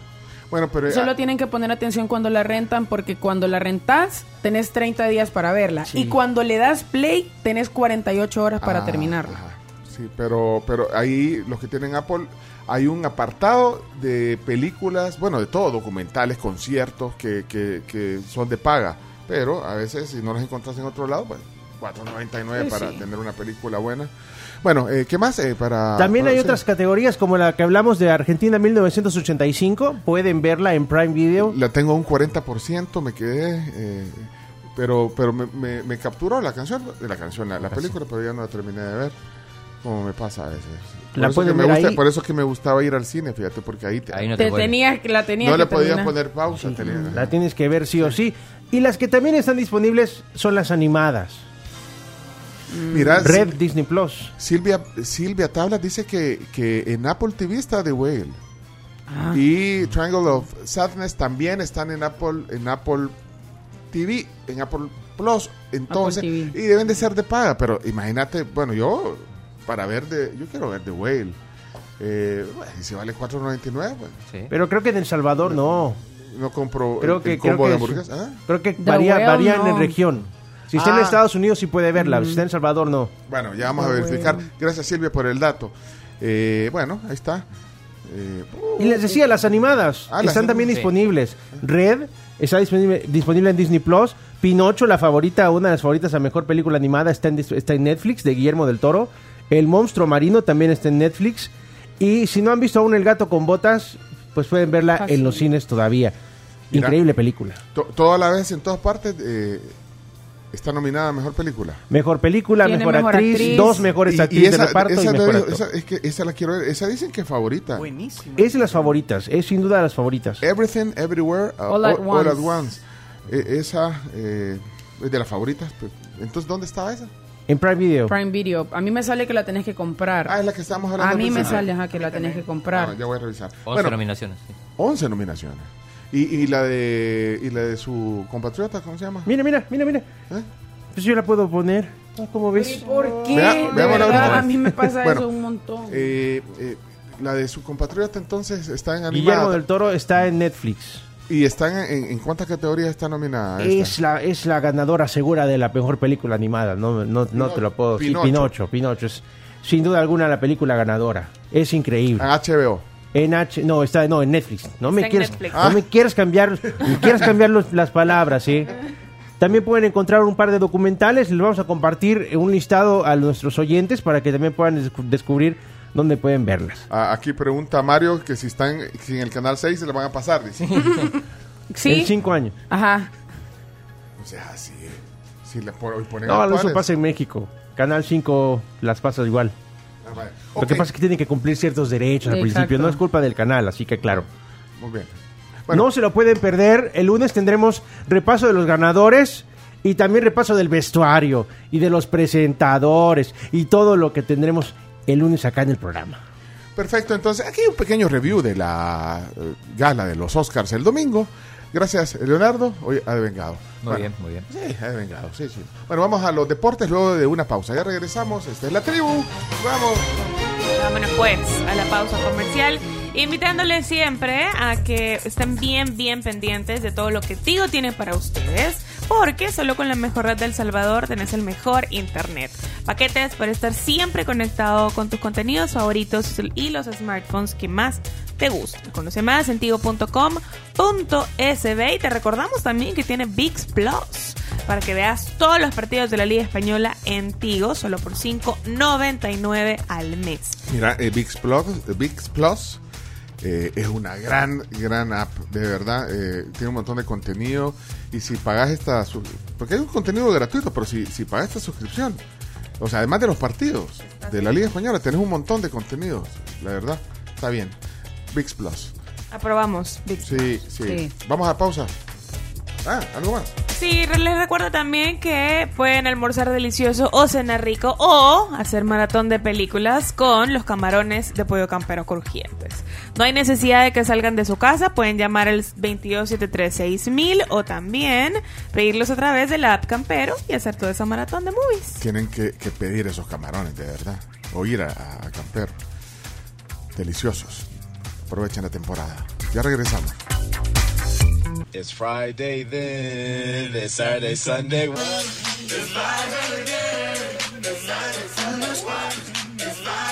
Speaker 3: Bueno, pero...
Speaker 7: Solo
Speaker 3: ah,
Speaker 7: tienen que poner atención cuando la rentan porque cuando la rentas tenés 30 días para verla
Speaker 9: Sí.
Speaker 7: y cuando le das play tenés 48 horas para
Speaker 3: ah,
Speaker 7: terminarla.
Speaker 3: ajá. Sí, pero, pero ahí los que tienen Apple, hay un apartado de películas, bueno, de todo, documentales, conciertos, que, que, que son de paga. Pero a veces, si no las encontrás en otro lado, pues 4.99
Speaker 7: Sí,
Speaker 3: para
Speaker 7: sí.
Speaker 3: tener una película buena. Bueno, eh, ¿qué más? Eh, para,
Speaker 9: También
Speaker 3: para-
Speaker 9: hay
Speaker 3: sí.
Speaker 9: otras categorías como la que hablamos de Argentina 1985. Pueden verla en Prime Video.
Speaker 3: La tengo un 40%, me quedé... eh, pero pero me, me, me capturó la canción, la canción, la, la película, pero ya no la terminé de ver. Como me pasa a veces. Por,
Speaker 9: La
Speaker 3: eso, que me
Speaker 9: ver
Speaker 3: gusta,
Speaker 9: ahí.
Speaker 3: por eso que me gustaba ir al cine, fíjate, porque ahí te,
Speaker 5: Ahí no
Speaker 7: Te
Speaker 5: te
Speaker 7: tenías, la tenías
Speaker 3: no
Speaker 7: que
Speaker 3: le podías poner pausa. tenía-
Speaker 9: La tienes que ver sí o sí. Y las que también están disponibles son las animadas.
Speaker 3: Mira,
Speaker 9: Red Disney Plus.
Speaker 3: Silvia, Silvia Tablas dice que, que en Apple TV está The Whale.
Speaker 7: Ah.
Speaker 3: Y Triangle of Sadness también están en Apple, en Apple TV, en Apple Plus. Entonces, y deben de ser de paga. Pero imagínate, bueno, yo para ver de, yo quiero ver The Whale. Eh, bueno, y si vale 4.99, bueno,
Speaker 5: Sí.
Speaker 9: Pero creo que en El Salvador no.
Speaker 3: no compro
Speaker 9: Creo
Speaker 3: el-
Speaker 9: que,
Speaker 3: el
Speaker 9: creo
Speaker 3: combo
Speaker 9: que
Speaker 3: de
Speaker 9: es-
Speaker 3: hamburguesas. ¿Ah?
Speaker 9: Creo que
Speaker 7: The
Speaker 9: varía, varían
Speaker 7: no.
Speaker 9: en región. Si está en
Speaker 3: Ah.
Speaker 9: Estados Unidos sí puede verla. Si está en El Salvador no.
Speaker 3: Bueno, ya vamos a
Speaker 7: Ah,
Speaker 3: verificar. Gracias Silvia por el dato. Eh, bueno, ahí está. Eh,
Speaker 9: Y les decía, las animadas
Speaker 3: Ah, las
Speaker 9: están también
Speaker 5: sí.
Speaker 9: disponibles. Red está disponible, disponible en Disney Plus. Pinocho, la favorita, una de las favoritas a mejor película animada, está en, dis- está en Netflix, de Guillermo del Toro. El monstruo marino también está en Netflix. Y si no han visto aún El gato con botas, pues pueden verla
Speaker 7: Fácil.
Speaker 9: en los cines todavía.
Speaker 3: Mira.
Speaker 9: Increíble película.
Speaker 3: to- toda la vez, en todas partes, eh, está nominada a Mejor Película.
Speaker 9: Mejor película, mejor,
Speaker 7: mejor
Speaker 9: actriz,
Speaker 7: actriz.
Speaker 9: dos mejores actrices de reparto y
Speaker 3: esa
Speaker 9: mejor
Speaker 3: la-
Speaker 9: actor.
Speaker 3: esa- es que esa la quiero ver. Esa dicen que es favorita.
Speaker 55: Buenísimo.
Speaker 9: Es de las favoritas, es sin duda de las favoritas.
Speaker 3: Everything, Everywhere, uh,
Speaker 7: All at
Speaker 3: all,
Speaker 7: Once.
Speaker 3: at Once. Eh, esa eh, es de las favoritas. pues. Entonces, ¿dónde estaba esa?
Speaker 9: En Prime Video.
Speaker 7: Prime Video. A mí me sale que la tenés que comprar.
Speaker 3: Ah, es la que estamos hablando.
Speaker 7: a mí me sale ajá, que la tenés que comprar.
Speaker 3: Ah, ya voy a revisar.
Speaker 5: 11
Speaker 3: Bueno,
Speaker 5: nominaciones. sí.
Speaker 3: 11 nominaciones. Y, y la de y la de su compatriota, ¿cómo se llama?
Speaker 9: Mira, mira, mira, mira.
Speaker 3: ¿Eh?
Speaker 9: Pues yo la puedo poner. ¿Cómo ves?
Speaker 7: ¿Por qué?
Speaker 3: Vea-
Speaker 7: De verdad, a mí me pasa
Speaker 3: Bueno,
Speaker 7: eso un montón.
Speaker 3: Eh, eh, la de su compatriota entonces está en
Speaker 9: Guillermo
Speaker 3: animada.
Speaker 9: del Toro está en Netflix.
Speaker 3: ¿Y está en, en, cuántas categorías está nominada? esta?
Speaker 9: Es la, es la ganadora segura de la mejor película animada. No, no, no te lo puedo decir.
Speaker 3: Pinocho.
Speaker 9: Pinocho. Pinocho. Es sin duda alguna la película ganadora. Es increíble.
Speaker 3: En HBO.
Speaker 9: En H, no, está no, en Netflix. No me
Speaker 4: Está
Speaker 9: quieres,
Speaker 4: Netflix.
Speaker 9: no me quieres cambiar, me quieres cambiar los- las palabras, ¿sí? También pueden encontrar un par de documentales. Les vamos a compartir un listado a nuestros oyentes para que también puedan descu- descubrir dónde pueden verlas.
Speaker 3: Ah, aquí pregunta Mario que si están si en el canal 6 se le van a pasar. Dice.
Speaker 7: Sí.
Speaker 9: En cinco años.
Speaker 7: Ajá.
Speaker 3: O sea, sí. Si le pon- hoy ponen
Speaker 9: No, eso pasa en México. Canal 5 las pasa igual.
Speaker 3: Ah, vale.
Speaker 9: Lo que pasa es que tienen que cumplir ciertos derechos al
Speaker 7: Exacto.
Speaker 9: principio. No es culpa del canal, así que claro.
Speaker 3: Muy bien.
Speaker 9: No se lo pueden perder. El lunes tendremos repaso de los ganadores y también repaso del vestuario y de los presentadores y todo lo que tendremos el lunes acá en el programa.
Speaker 3: Perfecto, entonces aquí hay un pequeño review de la eh, gala de los Oscars el domingo. Gracias, Leonardo. Hoy ha devengado.
Speaker 5: Muy
Speaker 3: Bueno,
Speaker 5: bien, muy bien.
Speaker 3: Sí, ha devengado, sí, sí. Bueno, vamos a los deportes luego de una pausa. Ya regresamos. Esta es la tribu. Vamos.
Speaker 4: Vámonos pues a la pausa comercial. Invitándoles siempre a que estén bien, bien pendientes de todo lo que Tigo tiene para ustedes. Porque solo con la mejor red del Salvador tenés el mejor internet. Paquetes para estar siempre conectado con tus contenidos favoritos y los smartphones que más te gustan. Conoce más en tigo.com.sb y te recordamos también que tiene VIX Plus para que veas todos los partidos de la Liga Española en Tigo solo por 5.99 al mes.
Speaker 3: Mira, eh, VIX Plus, VIX Plus eh, es una gran, gran app, de verdad. eh, tiene un montón de contenido. Y si pagas esta. Porque hay un contenido gratuito, pero si, si pagas esta suscripción, o sea, además de los partidos de la Liga Española, tenés un montón de contenidos. La verdad, está bien. VIX Plus.
Speaker 4: Aprobamos. VIX
Speaker 3: Sí,
Speaker 4: Plus.
Speaker 3: sí,
Speaker 7: Sí.
Speaker 3: Vamos a pausa. Ah, algo más.
Speaker 4: Sí, les recuerdo también que pueden almorzar delicioso o cenar rico o hacer maratón de películas con los camarones de pollo campero crujientes. No hay necesidad de que salgan de su casa, pueden llamar al 22736000 o también pedirlos a través de la app Campero y hacer toda esa maratón de movies.
Speaker 3: Tienen que, que pedir esos camarones, de verdad. O ir a, a Camper. Deliciosos. Aprovechen la temporada. Ya regresamos.
Speaker 63: It's Friday then, it's Saturday, Sunday.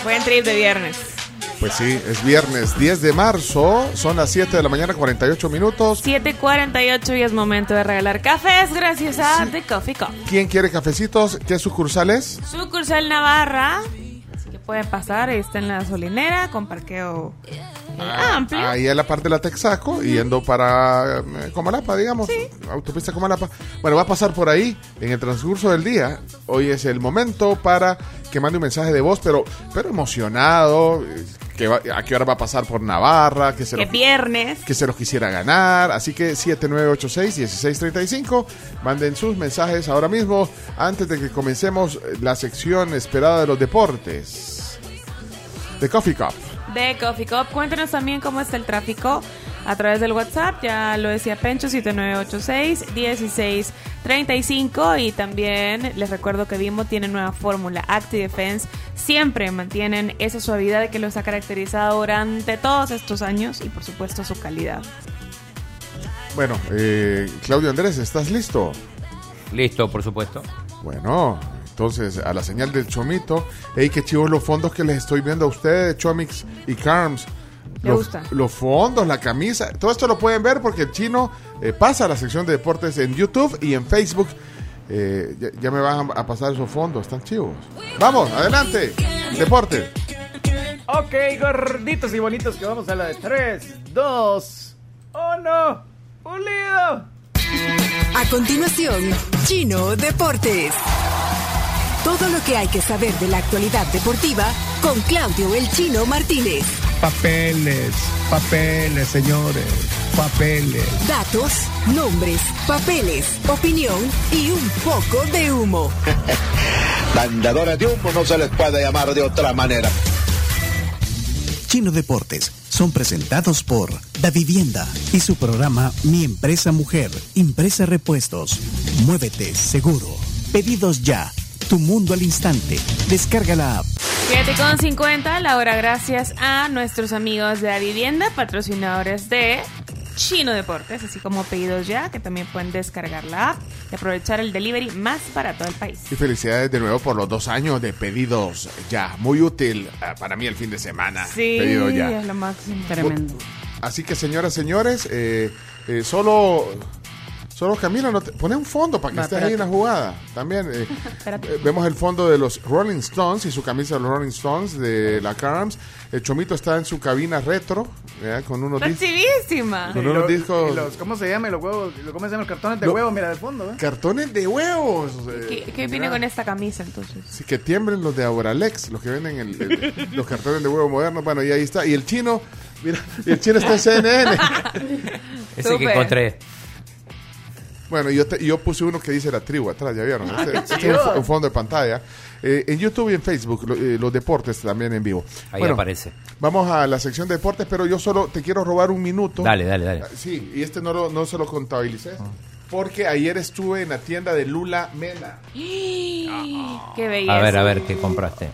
Speaker 4: Buen trip de viernes.
Speaker 3: Pues sí, es viernes 10 de marzo, son las 7 de la mañana, 48 minutos.
Speaker 4: 7.48 y es momento de regalar cafés gracias a The Coffee Cup.
Speaker 3: ¿Quién quiere cafecitos? ¿Qué sucursal es?
Speaker 4: Sucursal Navarra. Así que pueden pasar, ahí está en la solinera con parqueo eh, amplio.
Speaker 3: Ahí en la parte de la Texaco, yendo para eh, Comalapa, digamos, autopista Comalapa. Bueno, va a pasar por ahí en el transcurso del día. Hoy es el momento para que mande un mensaje de voz, pero, pero emocionado, que va- a qué hora va a pasar por Navarra, que se
Speaker 4: Que
Speaker 3: lo-
Speaker 4: viernes.
Speaker 3: que se los quisiera ganar. Así que 7986-1635. Manden sus mensajes ahora mismo antes de que comencemos la sección esperada de los deportes. The Coffee Cup.
Speaker 4: De Coffee Cup. Cuéntenos también cómo está el tráfico a través del WhatsApp. Ya lo decía Pencho, 7986-1635. Y también les recuerdo que Bimbo tiene nueva fórmula Active Defense. Siempre mantienen esa suavidad que los ha caracterizado durante todos estos años y por supuesto su calidad.
Speaker 3: Bueno, eh, Claudio Andrés, ¿estás listo?
Speaker 5: Listo, por supuesto.
Speaker 3: Bueno, entonces a la señal del chomito. Ey, qué chivos los fondos que les estoy viendo a ustedes, Chomix y Carms.
Speaker 4: Me
Speaker 3: Los,
Speaker 4: gusta.
Speaker 3: los fondos, la camisa, todo esto lo pueden ver porque el chino eh, pasa a la sección de deportes en YouTube y en Facebook. Eh, ya, ya me van a pasar esos fondos, están chivos. Vamos, adelante. Deporte.
Speaker 9: Ok, gorditos y bonitos, que vamos a la de 3, 2, 1. ¡Pulido!
Speaker 64: A continuación, Chino Deportes. Todo lo que hay que saber de la actualidad deportiva con Claudio El Chino Martínez.
Speaker 65: Papeles, papeles, señores, papeles.
Speaker 64: Datos, nombres, papeles, opinión y un poco de humo.
Speaker 66: Mandadores de humo no se les puede llamar de otra manera.
Speaker 67: Chino Deportes son presentados por Da Vivienda y su programa Mi Empresa Mujer, Impresa Repuestos. Muévete seguro. Pedidos ya. Tu mundo al instante. Descarga la app.
Speaker 4: 7 con 50, la hora gracias a nuestros amigos de la vivienda, patrocinadores de Chino Deportes, así como pedidos ya, que también pueden descargar la app y aprovechar el delivery más barato del país.
Speaker 3: Y felicidades de nuevo por los dos años de pedidos ya. Muy útil eh, para mí el fin de semana.
Speaker 4: Sí,
Speaker 3: Pedido ya.
Speaker 4: es lo máximo.
Speaker 7: Tremendo.
Speaker 3: Así que, señoras, señores, eh, eh, solo, solo Camila, no te- pone un fondo para que
Speaker 4: Va,
Speaker 3: estés ahí en la jugada. También eh, eh, vemos el fondo de los Rolling Stones y su camisa de los Rolling Stones de la Carms. El Chomito está en su cabina retro, ¿verdad? con unos
Speaker 4: chivísima.
Speaker 3: Con unos discos.
Speaker 68: Y los- ¿Cómo se llama? Los huevos, ¿Cómo se llaman los cartones de
Speaker 3: Lo-
Speaker 68: huevo? Mira, de fondo, ¿eh?
Speaker 3: Cartones de huevos. eh,
Speaker 4: ¿Qué, qué viene con esta camisa entonces?
Speaker 3: Sí, que tiemblen los de Auralex, los que venden el- el- los cartones de huevo modernos. Bueno, y ahí está. Y el chino, mira, y el chino está en CNN.
Speaker 5: Ese que encontré.
Speaker 3: Bueno, yo, te- yo puse uno que dice la tribu atrás, ¿ya vieron?
Speaker 5: Ah,
Speaker 3: Este, este es un, fo- un fondo de pantalla. Eh, en YouTube y en Facebook, lo- eh, los deportes también en vivo.
Speaker 5: Ahí aparece.
Speaker 3: Vamos a la sección de deportes, pero yo solo te quiero robar un minuto.
Speaker 5: Dale, dale, dale.
Speaker 3: Ah, Sí, y este no, lo, no se lo contabilicé. Porque ayer estuve en la tienda de Lula Mena.
Speaker 4: Qué belleza.
Speaker 5: A ver, a ver, ¿qué compraste?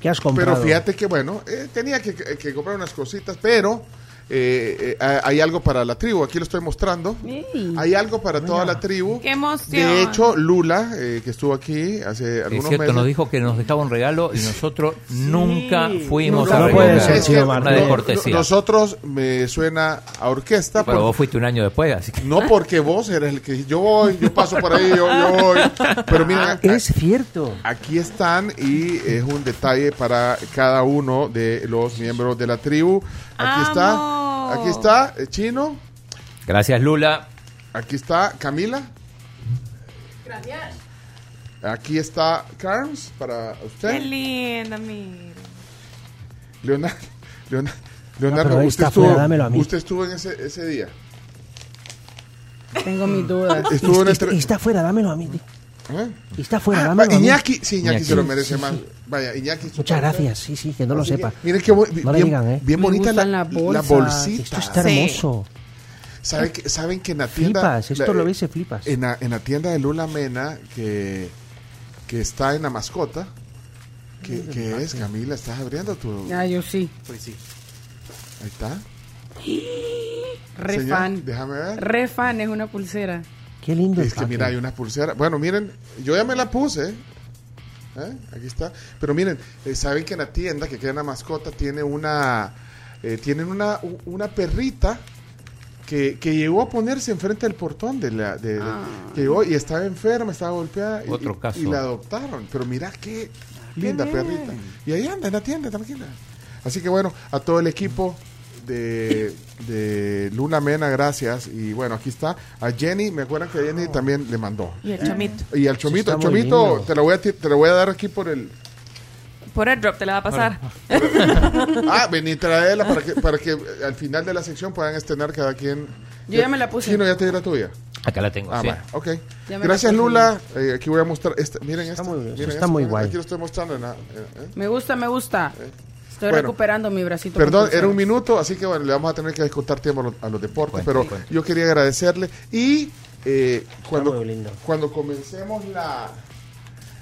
Speaker 9: ¿Qué has comprado?
Speaker 3: Pero fíjate que, bueno, eh, tenía que comprar unas cositas, pero eh, eh, hay algo para la tribu. Aquí lo estoy mostrando. Hay algo para toda la tribu.
Speaker 4: ¡Qué emoción!
Speaker 3: De hecho, Lula, eh, que estuvo aquí hace
Speaker 5: Es
Speaker 3: algunos
Speaker 5: cierto,
Speaker 3: meses.
Speaker 5: nos dijo que nos dejaba un regalo y nosotros nunca fuimos
Speaker 3: No,
Speaker 5: a
Speaker 3: no puede ser,
Speaker 5: Es
Speaker 3: Chino
Speaker 5: una
Speaker 3: Martín.
Speaker 5: descortesía.
Speaker 3: Nosotros me suena a orquesta.
Speaker 5: Pero
Speaker 3: por-
Speaker 5: vos fuiste un año después, así que...
Speaker 3: No porque vos eres el que yo voy, yo paso por ahí, yo, yo voy. Pero mira,
Speaker 9: Es cierto.
Speaker 3: aquí están y es un detalle para cada uno de los miembros de la tribu. Aquí está, aquí está eh, Chino,
Speaker 5: Gracias, Lula.
Speaker 3: aquí está Camila,
Speaker 4: Gracias.
Speaker 3: aquí está Carms para
Speaker 4: Qué
Speaker 3: usted.
Speaker 4: linda, mira.
Speaker 3: Leonardo, Leonardo, usted,
Speaker 9: está
Speaker 3: estuvo,
Speaker 9: mí.
Speaker 3: usted estuvo en ese, ese día.
Speaker 7: Tengo mis dudas.
Speaker 3: Estuvo en
Speaker 9: Está, está fuera, dámelo a mí.
Speaker 3: ¿Eh?
Speaker 9: Está fuera,
Speaker 3: Ah. Iñaki, sí, Iñaki,
Speaker 9: Iñaki.
Speaker 3: se lo merece
Speaker 9: Sí,
Speaker 3: más.
Speaker 9: sí.
Speaker 3: Vaya, Iñaki.
Speaker 9: Muchas gracias, sí, sí, que no lo
Speaker 3: Así que,
Speaker 9: sepa.
Speaker 3: Miren qué bu-
Speaker 9: No le
Speaker 3: bien,
Speaker 9: digan, ¿eh?
Speaker 3: bien bonita la,
Speaker 9: gustan las
Speaker 3: la bolsita.
Speaker 9: Esto está Sí. hermoso.
Speaker 3: ¿Saben que, saben que en la tienda.
Speaker 9: Flipas, esto
Speaker 3: la-
Speaker 9: lo ves y flipas.
Speaker 3: En la, en la tienda de Lula Mena, que, que está en la mascota. ¿Qué, qué es, Camila? ¿Estás abriendo tu.?
Speaker 7: Ah, yo sí.
Speaker 3: Pues sí. Ahí está.
Speaker 7: Re
Speaker 3: Señor,
Speaker 7: fan.
Speaker 3: déjame ver.
Speaker 7: Re fan, es una pulsera.
Speaker 9: Qué lindo.
Speaker 3: Es que mira, hay una pulsera. Bueno, miren, yo ya me la puse. ¿eh? Aquí está. Pero miren, eh, saben que en la tienda que queda en la mascota tiene una. eh, tienen una, una perrita que, que llegó a ponerse enfrente del portón de la. de- de- que llegó y estaba enferma, estaba golpeada. y-
Speaker 5: Otro
Speaker 3: y,
Speaker 5: caso.
Speaker 3: Y la adoptaron. Pero mira qué linda
Speaker 5: bien.
Speaker 3: perrita. Y ahí anda en la tienda, tranquila. Así que bueno, a todo el equipo de, de Luna Mena, gracias. Y bueno, aquí está. A Jenny, me acuerdan que Jenny también le mandó.
Speaker 4: Y el chomito.
Speaker 3: Y al chomito, el
Speaker 7: está muy
Speaker 3: chomito, te lo, voy a, te lo voy a dar aquí por el.
Speaker 4: Por el drop te la va a pasar.
Speaker 3: Ah, vení, traerla para que, para que al final de la sección puedan estrenar cada quien.
Speaker 7: Yo ya me la puse.
Speaker 3: Chino, ya te di la tuya.
Speaker 5: Acá la tengo,
Speaker 3: Ah,
Speaker 5: sí.
Speaker 3: bueno, ok. Gracias. Lula. Eh, aquí voy a mostrar. Esta, miren esta. miren
Speaker 9: está
Speaker 3: esta,
Speaker 9: muy
Speaker 3: miren,
Speaker 9: guay.
Speaker 3: Aquí lo estoy mostrando. en la- eh, eh.
Speaker 7: Me gusta, me gusta. Estoy
Speaker 3: Bueno.
Speaker 7: recuperando mi bracito.
Speaker 3: Perdón, era un minuto, así que bueno, le vamos a tener que descontar tiempo a los, a los deportes,
Speaker 5: Cuente,
Speaker 3: pero
Speaker 5: cuente.
Speaker 3: yo quería agradecerle. Y eh, cuando, cuando comencemos la.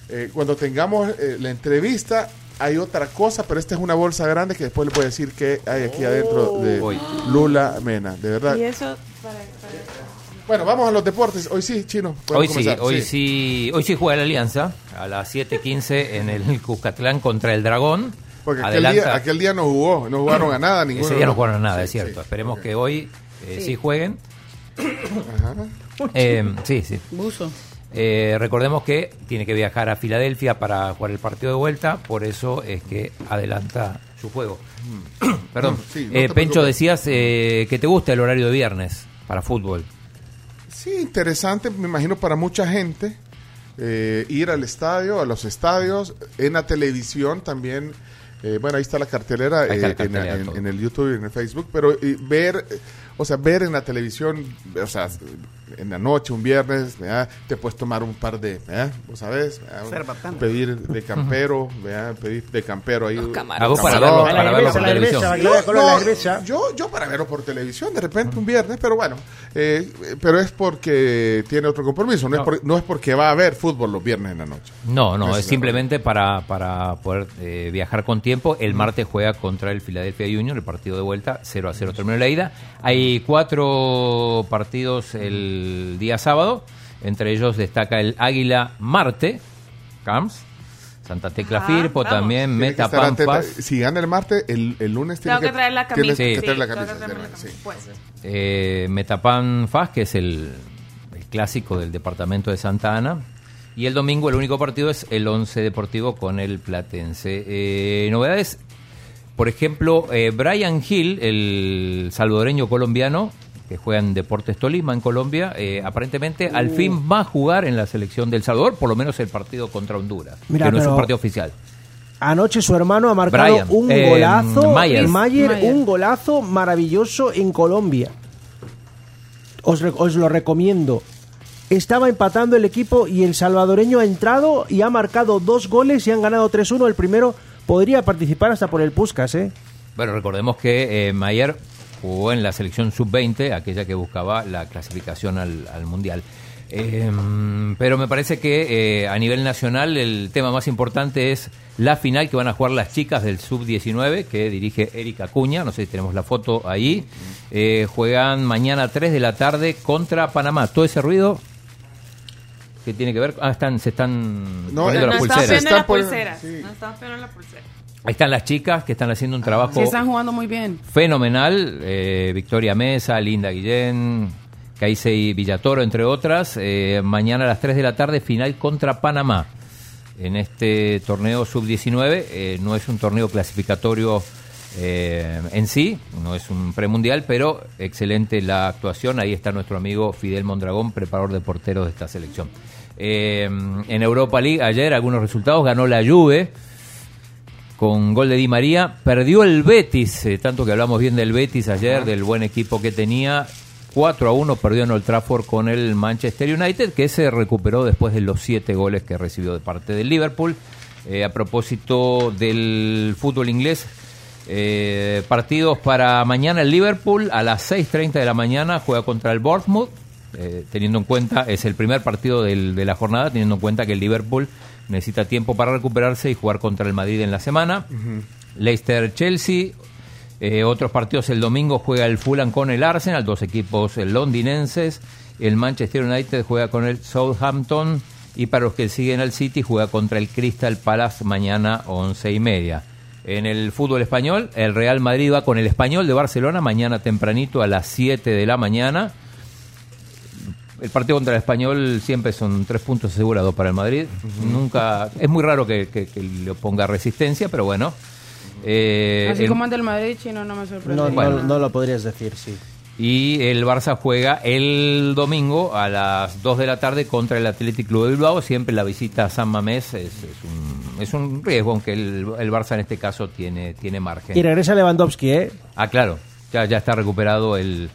Speaker 3: eh, cuando tengamos eh, la entrevista, hay otra cosa, pero esta es una bolsa grande que después le voy a decir qué hay aquí adentro de
Speaker 5: Uy.
Speaker 3: Lula Mena, de verdad.
Speaker 4: Y eso para,
Speaker 3: Bueno, vamos a los deportes. Hoy sí, chino.
Speaker 5: Hoy sí, hoy sí, hoy sí juega la Alianza a las 7:15 en el Cuscatlán contra el Dragón.
Speaker 3: Porque aquel día, aquel día no jugó, no jugaron a nada. Ninguno
Speaker 5: Ese día no jugaron a nada,
Speaker 3: Sí,
Speaker 5: es cierto.
Speaker 3: sí.
Speaker 5: Esperemos que hoy eh, sí.
Speaker 7: Sí.
Speaker 5: jueguen.
Speaker 3: Ajá.
Speaker 5: Eh, sí, sí.
Speaker 7: Buzo.
Speaker 5: Eh, recordemos que tiene que viajar a Filadelfia para jugar el partido de vuelta, por eso es que adelanta su juego. Perdón.
Speaker 3: Sí, no
Speaker 5: Eh, Pencho, decías eh, que te gusta el horario de viernes para fútbol.
Speaker 3: Sí, interesante, me imagino para mucha gente eh, ir al estadio, a los estadios, en la televisión también. Eh, bueno, ahí está la cartelera,
Speaker 5: Ahí está la
Speaker 3: eh, en- en, el YouTube y en el Facebook, pero eh, ver o sea, ver en la televisión, o sea, en la noche, un viernes, ¿verdad? te puedes tomar un par de, ¿verdad? ¿Vos sabés? ¿verdad? Pedir de campero, ¿verdad? Pedir de campero ahí.
Speaker 5: Hago para verlo, para verlo por televisión.
Speaker 3: No, no, yo, yo para verlo por televisión, de repente un viernes, pero bueno, eh, pero es porque tiene otro compromiso, no, Es por- no es porque va a haber fútbol los viernes en la noche.
Speaker 5: No, no, es
Speaker 3: el
Speaker 5: simplemente para, para poder eh, viajar con tiempo. El martes juega contra el Philadelphia Union, el partido de vuelta, 0 a 0 terminó la ida. Hay cuatro partidos el día sábado, entre ellos destaca el Águila Marte, Camps, Santa Tecla
Speaker 4: Ajá,
Speaker 5: Firpo,
Speaker 4: vamos.
Speaker 5: también Metapampas.
Speaker 3: atenta. Si gana el martes, el, el lunes tiene
Speaker 4: que traer la camisa.
Speaker 3: que
Speaker 4: Sí,
Speaker 3: traer la
Speaker 4: tengo que
Speaker 3: camisa, sí.
Speaker 4: Pues.
Speaker 5: eh, Metapan Faz, que es el, el clásico del departamento de Santa Ana. Y el domingo el único partido es el 11 Deportivo con el Platense. Eh, novedades, por ejemplo, eh, Brian Hill, el salvadoreño colombiano, que juega en Deportes Tolima en Colombia, eh, aparentemente al
Speaker 9: Uh.
Speaker 5: fin va a jugar en la selección del Salvador, por lo menos el partido contra Honduras,
Speaker 9: Mira,
Speaker 5: que no es un partido oficial.
Speaker 9: Anoche su hermano ha marcado
Speaker 5: Brian,
Speaker 9: un
Speaker 5: eh,
Speaker 9: golazo,
Speaker 5: Mayer.
Speaker 9: Mayer,
Speaker 5: Mayer.
Speaker 9: un golazo maravilloso en Colombia. Os, lo recomiendo. Estaba empatando el equipo y el salvadoreño ha entrado y ha marcado dos goles y han ganado 3-1. El primero podría participar hasta por el Puskas, ¿eh?
Speaker 5: Bueno, recordemos que eh, Mayer jugó en la selección sub-20, aquella que buscaba la clasificación al, al Mundial. Eh, pero me parece que eh, a nivel nacional el tema más importante es la final que van a jugar las chicas del sub-19 que dirige Erika Cuña, no sé si tenemos la foto ahí. Eh, juegan mañana a 3 de la tarde contra Panamá. Todo ese ruido que tiene que ver... Ah, están, se están
Speaker 3: No,
Speaker 5: poniendo
Speaker 4: No,
Speaker 5: las
Speaker 4: estaba
Speaker 5: pulseras.
Speaker 4: viendo las
Speaker 3: Están
Speaker 4: pulseras.
Speaker 3: sí.
Speaker 4: No estaba viendo las pulseras.
Speaker 5: Ahí están las chicas que están haciendo un trabajo
Speaker 69: Sí, están jugando muy bien.
Speaker 5: fenomenal. eh, Victoria Mesa, Linda Guillén, Caisei Villatoro, entre otras. Eh, mañana a las 3 de la tarde, final contra Panamá. En este torneo sub-19, eh, no es un torneo clasificatorio eh, en sí, no es un premundial, pero excelente la actuación. Ahí está nuestro amigo Fidel Mondragón, preparador de porteros de esta selección. Eh, en Europa League, ayer algunos resultados, ganó la Juve con gol de Di María. Perdió el Betis, eh, tanto que hablamos bien del Betis ayer, del buen equipo que tenía. 4 a 1 perdió en Old Trafford con el Manchester United, que se recuperó después de los 7 goles que recibió de parte del Liverpool. Eh, a propósito del fútbol inglés, eh, partidos para mañana el Liverpool a las 6.30 de la mañana juega contra el Bournemouth, eh, teniendo en cuenta, es el primer partido del- de la jornada, teniendo en cuenta que el Liverpool necesita tiempo para recuperarse y jugar contra el Madrid en la semana. Leicester-Chelsea. Eh, otros partidos el domingo juega el Fulham con el Arsenal, dos equipos londinenses. El Manchester United juega con el Southampton. Y para los que siguen al City, juega contra el Crystal Palace mañana once y media. En el fútbol español, el Real Madrid va con el Español de Barcelona mañana tempranito a las 7 de la mañana. El partido contra el Español siempre son tres puntos asegurados para el Madrid. Nunca es muy raro que, que- que le ponga resistencia, pero bueno. Eh,
Speaker 69: Así
Speaker 5: el-
Speaker 69: como el del Madrid, chino, no me sorprende.
Speaker 9: No, no, no lo podrías decir, sí.
Speaker 5: y el Barça juega el domingo a las 2 de la tarde contra el Athletic Club de Bilbao. Siempre la visita a San Mamés es, es un, es un riesgo, aunque el, el Barça en este caso tiene, tiene margen.
Speaker 9: Y regresa Lewandowski, ¿eh?
Speaker 5: Ah, claro, ya, ya está recuperado el,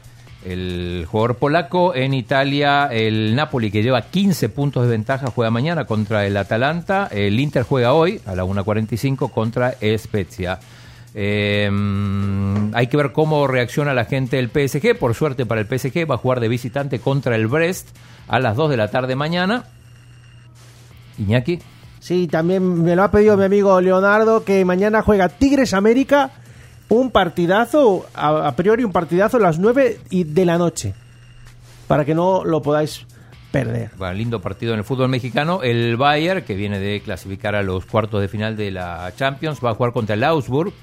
Speaker 5: el jugador polaco. En Italia, el Napoli, que lleva 15 puntos de ventaja, juega mañana contra el Atalanta. El Inter juega hoy a la 1.45 contra Spezia. Eh, hay que ver cómo reacciona la gente del PSG. Por suerte para el PSG va a jugar de visitante contra el Brest a las 2 de la tarde mañana. Iñaki.
Speaker 9: Sí, también me lo ha pedido mi amigo Leonardo que mañana juega Tigres América, un partidazo, a, priori un partidazo a las 9 y de la noche, para que no lo podáis perder.
Speaker 5: Bueno, lindo partido en el fútbol mexicano. El Bayern, que viene de clasificar a los cuartos de final de la Champions, va a jugar contra el Augsburg.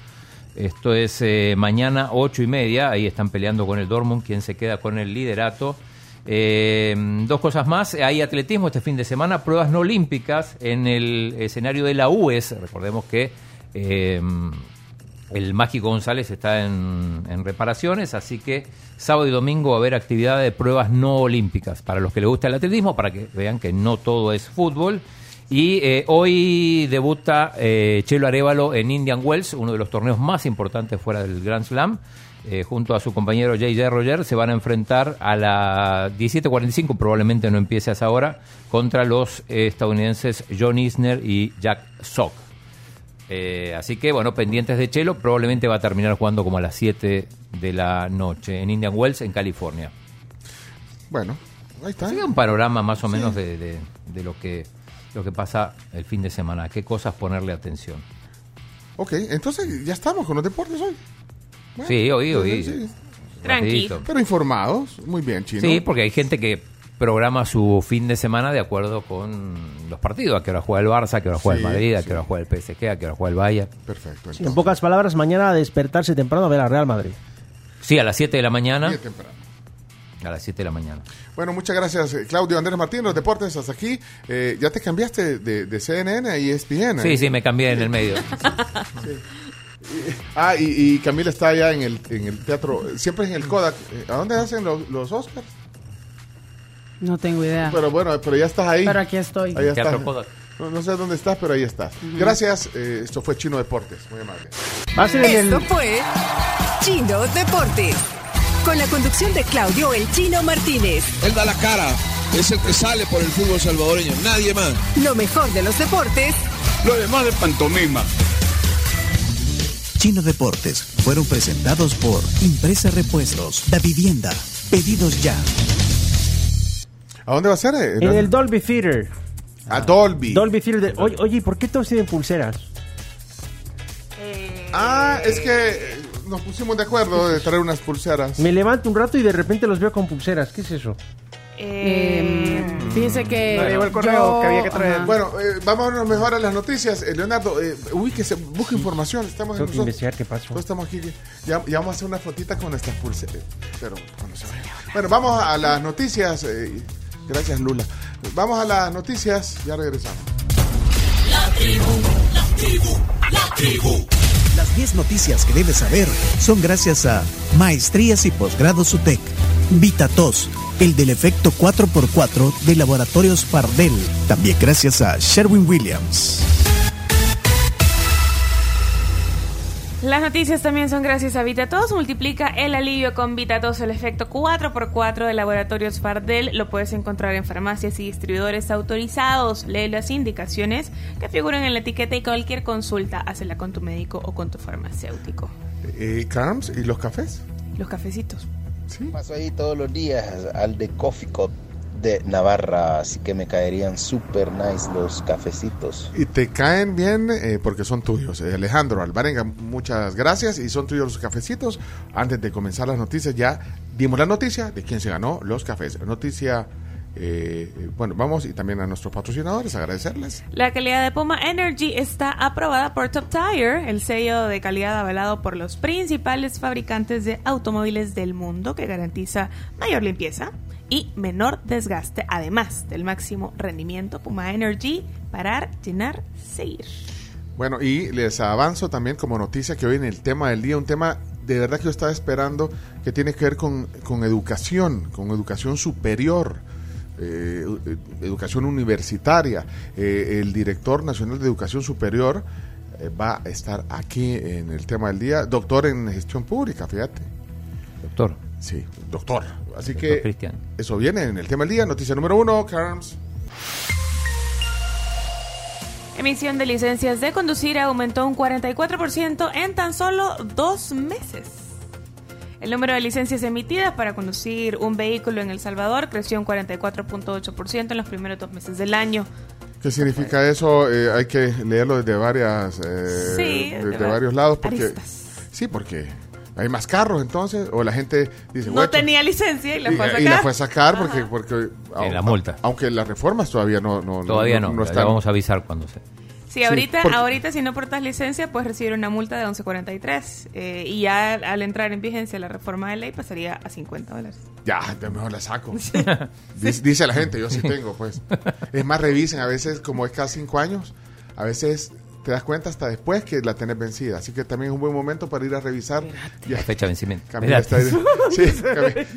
Speaker 5: Esto es eh, mañana ocho y media. Ahí están peleando con el Dortmund, quien se queda con el liderato. Eh, dos cosas más. Hay atletismo este fin de semana, pruebas no olímpicas en el escenario de la UES. Recordemos que eh, el Mágico González está en, reparaciones, así que sábado y domingo va a haber actividad de pruebas no olímpicas para los que les gusta el atletismo, para que vean que no todo es fútbol. Y eh, hoy debuta eh, Chelo Arevalo en Indian Wells, uno de los torneos más importantes fuera del Grand Slam. eh, junto a su compañero J.J. Roger, se van a enfrentar a la 17.45, probablemente no empiece a esa hora, contra los estadounidenses John Isner y Jack Sock. Eh, así que, bueno, pendientes de Chelo, probablemente va a terminar jugando como a las 7 de la noche en Indian Wells, en California.
Speaker 3: Bueno, ahí está.
Speaker 5: Sigue un panorama más o menos de, de- de lo que lo que pasa el fin de semana, qué cosas ponerle atención.
Speaker 3: Ok, entonces ya estamos con los deportes hoy. Bueno,
Speaker 5: Sí, hoy, hoy.
Speaker 3: sí.
Speaker 5: Rapidito.
Speaker 3: Pero informados, muy bien, chino.
Speaker 5: Sí, porque hay gente que programa su fin de semana de acuerdo con los partidos, a qué hora juega el Barça, a qué hora juega
Speaker 9: Sí,
Speaker 5: el Madrid, a
Speaker 9: sí.
Speaker 5: qué hora juega el PSG, a qué hora juega el Bayern.
Speaker 3: Perfecto.
Speaker 9: Sí, en pocas palabras, mañana a despertarse temprano a ver a Real Madrid.
Speaker 5: Sí, a las 7 de la mañana.
Speaker 3: Bien temprano.
Speaker 5: A las 7 de la mañana.
Speaker 3: Bueno, muchas gracias, eh, Claudio Andrés Martín, los deportes hasta aquí. Eh, ya te cambiaste de, de CNN a ESPN.
Speaker 5: Sí,
Speaker 3: ¿eh?
Speaker 5: sí, me cambié en el medio.
Speaker 3: Ah, y, y Camila está allá en el, en el teatro, siempre en el Kodak. Eh, ¿A dónde hacen los, los Oscars?
Speaker 69: No tengo idea.
Speaker 3: Pero bueno, pero ya estás ahí.
Speaker 69: Pero aquí estoy.
Speaker 3: Ahí estás. No, no sé dónde estás, pero ahí estás. Gracias. eh, esto fue Chino Deportes. Muy amable.
Speaker 64: Esto fue Chino Deportes. Con la conducción de Claudio El Chino Martínez.
Speaker 70: Él da la cara, es el que sale por el fútbol salvadoreño, nadie más.
Speaker 64: Lo mejor de los deportes
Speaker 70: Lo demás de pantomima.
Speaker 67: Chino Deportes fueron presentados por Impresa Repuestos, Da Vivienda, Pedidos Ya.
Speaker 3: ¿A dónde va a ser? eh?
Speaker 9: En el Dolby Theater.
Speaker 3: A Dolby.
Speaker 9: Dolby Theater. de- oye, oye, ¿y ¿por qué todos tienen pulseras?
Speaker 3: Ah, es que eh, nos pusimos de acuerdo de traer unas pulseras.
Speaker 9: Me levanto un rato y de repente los veo con pulseras. ¿Qué es eso?
Speaker 69: Eh, fíjese que.
Speaker 68: No llegó el correo
Speaker 69: yo-
Speaker 68: que había que traer.
Speaker 69: Ajá.
Speaker 3: Bueno, eh, vámonos mejor a las noticias. Eh, Leonardo, eh, ubíquese, busque información. Estamos
Speaker 9: Tengo que
Speaker 3: nosotros-
Speaker 9: investigar qué pasó.
Speaker 3: Estamos aquí. Ya, ya vamos a hacer una fotita con nuestras pulseras. Pero cuando se vaya. Bueno, vamos a las noticias. Gracias, Lula. Vamos a las noticias. Ya regresamos.
Speaker 67: La tribu, la tribu, la tribu. Las 10 noticias que debes saber son gracias a Maestrías y Posgrados UTEC, VitaTos, el del efecto 4x4 de Laboratorios Pardel, también gracias a Sherwin Williams.
Speaker 4: Las noticias también son gracias a VitaTos. Multiplica el alivio con VitaTos, el efecto 4x4 de Laboratorios Fardel. Lo puedes encontrar en farmacias y distribuidores autorizados. Lee las indicaciones que figuran en la etiqueta y cualquier consulta, hazla con tu médico o con tu farmacéutico.
Speaker 3: Eh, Carms, ¿y los cafés?
Speaker 4: Los cafecitos.
Speaker 71: Paso ahí todos los días al de Coffee Cup de Navarra, así que me caerían super nice los cafecitos.
Speaker 3: Y te caen bien eh, porque son tuyos. Eh, Alejandro Alvarenga, muchas gracias. Y son tuyos los cafecitos. Antes de comenzar las noticias, ya dimos la noticia de quién se ganó los cafés. Noticia, eh, bueno, vamos y también a nuestros patrocinadores, agradecerles.
Speaker 4: La calidad de Puma Energy está aprobada por Top Tire, el sello de calidad avalado por los principales fabricantes de automóviles del mundo que garantiza mayor limpieza y menor desgaste, además del máximo rendimiento. Puma Energy, parar, llenar, seguir.
Speaker 3: Bueno, y les avanzo también como noticia que hoy en el tema del día, un tema de verdad que yo estaba esperando que tiene que ver con, con educación, con educación superior. eh, eh, educación universitaria. Eh, el director nacional de educación superior eh, va a estar aquí en el tema del día, doctor en gestión pública, fíjate.
Speaker 5: Doctor.
Speaker 3: Sí, doctor. Así
Speaker 5: Doctor
Speaker 3: que
Speaker 5: Cristian.
Speaker 3: eso viene en el tema del día. Noticia número uno, Carms.
Speaker 4: Emisión de licencias de conducir aumentó un 44% en tan solo dos meses. El número de licencias emitidas para conducir un vehículo en El Salvador creció un 44.8% en los primeros dos meses del año.
Speaker 3: ¿Qué significa eso? Eh, hay que leerlo desde varias eh,
Speaker 4: Sí,
Speaker 3: desde
Speaker 4: de va-
Speaker 3: varios lados porque
Speaker 4: aristas.
Speaker 3: sí, porque hay más carros entonces o la gente dice
Speaker 4: No
Speaker 3: "Güey,
Speaker 4: tenía licencia y la
Speaker 3: y,
Speaker 4: fue a sacar.
Speaker 3: y la fue a sacar porque porque
Speaker 5: la multa.
Speaker 3: aunque las reformas todavía no no
Speaker 5: Todavía no,
Speaker 3: no, están.
Speaker 5: vamos a avisar cuando se...
Speaker 4: Sí, ahorita,
Speaker 3: porque-
Speaker 4: ahorita si no portas licencia puedes recibir una multa de 11.43 eh, y ya al entrar en vigencia la reforma de ley pasaría a 50 dólares.
Speaker 3: ya entonces mejor la saco. Dice, dice la gente yo sí tengo pues. Es más revisen a veces como es cada cinco años a veces te das cuenta hasta después que la tenés vencida así que también es un buen momento para ir a revisar Ya.
Speaker 5: La fecha de vencimiento.
Speaker 3: Camila está ahí.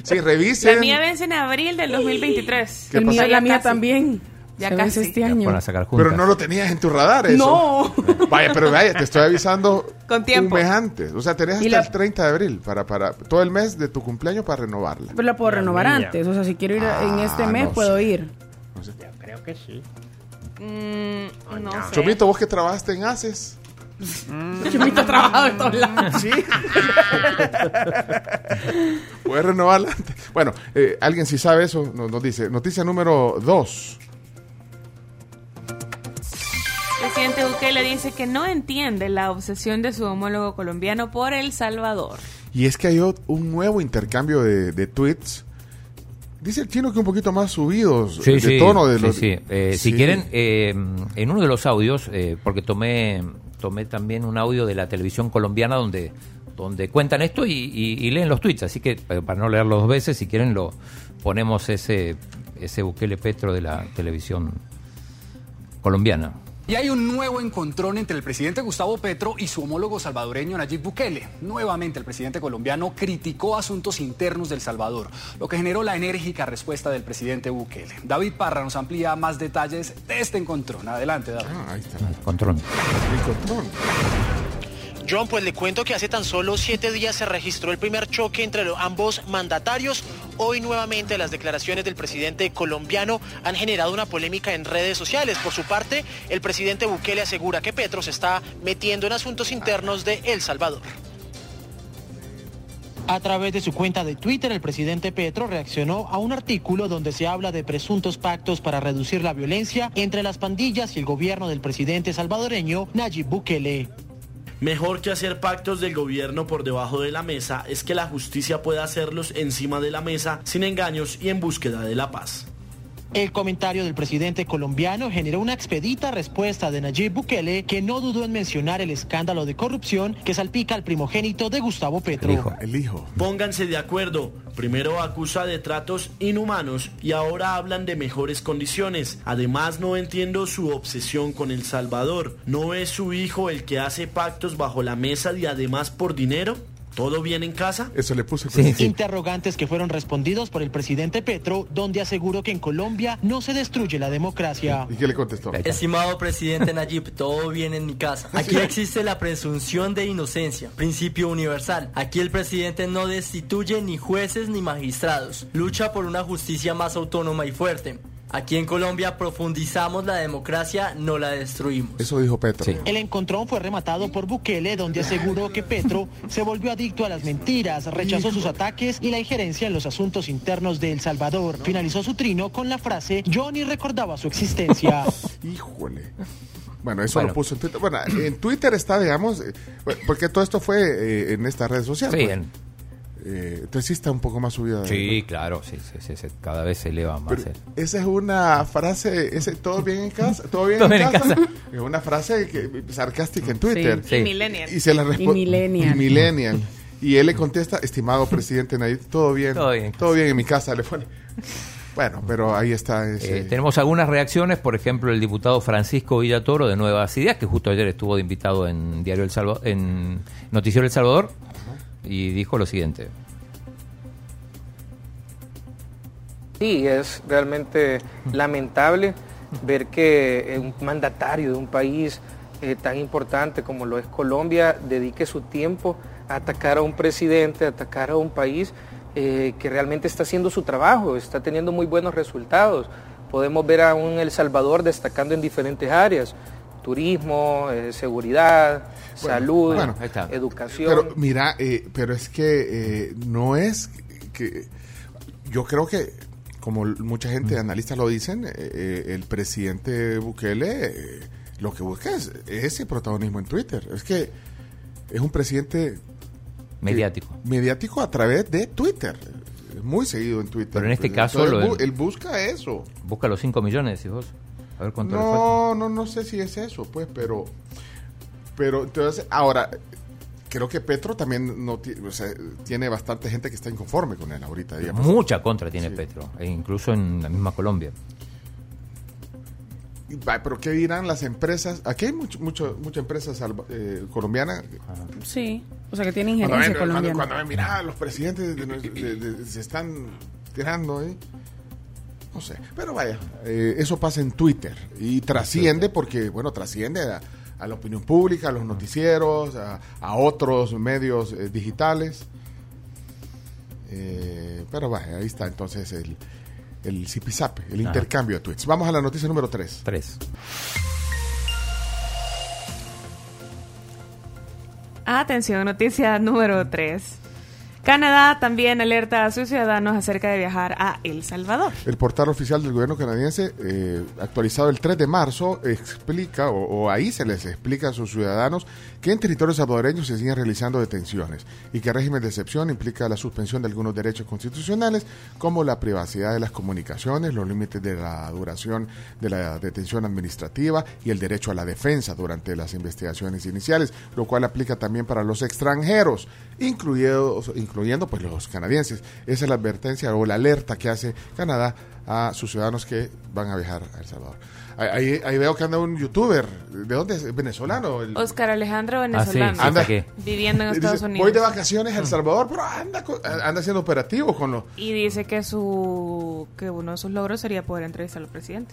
Speaker 3: Sí, revisen.
Speaker 4: La mía vence en abril del 2023.
Speaker 3: ¿Qué
Speaker 69: El
Speaker 3: pasó?
Speaker 69: mío,
Speaker 4: Ya
Speaker 69: la mía
Speaker 4: casi.
Speaker 69: también.
Speaker 4: Ya
Speaker 7: Se
Speaker 4: casi.
Speaker 7: este año.
Speaker 5: Van a sacar.
Speaker 3: Pero no lo tenías en tu radar eso.
Speaker 4: No.
Speaker 3: Vaya, pero vaya, te estoy avisando
Speaker 4: Con tiempo.
Speaker 3: un mes antes. O sea, tenés hasta
Speaker 7: la-
Speaker 3: el 30 de abril para, para todo el mes de tu cumpleaños para renovarla.
Speaker 7: Pero la puedo renovar
Speaker 3: mía.
Speaker 7: antes. O sea, si quiero ir en este
Speaker 3: Ah,
Speaker 7: mes,
Speaker 3: no
Speaker 7: puedo
Speaker 3: sé.
Speaker 7: ir.
Speaker 55: Creo que sí.
Speaker 4: Mm, no sé.
Speaker 3: Chomito, vos que trabajaste en ACES.
Speaker 7: Chomito ha trabajado en todos lados.
Speaker 3: Sí. Puedes renovarla antes. Bueno, eh, alguien si sabe eso nos, nos dice. Noticia número 2.
Speaker 4: Presidente Bukele dice que no entiende la obsesión de su homólogo colombiano por El Salvador.
Speaker 3: Y es que hay un nuevo intercambio de, de tweets. Dice el chino que un poquito más subidos
Speaker 5: Sí,
Speaker 3: de
Speaker 5: sí,
Speaker 3: tono de los.
Speaker 5: sí. Eh, Si quieren, eh, en uno de los audios, eh, porque tomé, tomé también un audio de la televisión colombiana donde, donde cuentan esto y, y- y leen los tweets, así que eh, para no leerlo dos veces, si quieren lo ponemos ese, ese Bukele Petro de la televisión colombiana.
Speaker 72: Y hay un nuevo encontrón entre el presidente Gustavo Petro y su homólogo salvadoreño Nayib Bukele. Nuevamente el presidente colombiano criticó asuntos internos del Salvador, lo que generó la enérgica respuesta del presidente Bukele. David Parra nos amplía más detalles de este encontrón. Adelante, David.
Speaker 3: Ah, ahí está.
Speaker 5: Control.
Speaker 73: John, pues le cuento que hace tan solo siete días se registró el primer choque entre los- ambos mandatarios. Hoy nuevamente las declaraciones del presidente colombiano han generado una polémica en redes sociales. Por su parte, el presidente Bukele asegura que Petro se está metiendo en asuntos internos de El Salvador. A través de su cuenta de Twitter, el presidente Petro reaccionó a un artículo donde se habla de presuntos pactos para reducir la violencia entre las pandillas y el gobierno del presidente salvadoreño Nayib Bukele.
Speaker 74: Mejor que hacer pactos del gobierno por debajo de la mesa es que la justicia pueda hacerlos encima de la mesa sin engaños y en búsqueda de la paz.
Speaker 73: El comentario del presidente colombiano generó una expedita respuesta de Nayib Bukele, que no dudó en mencionar el escándalo de corrupción que salpica al primogénito de Gustavo Petro.
Speaker 3: El hijo.
Speaker 74: Pónganse de acuerdo. Primero acusa de tratos inhumanos y ahora hablan de mejores condiciones. Además no entiendo su obsesión con El Salvador. ¿No es su hijo el que hace pactos bajo la mesa y además por dinero? ¿Todo bien en casa?
Speaker 3: Eso le puse.
Speaker 73: Interrogantes que fueron respondidos por el presidente Petro, donde aseguró que en Colombia no se destruye la democracia.
Speaker 3: ¿Y qué le contestó?
Speaker 75: Estimado presidente Nayib, todo bien en mi casa. Aquí existe la presunción de inocencia, principio universal. Aquí el presidente no destituye ni jueces ni magistrados. Lucha por una justicia más autónoma y fuerte. Aquí en Colombia profundizamos la democracia, no la destruimos.
Speaker 3: Eso dijo Petro.
Speaker 73: El encontrón fue rematado por Bukele, donde aseguró que Petro se volvió adicto a las mentiras, rechazó sus ataques y la injerencia en los asuntos internos de El Salvador. Finalizó su trino con la frase, yo ni recordaba su existencia.
Speaker 3: Híjole. Bueno, eso
Speaker 5: Bueno.
Speaker 3: lo puso en Twitter. Bueno, en Twitter está, digamos, eh, porque todo esto fue eh, en esta red social.
Speaker 5: Sí,
Speaker 3: pues.
Speaker 5: en-
Speaker 3: Eh, entonces sí está un poco más subida.
Speaker 5: Sí, claro, sí, sí, sí, sí, cada vez se eleva más.
Speaker 3: Pero esa es una frase, ese, ¿todo bien en casa? ¿Todo bien,
Speaker 5: Todo
Speaker 3: en,
Speaker 5: en
Speaker 3: casa?
Speaker 5: casa.
Speaker 3: Es una frase que, sarcástica en Twitter.
Speaker 4: Sí. Y millennial.
Speaker 3: Y se la
Speaker 7: Y
Speaker 3: responde.
Speaker 7: millennial.
Speaker 3: Y millennial. Y él le contesta, estimado presidente Nayib, todo bien.
Speaker 5: Todo bien.
Speaker 3: Todo bien en mi casa. Le pone. Bueno, pero ahí está. ese-
Speaker 5: Eh, tenemos algunas reacciones, por ejemplo, el diputado Francisco Villatoro de Nuevas Ideas, que justo ayer estuvo de invitado en Diario El Salvador, en Noticiero El Salvador, y dijo lo siguiente.
Speaker 76: Sí, es realmente lamentable ver que eh, un mandatario de un país eh, tan importante como lo es Colombia dedique su tiempo a atacar a un presidente, a atacar a un país eh, que realmente está haciendo su trabajo, está teniendo muy buenos resultados. Podemos ver a un El Salvador destacando en diferentes áreas, turismo, eh, seguridad, salud,
Speaker 3: bueno,
Speaker 76: educación.
Speaker 3: Pero mira, eh, pero es que eh, no es que yo creo que como mucha gente analistas lo dicen, eh, el presidente Bukele eh, lo que busca es, es ese protagonismo en Twitter. Es que es un presidente que-
Speaker 5: Mediático.
Speaker 3: mediático a través de Twitter. Es Muy seguido en Twitter.
Speaker 5: Pero en este
Speaker 3: Entonces,
Speaker 5: caso lo
Speaker 3: él, busca eso.
Speaker 5: Busca los 5 millones, vos. A ver cuánto le falta.
Speaker 3: No, no, no sé si es eso, pues, pero, pero entonces, ahora, creo que Petro también no o sea, tiene bastante gente que está inconforme con él ahorita, digamos.
Speaker 5: Mucha contra tiene Petro, e incluso en la misma Colombia.
Speaker 3: Pero ¿qué dirán las empresas? Aquí hay mucho, mucho, muchas empresas salva- eh, colombianas.
Speaker 7: Sí, o sea que tiene
Speaker 3: Cuando
Speaker 7: injerencia
Speaker 3: ven, cuando,
Speaker 7: colombiana.
Speaker 3: cuando ven, mira, los presidentes de de- de- se están tirando ahí. No sé, pero vaya, eh, eso pasa en Twitter y trasciende porque, bueno, trasciende a, a la opinión pública, a los noticieros, a, a otros medios eh, digitales. Eh, pero vaya, ahí está entonces el, el zipizape, el intercambio de tweets. Vamos a la noticia número 3.
Speaker 5: 3.
Speaker 4: Atención, noticia número 3. Canadá también alerta a sus ciudadanos acerca de viajar a El Salvador.
Speaker 3: El portal oficial del gobierno canadiense, eh, actualizado el 3 de marzo, explica, o, ahí se les explica a sus ciudadanos que en territorio salvadoreño se siguen realizando detenciones y que el régimen de excepción implica la suspensión de algunos derechos constitucionales, como la privacidad de las comunicaciones, los límites de la duración de la detención administrativa y el derecho a la defensa durante las investigaciones iniciales, lo cual aplica también para los extranjeros, incluidos, incluyendo pues los canadienses. Esa es la advertencia o la alerta que hace Canadá a sus ciudadanos que van a viajar a El Salvador. Ahí, veo que anda un youtuber, ¿de dónde es? ¿Venezolano? El-
Speaker 4: Oscar Alejandro venezolano.
Speaker 5: sí,
Speaker 3: anda,
Speaker 5: saqué.
Speaker 4: Viviendo en
Speaker 3: dice,
Speaker 4: Estados
Speaker 3: Voy
Speaker 4: Unidos.
Speaker 3: de vacaciones a El Salvador, pero anda, anda siendo operativo con los...
Speaker 4: Y dice que su que uno de sus logros sería poder entrevistar al presidente.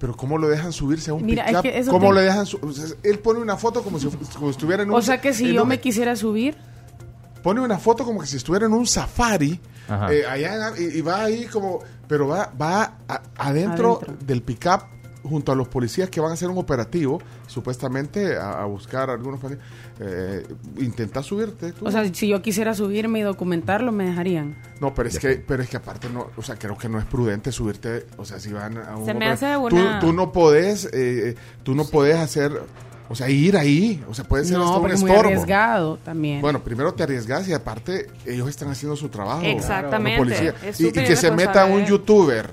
Speaker 3: Pero ¿cómo lo dejan subirse a un
Speaker 69: Mira, es que eso
Speaker 3: ¿Cómo
Speaker 69: te-
Speaker 3: le dejan su- o sea, Él pone una foto como si, como si estuviera en un...
Speaker 69: O sea que si yo
Speaker 3: un-
Speaker 69: me quisiera subir,
Speaker 3: Pone una foto como que si estuviera en un safari,
Speaker 5: Ajá.
Speaker 3: eh, allá en- y, y va ahí como... Pero va, va a- adentro,
Speaker 69: Adentro.
Speaker 3: del pickup junto a los policías que van a hacer un operativo, supuestamente a, a buscar a algunos... Eh, intenta subirte tú.
Speaker 69: o sea, si yo quisiera subirme y documentarlo, me dejarían.
Speaker 3: No, pero es que, pero es que aparte no, o sea, creo que no es prudente subirte, o sea, si van a un
Speaker 4: Se me hace
Speaker 3: tú,
Speaker 4: una-
Speaker 3: tú no podés, eh, tú no podés hacer, o sea, ir ahí, o sea, puede ser hasta
Speaker 69: No,
Speaker 3: un
Speaker 69: porque es muy
Speaker 3: estorbo.
Speaker 69: arriesgado también.
Speaker 3: Bueno, primero te arriesgas y aparte ellos están haciendo su trabajo.
Speaker 4: Exactamente.
Speaker 3: policía.
Speaker 4: Es
Speaker 3: Y, y que se meta un youtuber.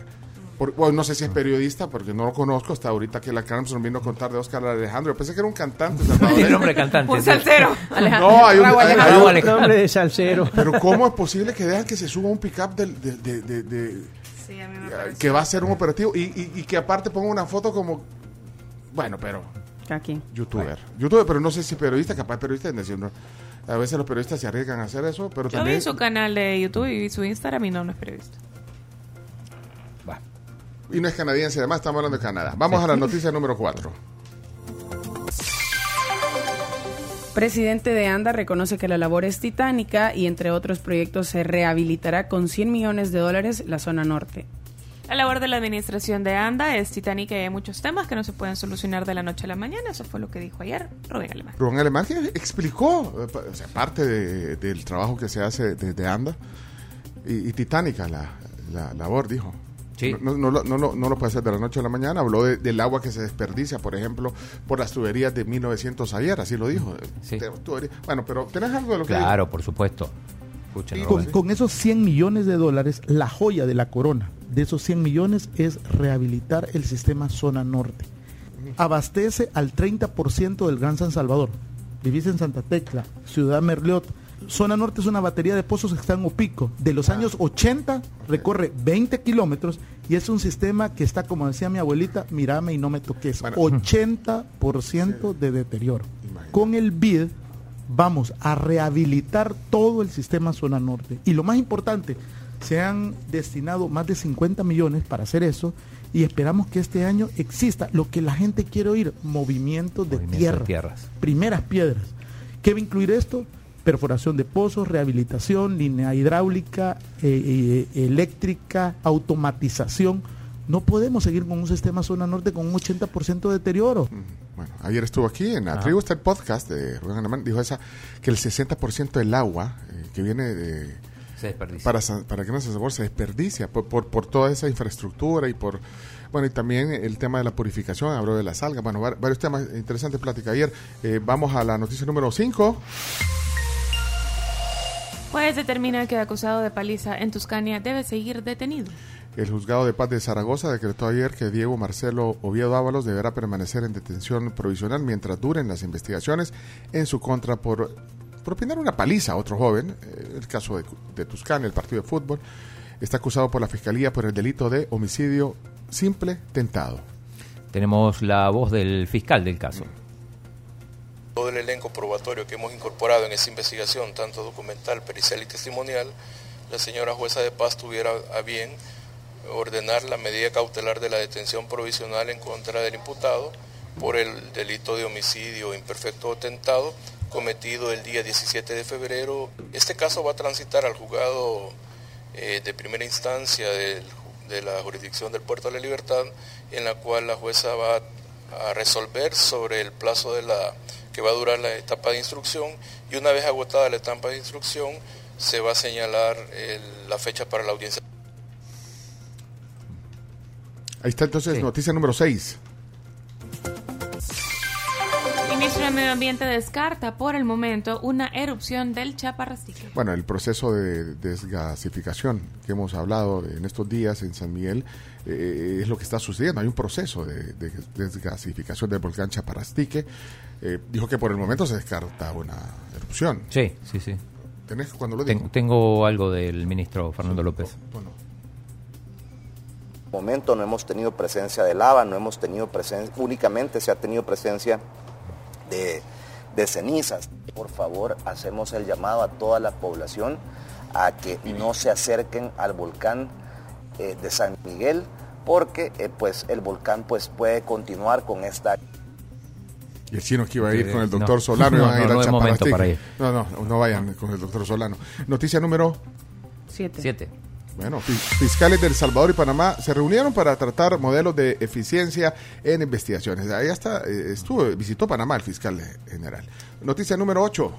Speaker 3: por- bueno, no sé si es periodista porque no lo conozco hasta ahorita que la Carmson vino a contar de Oscar Alejandro. Yo pensé que era un cantante.
Speaker 5: El nombre cantante.
Speaker 4: Un salsero.
Speaker 3: No, hay un, hay- hay
Speaker 69: Alejandro.
Speaker 3: un-
Speaker 5: Alejandro.
Speaker 9: Nombre de salsero.
Speaker 3: pero ¿cómo es posible que dejan que se suba un pickup del, de, de- de- de-
Speaker 4: Sí, a mí me
Speaker 3: eh, que va a ser un operativo y, y- y que aparte ponga una foto como bueno, pero
Speaker 69: Aquí.
Speaker 3: youtuber, youtuber, pero no sé si periodista, capaz periodista en. A veces los periodistas se arriesgan a hacer eso, pero
Speaker 4: Yo
Speaker 3: también
Speaker 4: vi su canal de YouTube y su Instagram y no, no es periodista.
Speaker 5: Va.
Speaker 3: y no es canadiense, además estamos hablando de Canadá. Vamos a la noticia número 4.
Speaker 69: Presidente de ANDA reconoce que la labor es titánica y entre otros proyectos se rehabilitará con 100 millones de dólares la zona norte.
Speaker 4: La labor de la administración de ANDA es titánica y hay muchos temas que no se pueden solucionar de la noche a la mañana. Eso fue lo que dijo ayer Rubén Alemán.
Speaker 3: Rubén Alemán que explicó, eh, o sea, parte de- del trabajo que se hace desde ANDA y, y titánica la, la labor, dijo.
Speaker 5: Sí.
Speaker 3: No, no, no, lo- no, lo- no lo puede hacer de la noche a la mañana. Habló de- del agua que se desperdicia, por ejemplo, por las tuberías de 1900 ayer, así lo dijo.
Speaker 5: Sí.
Speaker 3: Bueno, pero ¿tenés algo de lo que
Speaker 5: Claro, por supuesto.
Speaker 77: Con, esos 100 millones de dólares, la joya de la corona de esos 100 millones es rehabilitar el sistema zona norte. Abastece al 30% del Gran San Salvador. Vivís en Santa Tecla, Ciudad Merliot. Zona norte es una batería de pozos que están en Opico. De los años 80 recorre 20 kilómetros y es un sistema que está, como decía mi abuelita, mirame y no me toques. 80% de deterioro. Con el BID vamos a rehabilitar todo el sistema zona norte. Y lo más importante, se han destinado más de 50 millones para hacer eso y esperamos que este año exista lo que la gente quiere oír, movimiento de
Speaker 5: Movimiento de
Speaker 77: tierra,
Speaker 5: tierras.
Speaker 77: primeras piedras. ¿Qué va a incluir esto? Perforación de pozos, rehabilitación, línea hidráulica, eh, eh, eléctrica, automatización. No podemos seguir con un sistema zona norte con un 80% de deterioro.
Speaker 3: Bueno, ayer estuvo aquí en la tribu, está el podcast de Rubén Alemán, dijo esa que el 60% del agua eh, que viene de,
Speaker 5: Se desperdicia.
Speaker 3: para, San- para que no se sabor se desperdicia por, por, por toda esa infraestructura y por bueno y también el tema de la purificación, habló de las algas, bueno, var- varios temas, interesante plática ayer. Eh, vamos a la noticia número 5.
Speaker 4: Juez determina que el acusado de paliza en Tuscania debe seguir detenido.
Speaker 3: El juzgado de paz de Zaragoza decretó ayer que Diego Marcelo Oviedo Ábalos deberá permanecer en detención provisional mientras duren las investigaciones en su contra por propinar una paliza a otro joven. Eh, El caso de, de Tuscania, el partido de fútbol, está acusado por la fiscalía por el delito de homicidio simple tentado.
Speaker 5: Tenemos la voz del fiscal del caso.
Speaker 78: Todo el elenco probatorio que hemos incorporado en esa investigación, tanto documental, pericial y testimonial, la señora jueza de paz tuviera a bien ordenar la medida cautelar de la detención provisional en contra del imputado por el delito de homicidio imperfecto o tentado cometido el día 17 de febrero. Este caso va a transitar al juzgado eh, de primera instancia de la jurisdicción del Puerto de la Libertad, en la cual la jueza va a resolver sobre el plazo de la que va a durar la etapa de instrucción y una vez agotada la etapa de instrucción se va a señalar la fecha para la audiencia.
Speaker 3: Ahí está entonces noticia número 6.
Speaker 4: Ministro de Medio Ambiente descarta por el momento una erupción del Chaparrastique.
Speaker 3: Bueno, el proceso de desgasificación que hemos hablado en estos días en San Miguel eh, es lo que está sucediendo. Hay un proceso de, desgasificación del volcán Chaparrastique. Eh, dijo que por el momento se descarta una erupción.
Speaker 5: Sí, sí, sí.
Speaker 3: ¿Tenés cuando lo
Speaker 5: dijo? tengo algo del ministro Fernando López.
Speaker 79: Bueno. Momento no hemos tenido presencia de lava, no hemos tenido presencia, únicamente se ha tenido presencia de, cenizas. Por favor, hacemos el llamado a toda la población a que no se acerquen al volcán eh, de San Miguel porque eh, pues el volcán pues puede continuar con esta
Speaker 3: y el chino que iba a ir con el doctor Solano
Speaker 5: no, no,
Speaker 3: no, no, no vayan con el doctor Solano. Noticia número
Speaker 4: 7.
Speaker 5: Siete.
Speaker 3: Bueno, fiscales de El Salvador y Panamá se reunieron para tratar modelos de eficiencia en investigaciones. Ahí está, eh, estuvo, visitó Panamá el fiscal general. Noticia número 8.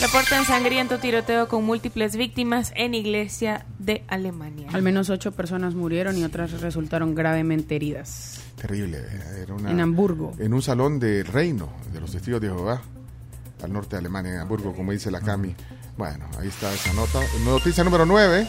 Speaker 4: Reportan sangriento tiroteo con múltiples víctimas en iglesia de Alemania.
Speaker 7: Al menos ocho personas murieron y otras resultaron gravemente heridas.
Speaker 3: Terrible. Eh,
Speaker 7: en Hamburgo.
Speaker 3: En un salón de reino de los testigos de Jehová, al norte de Alemania, en Hamburgo, como dice la Cami. Bueno, ahí está esa nota. Noticia número 9.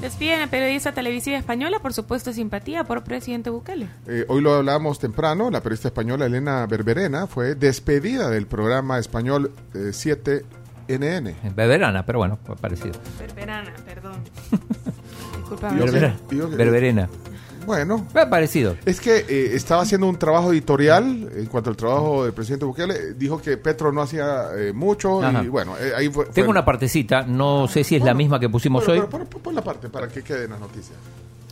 Speaker 4: Despiden a periodista televisiva española por supuesto simpatía por presidente Bukele.
Speaker 3: Eh, hoy lo hablábamos temprano, la periodista española Elena Berberena fue despedida del programa español 7NN.
Speaker 5: Eh, Berberana, pero bueno, parecido.
Speaker 4: Berberana, perdón.
Speaker 5: Berberena.
Speaker 3: Bueno.
Speaker 5: parecido.
Speaker 3: Es que eh, estaba haciendo un trabajo editorial en cuanto al trabajo del presidente Bukele. Dijo que Petro no hacía eh, mucho y bueno, eh, ahí fue,
Speaker 5: Tengo una partecita, no sé si es la misma que pusimos hoy.
Speaker 3: Pero, pon, la parte para que queden las noticias.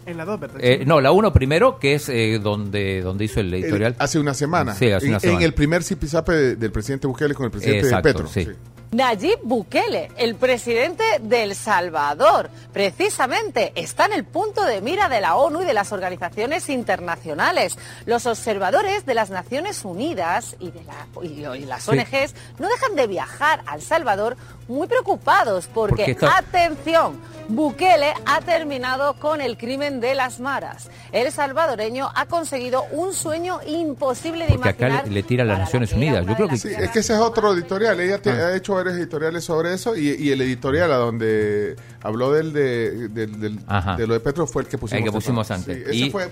Speaker 1: En la 2, ¿verdad?
Speaker 5: no, la 1 primero, que es donde, donde hizo el editorial.
Speaker 3: hace una semana.
Speaker 5: Sí, hace una semana.
Speaker 3: En el primer zipizape del presidente Bukele con el presidente Petro.
Speaker 5: sí.
Speaker 29: Nayib Bukele, el presidente de El Salvador, precisamente está en el punto de mira de la ONU y de las organizaciones internacionales. Los observadores de las Naciones Unidas y de las ONGs no dejan de viajar a El Salvador muy preocupados porque, atención, Bukele ha terminado con el crimen de las maras. El salvadoreño ha conseguido un sueño imposible de
Speaker 5: porque
Speaker 29: imaginar.
Speaker 5: acá le, tira a las Naciones Unidas. Yo creo que
Speaker 3: sí, es que ese es otro editorial. Ella ah. ha hecho varios editoriales sobre eso y, el editorial a donde habló del de, de lo de Petro fue el que pusimos,
Speaker 5: el que pusimos antes.
Speaker 3: ese fue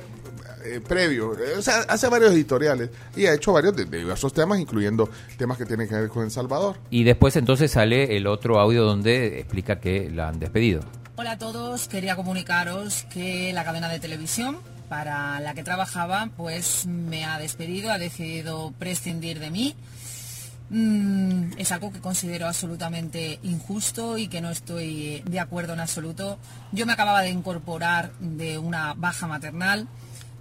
Speaker 3: eh, previo, o sea, hace varios editoriales y ha hecho varios de, diversos temas, incluyendo temas que tienen que ver con El Salvador.
Speaker 5: Y después entonces sale el otro audio donde explica que la han despedido.
Speaker 30: Hola a todos, quería comunicaros que la cadena de televisión para la que trabajaba pues me ha despedido, ha decidido prescindir de mí. Mm, es algo que considero absolutamente injusto y que no estoy de acuerdo en absoluto. Yo me acababa de incorporar de una baja maternal.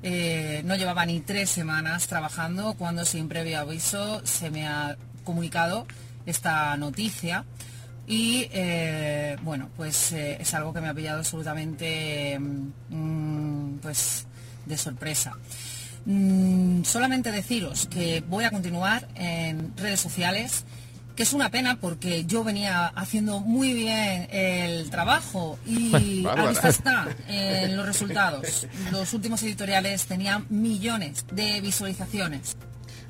Speaker 30: Eh, no llevaba ni tres semanas trabajando cuando sin previo aviso se me ha comunicado esta noticia y eh, bueno pues eh, es algo que me ha pillado absolutamente mm, pues de sorpresa. Mm, solamente deciros que voy a continuar en redes sociales que es una pena porque yo venía haciendo muy bien el trabajo y ahí está en los resultados. Los últimos editoriales tenían millones de visualizaciones.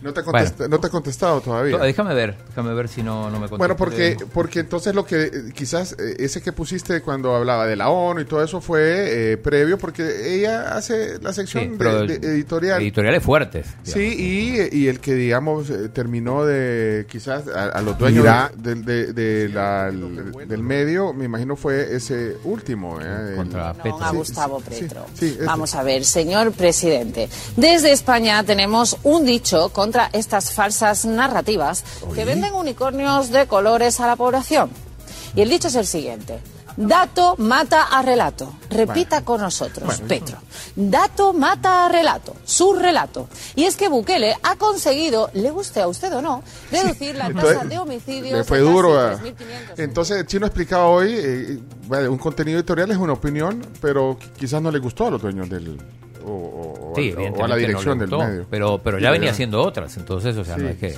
Speaker 3: No te, no te ha contestado todavía.
Speaker 5: Déjame ver, déjame ver si no, no me contesta.
Speaker 3: Bueno, porque, porque entonces lo que eh, quizás eh, ese que pusiste cuando hablaba de la ONU y todo eso fue eh, previo, porque ella hace la sección de, editorial.
Speaker 5: Editoriales fuertes.
Speaker 3: Sí, y, y, el que, digamos, terminó de quizás a, los dueños del, de, del medio, me imagino fue ese último.
Speaker 29: Contra Petro. a Gustavo Petro. Vamos a ver, señor presidente. Desde España tenemos un dicho con contra estas falsas narrativas que venden unicornios de colores a la población. Y el dicho es el siguiente.
Speaker 80: Dato mata a relato. Repita con nosotros, Petro. Dato mata a relato. Su relato. Y es que Bukele ha conseguido, le guste a usted o no, reducir la tasa de homicidios.
Speaker 3: Le fue duro. A... Entonces, el chino explicaba hoy, eh, un contenido editorial es una opinión, pero quizás no le gustó a los dueños del, o, a la dirección del medio.
Speaker 5: Pero, pero ya venía haciendo otras, entonces, o sea, no es que...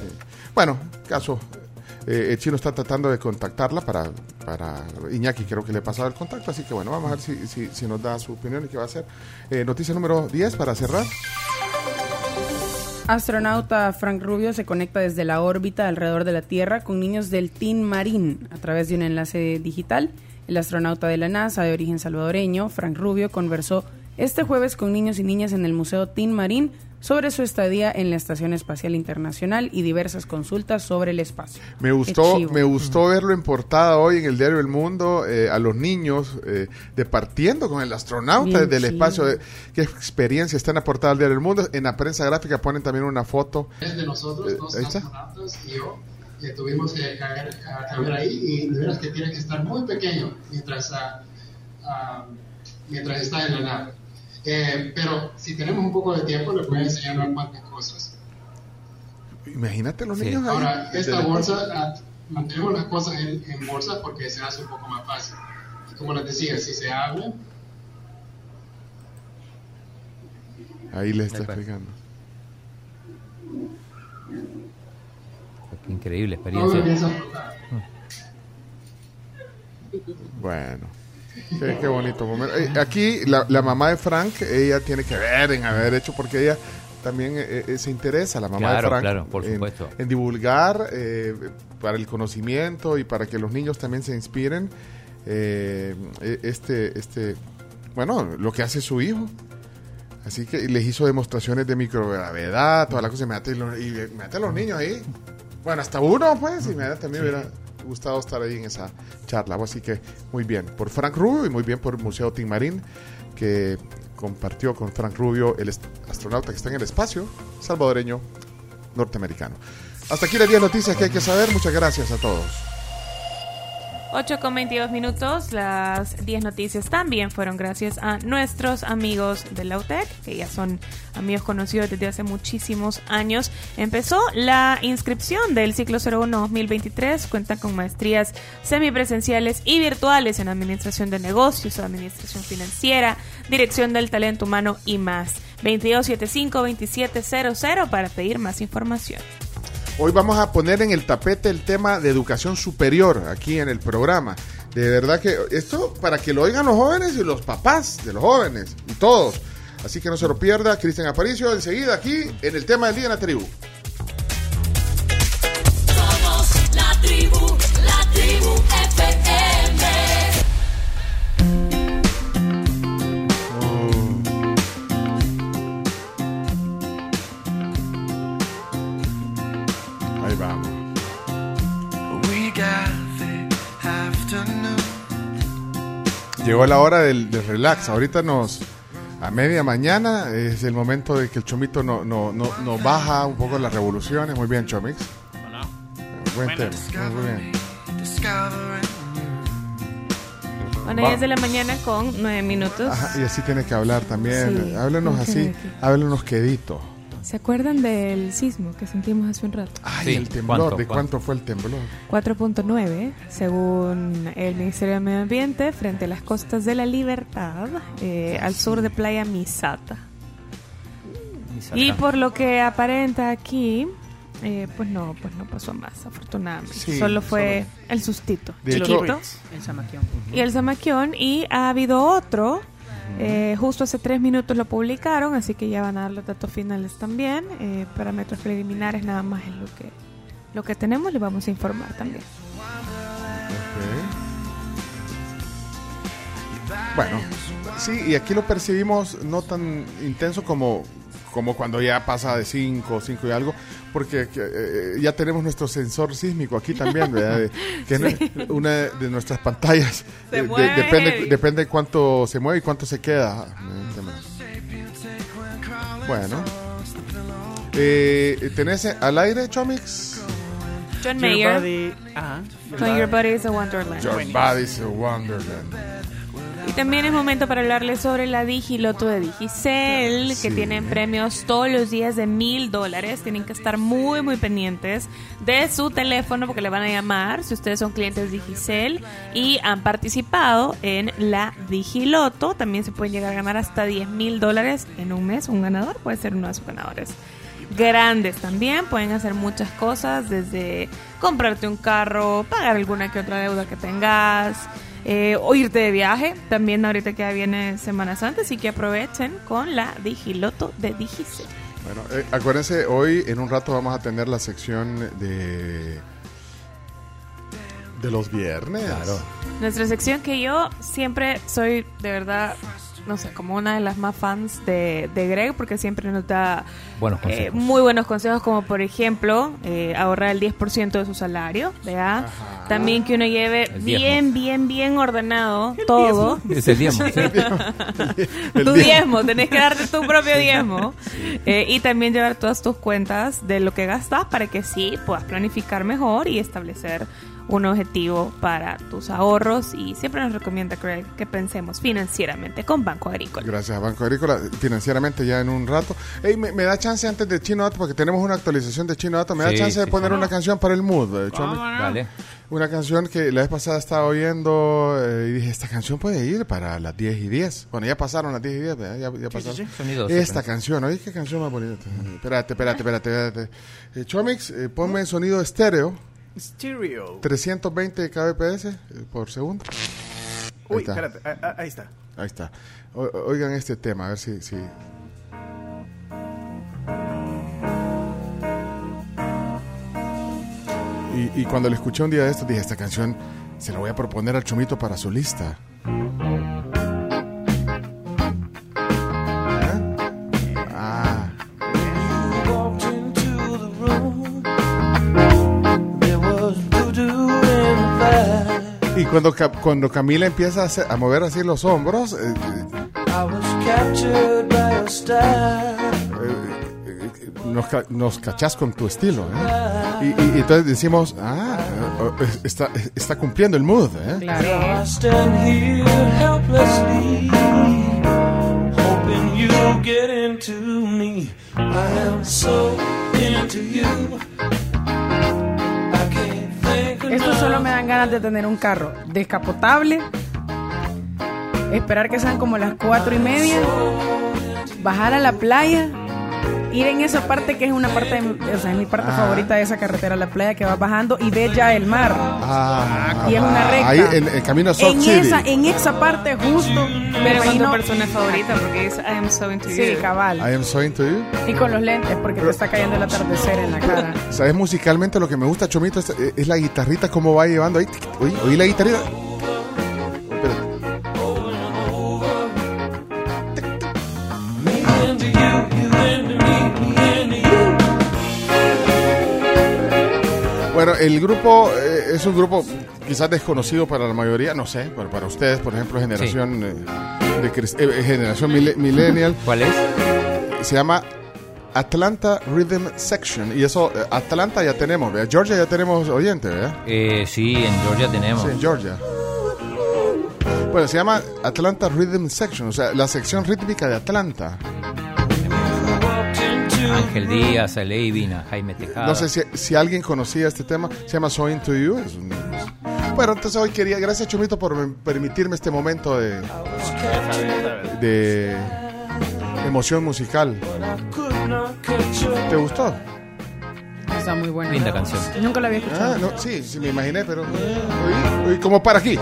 Speaker 3: Bueno, caso, eh, el chino está tratando de contactarla para, para Iñaki, creo que le ha pasado el contacto, así que bueno, vamos a ver si, si, si nos da su opinión y qué va a hacer. Eh, noticia número 10 para cerrar.
Speaker 69: Astronauta Frank Rubio se conecta desde la órbita alrededor de la Tierra con niños del Team Marine a través de un enlace digital. El astronauta de la NASA de origen salvadoreño, Frank Rubio, conversó este jueves con niños y niñas en el Museo Tin Marín sobre su estadía en la Estación Espacial Internacional y diversas consultas sobre el espacio.
Speaker 3: Me gustó, me gustó verlo en portada hoy en el diario El Mundo eh, a los niños eh, departiendo con el astronauta desde el espacio. qué experiencia está en la portada del diario El Mundo. En la prensa gráfica ponen también una foto.
Speaker 81: Es de nosotros, eh, dos astronautas y yo. Que tuvimos que caer, a ahí y de veras que tiene que estar muy pequeño mientras, uh, mientras está en la nave. Eh, pero si tenemos un poco de tiempo, les voy a enseñar unas cuantas cosas.
Speaker 3: Imagínate los niños
Speaker 81: Ahora, esta bolsa, mantenemos las cosas en, bolsa porque se hace un poco más fácil. como les decía, si se abre.
Speaker 3: Ahí le está explicando.
Speaker 5: Qué increíble experiencia.
Speaker 3: Bueno. Qué, bonito momento. Eh, aquí la, mamá de Frank, ella tiene que ver en haber hecho, porque ella también eh, eh, se interesa, la mamá de Frank,
Speaker 5: por supuesto.
Speaker 3: En, divulgar para el conocimiento y para que los niños también se inspiren. este, este, bueno, lo que hace su hijo. Así que les hizo demostraciones de microgravedad, toda la cosa, y mete a los niños ahí. Bueno, hasta uno, pues, y me también hubiera gustado estar ahí en esa charla. Así que muy bien por Frank Rubio y muy bien por Museo Timarín, que compartió con Frank Rubio, el astronauta que está en el espacio, salvadoreño norteamericano. Hasta aquí las 10 noticias que hay que saber. Muchas gracias a todos.
Speaker 4: 8 con 22 minutos, las 10 noticias también fueron gracias a nuestros amigos de la UTEC, que ya son amigos conocidos desde hace muchísimos años. Empezó la inscripción del ciclo 01 2023, cuenta con maestrías semipresenciales y virtuales en administración de negocios, administración financiera, dirección del talento humano y más. 2275-2700 para pedir más información.
Speaker 3: Hoy vamos a poner en el tapete el tema de educación superior aquí en el programa. De verdad que esto para que lo oigan los jóvenes y los papás de los jóvenes y todos. Así que no se lo pierda. Cristian Aparicio enseguida aquí en el tema del día en la tribu.
Speaker 82: Somos la tribu, la tribu
Speaker 3: Llegó la hora del, relax. Ahorita nos. A media mañana es el momento de que el Chomito no, no, no, baja un poco las revoluciones. Muy bien, Chomix. Hola. Buen tema. Muy bien.
Speaker 4: Bueno, 10 de la mañana con 9 minutos.
Speaker 3: y así tiene que hablar también. háblenos así, háblenos quedito.
Speaker 4: ¿Se acuerdan del sismo que sentimos hace un rato?
Speaker 3: Ay, el temblor. ¿De cuánto fue el temblor?
Speaker 4: 4.9, según el Ministerio de Medio Ambiente, frente a las costas de la Libertad, eh, al sur de Playa Misata. Y por lo que aparenta aquí, eh, pues no, pues no pasó más, afortunadamente. solo fue el sustito, chiquito.
Speaker 69: el zamaquión.
Speaker 4: Y el zamaquión, y ha habido otro eh, justo hace tres minutos lo publicaron, así que ya van a dar los datos finales también. Eh, parámetros preliminares nada más es lo que, lo que tenemos, le vamos a informar también.
Speaker 3: Bueno, sí, y aquí lo percibimos no tan intenso como como cuando ya pasa de 5 5 y algo, porque eh, ya tenemos nuestro sensor sísmico aquí también, ¿verdad? que es una de nuestras pantallas. Eh, depende, depende cuánto se mueve y cuánto se queda. Bueno. Eh, ¿Tenés al aire, Chomix?
Speaker 4: John
Speaker 68: Your
Speaker 4: Mayer.
Speaker 68: body- ajá.
Speaker 4: Con Your Body is a Wonderland.
Speaker 3: Your body's a wonderland.
Speaker 4: Y también es momento para hablarles sobre la Digiloto de Digicel, que
Speaker 3: Sí.
Speaker 4: tienen premios todos los días de mil dólares. Tienen que estar muy, muy pendientes de su teléfono porque le van a llamar si ustedes son clientes Digicel y han participado en la Digiloto. También se pueden llegar a ganar hasta 10 mil dólares en un mes. Un ganador puede ser uno de sus ganadores. Grandes también, pueden hacer muchas cosas, desde comprarte un carro, pagar alguna que otra deuda que tengas, eh, o irte de viaje. También ahorita que ya viene Semana Santa, así que aprovechen con la Digiloto de Digicel.
Speaker 3: Bueno, eh, acuérdense, hoy en un rato vamos a tener la sección de de los viernes. Claro.
Speaker 4: Nuestra sección que yo siempre soy de verdad, no sé, como una de las más fans de, de Greg, porque siempre nos da
Speaker 5: Buenos
Speaker 4: eh,
Speaker 5: consejos.
Speaker 4: muy buenos consejos, como por ejemplo eh, ahorrar el 10% de su salario, ¿verdad? También que uno lleve bien, bien, bien ordenado todo.
Speaker 5: Es el diezmo, sí.
Speaker 3: El
Speaker 4: tu
Speaker 3: diezmo.
Speaker 4: diezmo, tenés que darte tu propio diezmo. Eh, y también llevar todas tus cuentas de lo que gastas para que sí puedas planificar mejor y establecer un objetivo para tus ahorros. Y siempre nos recomienda Craig, que pensemos financieramente con Banco Agrícola.
Speaker 3: Gracias, Banco Agrícola. Financieramente ya en un rato. Ey, me, me da chance antes de Chino Dato, porque tenemos una actualización de Chino Dato. Me da
Speaker 5: Sí,
Speaker 3: chance de
Speaker 5: sí,
Speaker 3: poner
Speaker 5: sí.
Speaker 3: una canción para el mood.
Speaker 5: Dale.
Speaker 3: Una canción que la vez pasada estaba oyendo eh, y dije, esta canción puede ir para las 10 y 10. Bueno, ya pasaron las 10 y 10, ¿verdad? Ya, ya pasaron.
Speaker 5: sí. Sonido
Speaker 3: Esta canción, oye, qué canción más bonita. Espérate, espérate, espérate. espérate. Eh, Chomix, eh, ponme sonido estéreo.
Speaker 68: Stereo.
Speaker 3: 320 kbps eh, por segundo. Ahí
Speaker 68: Uy,
Speaker 3: está.
Speaker 68: espérate, ah, ah, ahí está.
Speaker 3: Ahí está. O- oigan este tema, a ver si... si... Y, y cuando le escuché un día de esto, dije, esta canción se la voy a proponer al Chomito para su lista. Cuando, cuando Camila empieza a, hacer- a mover así los hombros, eh, eh, nos, nos cachás con tu estilo. ¿eh? Y, y- y entonces decimos, ah, está, está cumpliendo el mood. ¿eh?
Speaker 82: I
Speaker 69: solo me dan ganas de tener un carro descapotable, esperar que sean como las cuatro y media, bajar a la playa, ir en esa parte que es una parte, de- o sea, es mi parte
Speaker 3: Ah.
Speaker 69: favorita de esa carretera a la playa que va bajando y ves ya el mar.
Speaker 3: Ah,
Speaker 69: y es una recta.
Speaker 3: Ahí en el camino a Salt
Speaker 69: en
Speaker 3: City.
Speaker 69: esa, en esa parte justo. me
Speaker 4: Pero es tu
Speaker 69: imagino-
Speaker 4: persona favorita porque es I am so into
Speaker 69: Sí,
Speaker 4: you.
Speaker 69: cabal.
Speaker 3: I am so into you.
Speaker 69: Y con los lentes porque te está cayendo el atardecer en la cara.
Speaker 3: ¿Sabes musicalmente lo que me gusta, Chomito? Es, es la guitarrita, cómo va llevando ahí. Oí, oí la guitarrita. Bueno, el grupo eh, es un grupo quizás desconocido para la mayoría, no sé, pero para ustedes, por ejemplo, generación eh, de eh, generación mille- millennial.
Speaker 5: ¿Cuál es?
Speaker 3: Se llama Atlanta Rhythm Section y eso Atlanta ya tenemos, ¿verdad? Georgia ya tenemos oyente, ¿verdad?
Speaker 5: Eh, sí, en Georgia tenemos.
Speaker 3: Sí, en Georgia. Bueno, se llama Atlanta Rhythm Section, o sea, la sección rítmica de Atlanta.
Speaker 5: Ángel Díaz, a Leivin, a Jaime Tejada.
Speaker 3: No sé si, si alguien conocía este tema. Se llama So Into You. es un- Bueno, entonces hoy quería. Gracias, Chumito, por me- permitirme este momento de. de. emoción musical. ¿Te gustó?
Speaker 69: Está muy buena.
Speaker 5: Linda canción.
Speaker 69: Nunca la había escuchado.
Speaker 3: Ah, no, sí, sí, me imaginé, pero. Como para aquí.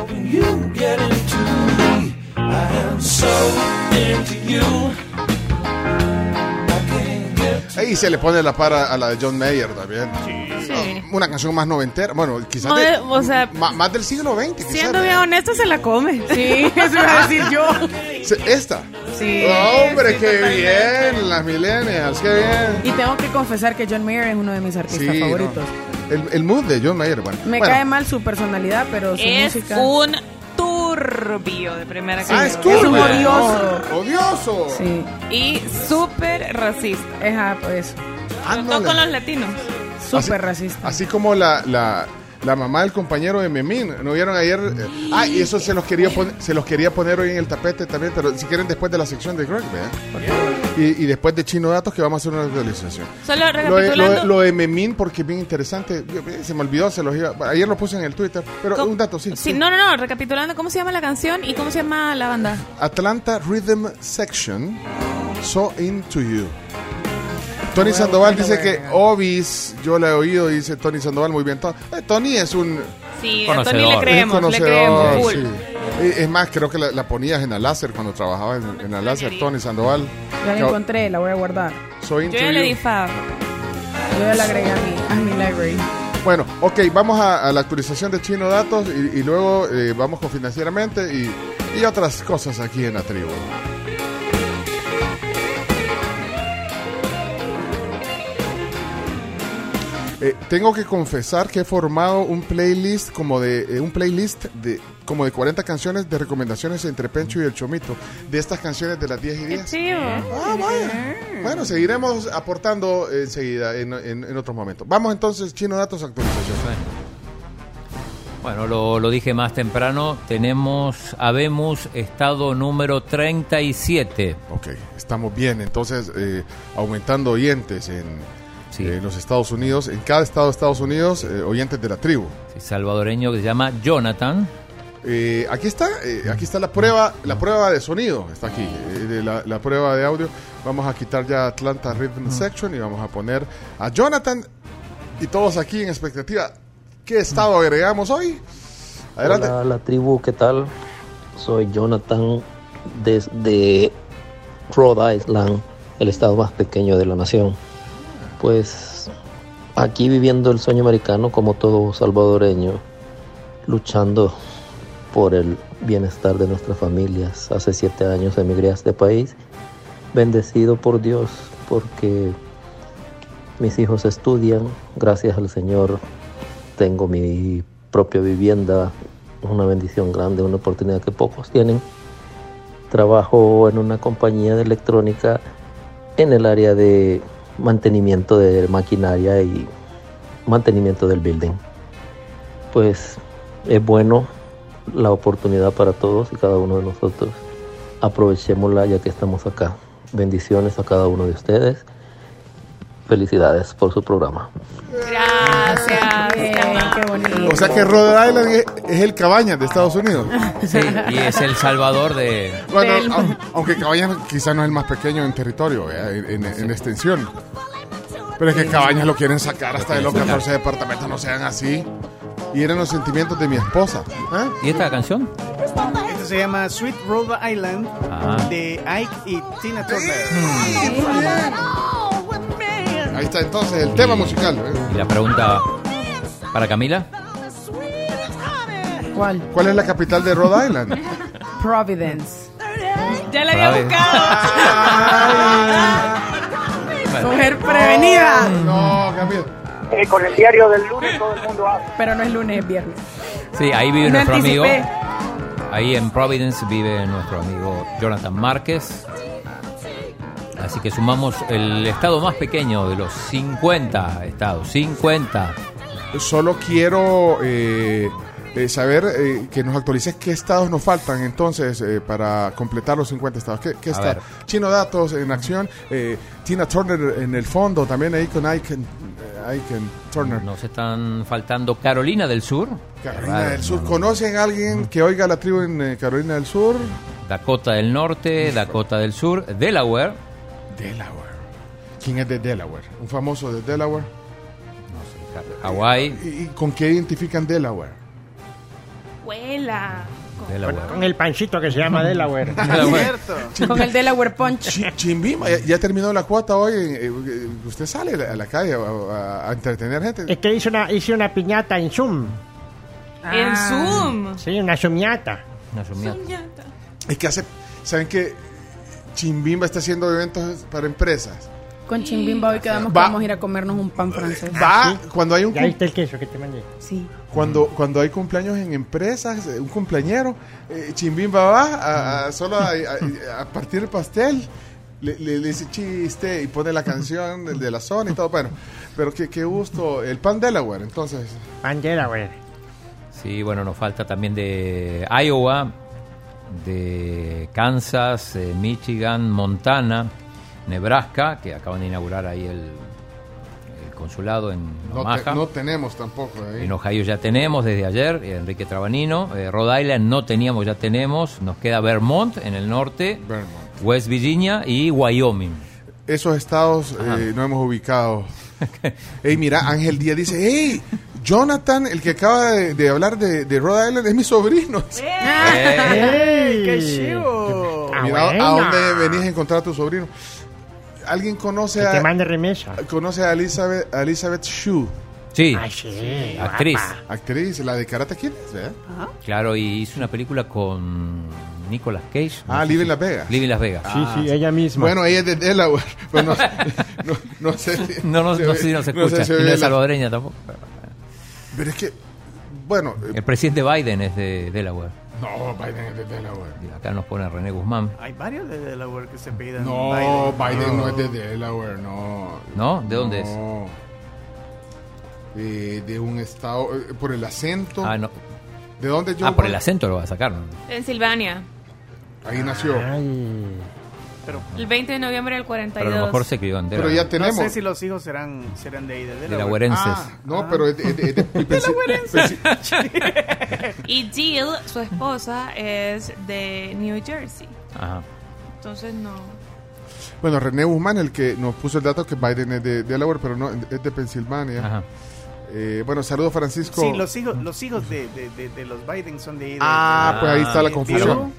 Speaker 3: Ahí se le pone la para a la de John Mayer también.
Speaker 4: Sí.
Speaker 3: Una canción más noventera. Bueno, quizás.
Speaker 4: No,
Speaker 3: de-
Speaker 4: o sea,
Speaker 3: más del siglo XX. quizás,
Speaker 4: Siendo bien honesto, se la come.
Speaker 69: Sí, eso iba a decir yo.
Speaker 3: Esta.
Speaker 4: Sí.
Speaker 3: Hombre,
Speaker 4: sí,
Speaker 3: qué
Speaker 4: totalmente.
Speaker 3: bien, las millennials, qué bien.
Speaker 69: Y tengo que confesar que John Mayer es uno de mis artistas
Speaker 3: Sí,
Speaker 69: favoritos.
Speaker 3: no. El, el mood de John Mayer, bueno.
Speaker 69: Me
Speaker 3: Bueno,
Speaker 69: cae mal su personalidad, pero su
Speaker 4: Es
Speaker 69: música.
Speaker 4: un turbio de primera
Speaker 3: Ah, es
Speaker 4: categoría.
Speaker 69: Es un
Speaker 3: turbio.
Speaker 69: odioso.
Speaker 3: Odioso.
Speaker 69: Sí.
Speaker 4: Y súper racista.
Speaker 69: Ajá, pues.
Speaker 4: Sobre todo con los latinos.
Speaker 69: Súper racista.
Speaker 3: Así como la, la, la mamá del compañero de Memín. ¿No vieron ayer? Eh, Ah, y eso se los quería poner, se los quería poner hoy en el tapete también, pero si quieren después de la sección de Greg, vean. Y, y después de Chino Datos que vamos a hacer una actualización.
Speaker 4: Solo
Speaker 3: Lo de, lo de- lo de Memín, porque es bien interesante. Se me olvidó, se los iba. Ayer lo puse en el Twitter, pero un dato, sí.
Speaker 4: Sí, no, no, no, recapitulando, ¿cómo se llama la canción y cómo se llama la banda?
Speaker 3: Atlanta Rhythm Section, So Into You. Tony Sandoval dice que Obis, yo la he oído, dice Tony Sandoval, muy bien. Eh, Tony es un
Speaker 4: Sí, a Tony le creemos, le
Speaker 3: conocedor,
Speaker 4: creemos, full.
Speaker 3: sí. Es más, creo que la, la ponías en la láser cuando trabajaba en, en la láser, Tony Sandoval.
Speaker 69: Ya la encontré, la voy a guardar.
Speaker 3: So
Speaker 4: Yo ya le di fab.
Speaker 69: Yo ya la agregué a mi, a mi library.
Speaker 3: Bueno, ok, vamos a, a la actualización de Chino Datos y, y luego eh, vamos con financieramente y, y otras cosas aquí en la tribu. Eh, tengo que confesar que he formado un playlist como de eh, un playlist de como de 40 canciones de recomendaciones entre Pencho y el Chomito de estas canciones de las 10 y 10. Ah, vaya. Bueno, seguiremos aportando enseguida en, en, en otros momentos. Vamos entonces, Chino Datos, actualización.
Speaker 5: Bueno, lo, lo dije más temprano, tenemos Habemos estado número 37.
Speaker 3: Ok, estamos bien, entonces eh, aumentando oyentes en eh, los Estados Unidos, en cada estado de Estados Unidos, eh, oyentes de la tribu.
Speaker 5: salvadoreño que se llama Jonathan.
Speaker 3: Eh, aquí está, eh, aquí está la prueba, la prueba de sonido, está aquí, eh, de la, la prueba de audio. Vamos a quitar ya Atlanta Rhythm Section y vamos a poner a Jonathan y todos aquí en expectativa. ¿Qué estado agregamos hoy? Adelante.
Speaker 83: Hola, la tribu, ¿qué tal? Soy Jonathan desde Rhode Island, el estado más pequeño de la nación. Pues aquí viviendo el sueño americano como todo salvadoreño, luchando por el bienestar de nuestras familias. Hace siete años emigré a este país, bendecido por Dios porque mis hijos estudian, gracias al Señor tengo mi propia vivienda, una bendición grande, una oportunidad que pocos tienen. Trabajo en una compañía de electrónica en el área de mantenimiento de maquinaria y mantenimiento del building. Pues es bueno la oportunidad para todos y cada uno de nosotros. Aprovechémosla ya que estamos acá. Bendiciones a cada uno de ustedes. Felicidades por su programa.
Speaker 4: Gracias.
Speaker 69: qué bonito.
Speaker 3: O sea que Rhode Island es, es el Cabañas de Estados Unidos.
Speaker 5: Sí, y es el Salvador de...
Speaker 3: Bueno, au- aunque Cabañas quizás no es el más pequeño en territorio, ¿verdad? en, en- en extensión. Pero es que Cabañas lo quieren sacar hasta de los 14 departamentos, no sean así. Y eran los sentimientos de mi esposa. ¿eh?
Speaker 5: ¿Y esta canción?
Speaker 68: Esto se llama Sweet Rhode Island
Speaker 5: Ah.
Speaker 68: de Ike y Tina Turner.
Speaker 3: Ahí está entonces el tema musical. ¿eh?
Speaker 5: Y la pregunta para Camila.
Speaker 69: ¿Cuál?
Speaker 3: ¿Cuál es la capital de Rhode Island?
Speaker 69: Providence.
Speaker 4: Ya la había
Speaker 5: Providence.
Speaker 4: buscado.
Speaker 69: Mujer prevenida.
Speaker 3: No, Camila.
Speaker 84: Eh, con el diario del lunes todo el mundo habla.
Speaker 69: Pero no es lunes, es viernes.
Speaker 5: Sí, ahí vive
Speaker 69: No
Speaker 5: nuestro amigo. Ahí en Providence vive nuestro amigo Jonathan Márquez. Así que sumamos el estado más pequeño de los 50 estados. 50.
Speaker 3: Solo quiero eh, eh, saber eh, que nos actualices qué estados nos faltan entonces eh, para completar los 50 estados. ¿Qué, qué está? Chino Datos en acción. Tina Turner en el fondo, también ahí con Ike, Ike Turner.
Speaker 5: Nos están faltando Carolina del Sur.
Speaker 3: Carolina
Speaker 5: Raro,
Speaker 3: del Sur.
Speaker 5: no, no.
Speaker 3: ¿Conocen a alguien que oiga la tribu en Carolina del Sur?
Speaker 5: Dakota del Norte, Dakota del Sur, Delaware.
Speaker 3: Delaware. ¿Quién es de Delaware? ¿Un famoso de Delaware?
Speaker 5: Hawái.
Speaker 3: ¿Y, y con qué identifican Delaware?
Speaker 4: Huela.
Speaker 9: Con el panchito que se llama Delaware.
Speaker 69: Con el Delaware Punch.
Speaker 3: Chi- Chimbima, ya, ya terminó la cuota hoy. eh, eh, usted sale a la calle a, a- a entretener gente.
Speaker 9: Es que hice una, hice una piñata en Zoom.
Speaker 4: En Zoom.
Speaker 9: Sí, una sumiata.
Speaker 5: Una sumiata.
Speaker 3: Es que hace. ¿Saben que Chimbimba está haciendo eventos para empresas?
Speaker 69: Con Chimbimba hoy quedamos que
Speaker 3: Va.
Speaker 69: vamos a ir a comernos un pan francés.
Speaker 3: Va cuando hay un.
Speaker 9: Ya viste el queso que te mandé.
Speaker 69: Sí.
Speaker 3: Cuando, cuando hay cumpleaños en empresas, eh, un cumpleañero, eh, Chimbimba va a, a- solo a, a- a partir el pastel, le, le- le dice chiste y pone la canción del de la zona y todo. Bueno, Pero qué, qué gusto. El pan Delaware, entonces.
Speaker 9: Pan Delaware.
Speaker 5: Sí, bueno, nos falta también de Iowa, de Kansas, eh, Michigan, Montana, Nebraska, que acaban de inaugurar ahí el, el consulado en
Speaker 3: No,
Speaker 5: Omaha.
Speaker 3: te- no tenemos tampoco ahí.
Speaker 5: En Ohio ya tenemos desde ayer, eh, Enrique Trabanino. Eh, Rhode Island no teníamos, ya tenemos. Nos queda Vermont en el norte, West Virginia y Wyoming.
Speaker 3: Esos estados eh, no hemos ubicado. Ey, mira, Ángel Díaz dice, hey, Jonathan, el que acaba de, de hablar de, de Rhode Island, es mi sobrino.
Speaker 68: ¡Ey, qué chivo!
Speaker 3: Mira, ¿a dónde venías a encontrar a tu sobrino? ¿Alguien conoce
Speaker 9: Que
Speaker 3: a,
Speaker 9: te mande remesa.
Speaker 3: conoce a Elizabeth, a Elizabeth Shue?
Speaker 5: Sí,
Speaker 9: Ay, sí,
Speaker 5: actriz.
Speaker 9: guapa.
Speaker 3: Actriz, la de Karate Kid, ¿verdad?
Speaker 5: Claro, y hizo una película con Nicolas Cage.
Speaker 3: Ah,
Speaker 5: sé
Speaker 3: Live
Speaker 5: si-
Speaker 3: in Las Vegas.
Speaker 5: Live in Las Vegas.
Speaker 9: Sí, sí, ella misma.
Speaker 3: Bueno, ella es de Delaware. pero no, no, no sé si...
Speaker 5: No, no, no sé si no se escucha.
Speaker 3: si
Speaker 5: y no
Speaker 3: oye
Speaker 5: es
Speaker 3: la-
Speaker 5: salvadoreña tampoco.
Speaker 3: Pero es que, bueno... eh,
Speaker 5: El presidente Biden es de Delaware.
Speaker 3: No, Biden es de Delaware.
Speaker 5: Y acá nos pone René Guzmán.
Speaker 68: Hay varios de Delaware que se piden.
Speaker 3: No, Biden, no es de Delaware, no.
Speaker 5: ¿No? ¿De dónde es?
Speaker 3: No. Eh, de un estado, eh, por el acento.
Speaker 5: Ah, no.
Speaker 3: ¿De dónde yo?
Speaker 5: Ah, por el acento lo va a sacar. ¿no?
Speaker 4: Pensilvania.
Speaker 3: Ahí nació.
Speaker 4: El 20 de noviembre del 42.
Speaker 5: Pero a lo mejor se crió en
Speaker 3: Pero
Speaker 5: Delaware.
Speaker 3: ya tenemos.
Speaker 68: No sé si los hijos serán, serán de ahí, de Delaware.
Speaker 5: Delawarenses.
Speaker 3: Ah, no, pero es de, de- de-.
Speaker 4: Y Jill, su esposa, es de New Jersey.
Speaker 5: Ajá.
Speaker 4: Entonces no.
Speaker 3: Bueno, René Guzmán, el que nos puso el dato que Biden es de Delaware, pero no, es de Pensilvania.
Speaker 5: Ajá.
Speaker 3: Eh, bueno, saludos Francisco.
Speaker 68: Sí, los hijos, los hijos de, de, de, de los Biden son de ahí. de-
Speaker 3: Ah,
Speaker 68: de-
Speaker 3: pues ahí está la
Speaker 68: de
Speaker 3: confusión.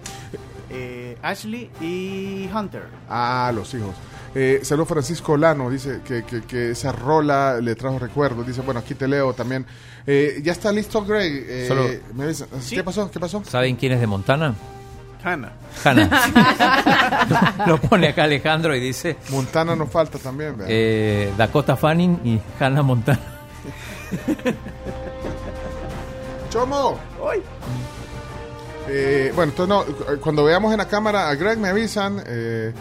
Speaker 68: Eh, Ashley y Hunter.
Speaker 3: Ah, los hijos. Eh, saludos Francisco Lano, dice que, que, que esa rola le trajo recuerdos. Dice, bueno, aquí te leo también. Eh, ya está listo, Greg. Eh,
Speaker 5: Solo-
Speaker 3: ¿me avisan? ¿Qué pasó? ¿Qué pasó?
Speaker 5: ¿Saben quién es de Montana?
Speaker 68: Hannah.
Speaker 5: Hannah. lo pone acá Alejandro y dice
Speaker 3: Montana nos falta también. ¿verdad?
Speaker 5: eh, Dakota Fanning y Hannah Montana.
Speaker 3: ¡Chomo! Eh, bueno, entonces no, cu- cuando veamos en la cámara a Greg me avisan eh,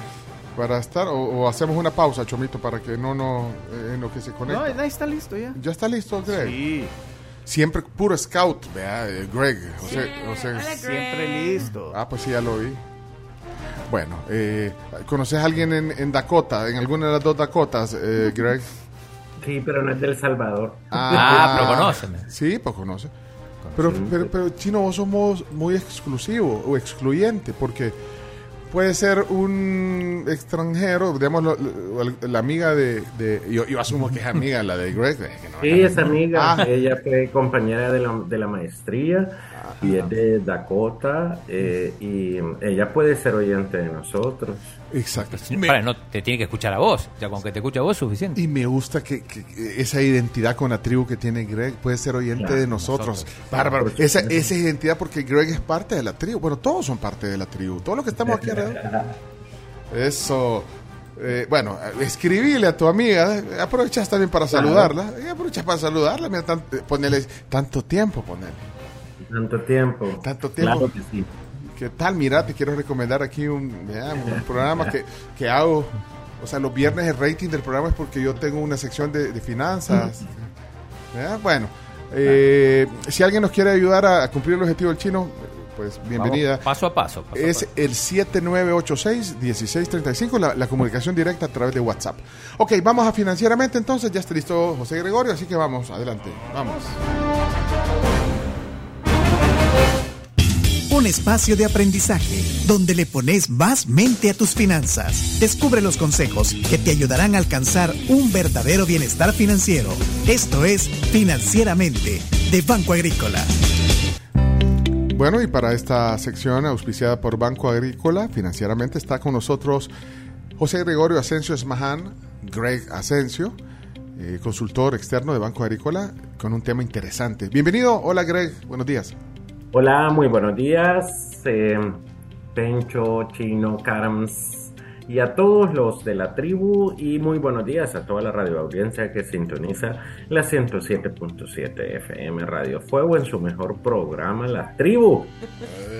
Speaker 3: para estar o, o hacemos una pausa, Chomito, para que no, no, eh, en lo que se
Speaker 68: No,
Speaker 3: conecta.
Speaker 68: ahí está listo ya.
Speaker 3: ¿Ya está listo, Greg?
Speaker 68: Sí.
Speaker 3: Siempre puro scout, vea, eh, Greg. O sea, o sea,
Speaker 68: Siempre listo.
Speaker 3: Ah, pues sí, ya lo vi. Bueno, eh, ¿conoces a alguien en, en Dakota, en alguna de las dos Dakotas, eh, Greg?
Speaker 85: Sí, pero no es del Salvador.
Speaker 5: Ah, pero conóceme.
Speaker 3: Sí, pues conoce. Pero, pero, pero, Chino, vos somos muy exclusivo o excluyente, porque puede ser un extranjero, digamos, lo- lo- la amiga de... de- yo, yo asumo que es amiga la de Greg. que no
Speaker 85: Sí, es amiga.
Speaker 3: Ah.
Speaker 85: Ella fue compañera de la, de la maestría y es de Dakota eh, y ella puede ser oyente de nosotros.
Speaker 3: Exacto.
Speaker 5: Para, no te tiene que escuchar a vos. Ya con que te escuche a vos es suficiente.
Speaker 3: Y me gusta que, que- esa identidad con la tribu que tiene Greg puede ser oyente
Speaker 5: Claro,
Speaker 3: de nosotros.
Speaker 5: nosotros.
Speaker 3: Bárbaro. Esa, esa identidad porque Greg es parte de la tribu. Bueno, todos son parte de la tribu. Todos los que estamos aquí alrededor. Eso. Eh, bueno, escribile a tu amiga. Aprovechas también para
Speaker 85: Claro.
Speaker 3: saludarla. Aprovechas para saludarla. Mira, tan- ponele tanto tiempo, ponele.
Speaker 85: Tanto tiempo.
Speaker 3: Tanto tiempo.
Speaker 85: Claro que sí.
Speaker 3: ¿Qué tal? Mira, te quiero recomendar aquí un, programa que, que hago. O sea, los viernes el rating del programa es porque yo tengo una sección de, de finanzas. Bueno, eh, si alguien nos quiere ayudar a, a cumplir el objetivo del chino, pues bienvenida.
Speaker 5: Vamos paso a paso. paso a
Speaker 3: Es
Speaker 5: paso.
Speaker 3: el 7986-1635, la, la comunicación directa a través de WhatsApp. Ok, vamos a financieramente entonces. Ya está listo José Gregorio, así que vamos, adelante. Vamos.
Speaker 86: Un espacio de aprendizaje donde le pones más mente a tus finanzas. Descubre los consejos que te ayudarán a alcanzar un verdadero bienestar financiero. Esto es Financieramente de Banco Agrícola.
Speaker 3: Bueno, y para esta sección auspiciada por Banco Agrícola, financieramente está con nosotros José Gregorio Asensio Esmaján, Greg Asensio, eh, consultor externo de Banco Agrícola, con un tema interesante. Bienvenido, hola Greg, buenos días.
Speaker 85: Hola, muy buenos días. eh, Pencho, Chino, Carams y a todos los de la tribu y muy buenos días a toda la radio audiencia que sintoniza la 107.7 FM Radio Fuego en su mejor programa, La Tribu.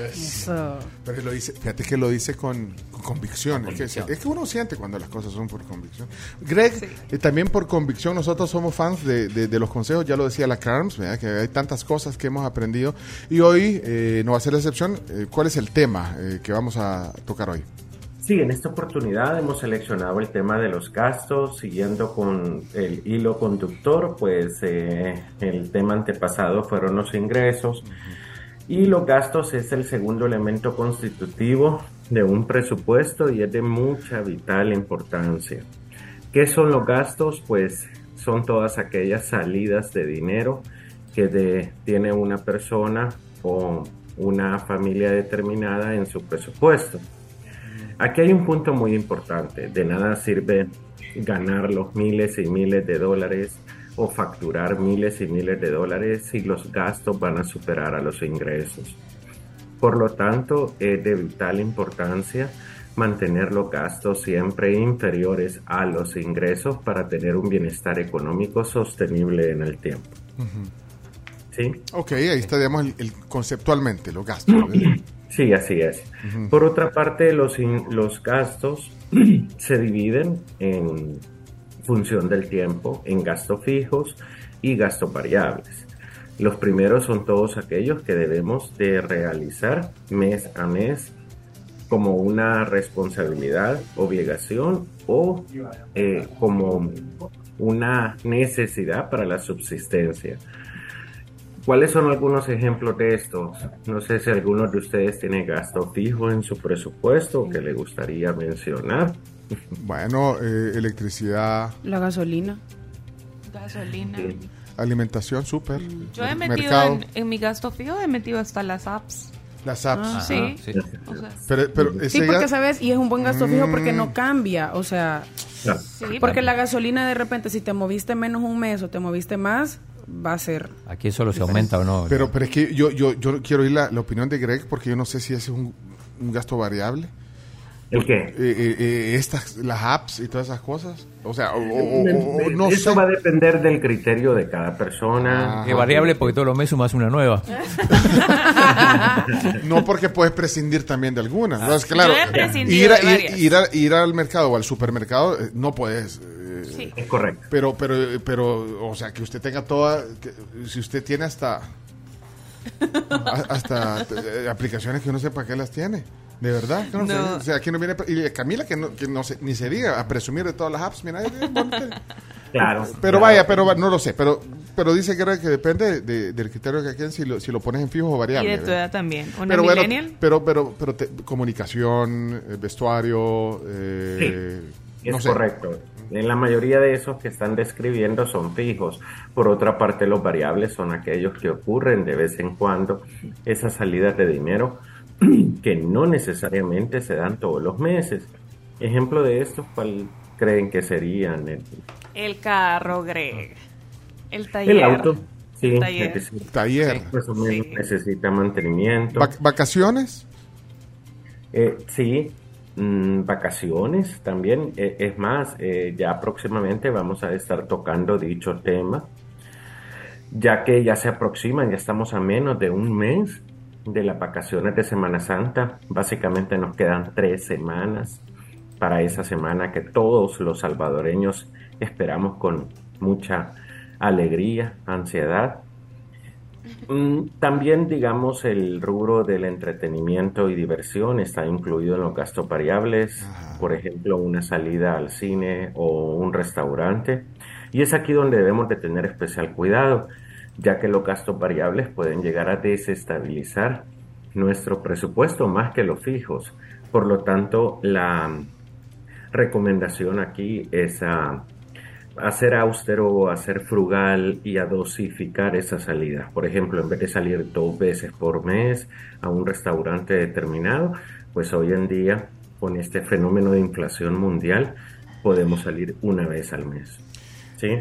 Speaker 3: Eso. Pero lo dice, fíjate que lo dice con, con convicción. Es, que, es, que, uno siente cuando las cosas son por convicción. Greg, eh, también por convicción, nosotros somos fans de, de, los consejos, ya lo decía la Carms, que hay tantas cosas que hemos aprendido. Y hoy eh, no va a ser la excepción. Eh, ¿Cuál es el tema que vamos a tocar hoy?
Speaker 85: Sí, en esta oportunidad hemos seleccionado el tema de los gastos, siguiendo con el hilo conductor, pues el tema antepasado fueron los ingresos. Y los gastos es el segundo elemento constitutivo de un presupuesto y es de mucha vital importancia. ¿Qué son los gastos? Pues son todas aquellas salidas de dinero que tiene una persona o una familia determinada en su presupuesto. Aquí hay un punto muy importante. De nada sirve ganar los miles y miles de dólares o facturar miles y miles de dólares si los gastos van a superar a los ingresos. Por lo tanto, es de vital importancia mantener los gastos siempre inferiores a los ingresos para tener un bienestar económico sostenible en el tiempo.
Speaker 3: ¿Sí? Ok, ahí está, digamos, el, conceptualmente, los gastos.
Speaker 85: Sí, así es. Por otra parte, los, los gastos se dividen en función del tiempo en gastos fijos y gastos variables. Los primeros son todos aquellos que debemos de realizar mes a mes como una responsabilidad, obligación o eh, como una necesidad para la subsistencia. ¿Cuáles son algunos ejemplos de estos? No sé si alguno de ustedes tiene gasto fijo en su presupuesto que le gustaría mencionar.
Speaker 3: Bueno, eh, electricidad.
Speaker 69: La gasolina.
Speaker 4: Gasolina.
Speaker 3: Alimentación, súper.
Speaker 4: Mm. Yo he metido en, mi gasto fijo, he metido hasta las apps.
Speaker 3: Las apps.
Speaker 4: Ah, sí. sí.
Speaker 69: pero, sí, porque sabes, y es un buen gasto fijo porque no mm. cambia. O sea, porque la gasolina de repente, si te moviste menos un mes o te moviste más, va a ser.
Speaker 5: Aquí solo se aumenta o no.
Speaker 3: Pero, pero es que yo, yo, yo quiero oír la, opinión de Greg porque yo no sé si es un, un gasto variable.
Speaker 85: ¿El qué?
Speaker 3: Eh, eh, eh, estas, las apps y todas esas cosas. O sea,
Speaker 85: no Eso va a depender del criterio de cada persona.
Speaker 5: Es variable porque todos los meses sumas una nueva.
Speaker 3: no porque puedes prescindir también de algunas. Ah. claro, ir, ir, ir, al mercado o al supermercado no puedes.
Speaker 85: Sí. Es correcto.
Speaker 3: Pero, pero, pero, o sea, que usted tenga toda, si usted tiene hasta, hasta aplicaciones que uno sepa que las tiene. ¿De verdad? No, O sea, aquí no viene... Y Camila, que, no, que no se, ni se diga, a presumir de todas las apps. Mira,
Speaker 85: Claro.
Speaker 3: Pero vaya, pero no lo sé. Pero pero dice que, que depende del criterio que queden si lo, si lo pones en fijo o variable.
Speaker 4: Y de tu edad también.
Speaker 3: pero Bueno, pero, pero, pero comunicación, eh, vestuario...
Speaker 85: Eh, sí, es correcto. En la mayoría de esos que están describiendo son fijos. Por otra parte, los variables son aquellos que ocurren de vez en cuando. Esas salidas de dinero que no necesariamente se dan todos los meses. Ejemplo de esto, ¿cuál creen que serían?
Speaker 4: El, carro, Greg. El taller.
Speaker 85: El auto. Sí,
Speaker 3: el taller.
Speaker 85: Pues, necesita mantenimiento.
Speaker 3: ¿Vacaciones?
Speaker 85: Eh, sí, mm, vacaciones también. Eh, es más, eh, ya próximamente vamos a estar tocando dicho tema, ya que ya se aproximan, ya estamos a menos de un mes de las vacaciones de Semana Santa. Básicamente nos quedan tres semanas para esa semana que todos los salvadoreños esperamos con mucha alegría, ansiedad. Mm, también, digamos, el rubro del entretenimiento y diversión está incluido en los gastos variables, por ejemplo, una salida al cine o un restaurante. Y es aquí donde debemos de tener especial cuidado, ya que los gastos variables pueden llegar a desestabilizar nuestro presupuesto más que los fijos. Por lo tanto, la recomendación aquí es a, hacer austero o hacer frugal y a dosificar esas salidas. Por ejemplo, en vez de salir dos veces por mes a un restaurante determinado, pues hoy en día, con este fenómeno de inflación mundial, podemos salir una vez al mes.
Speaker 3: Sí.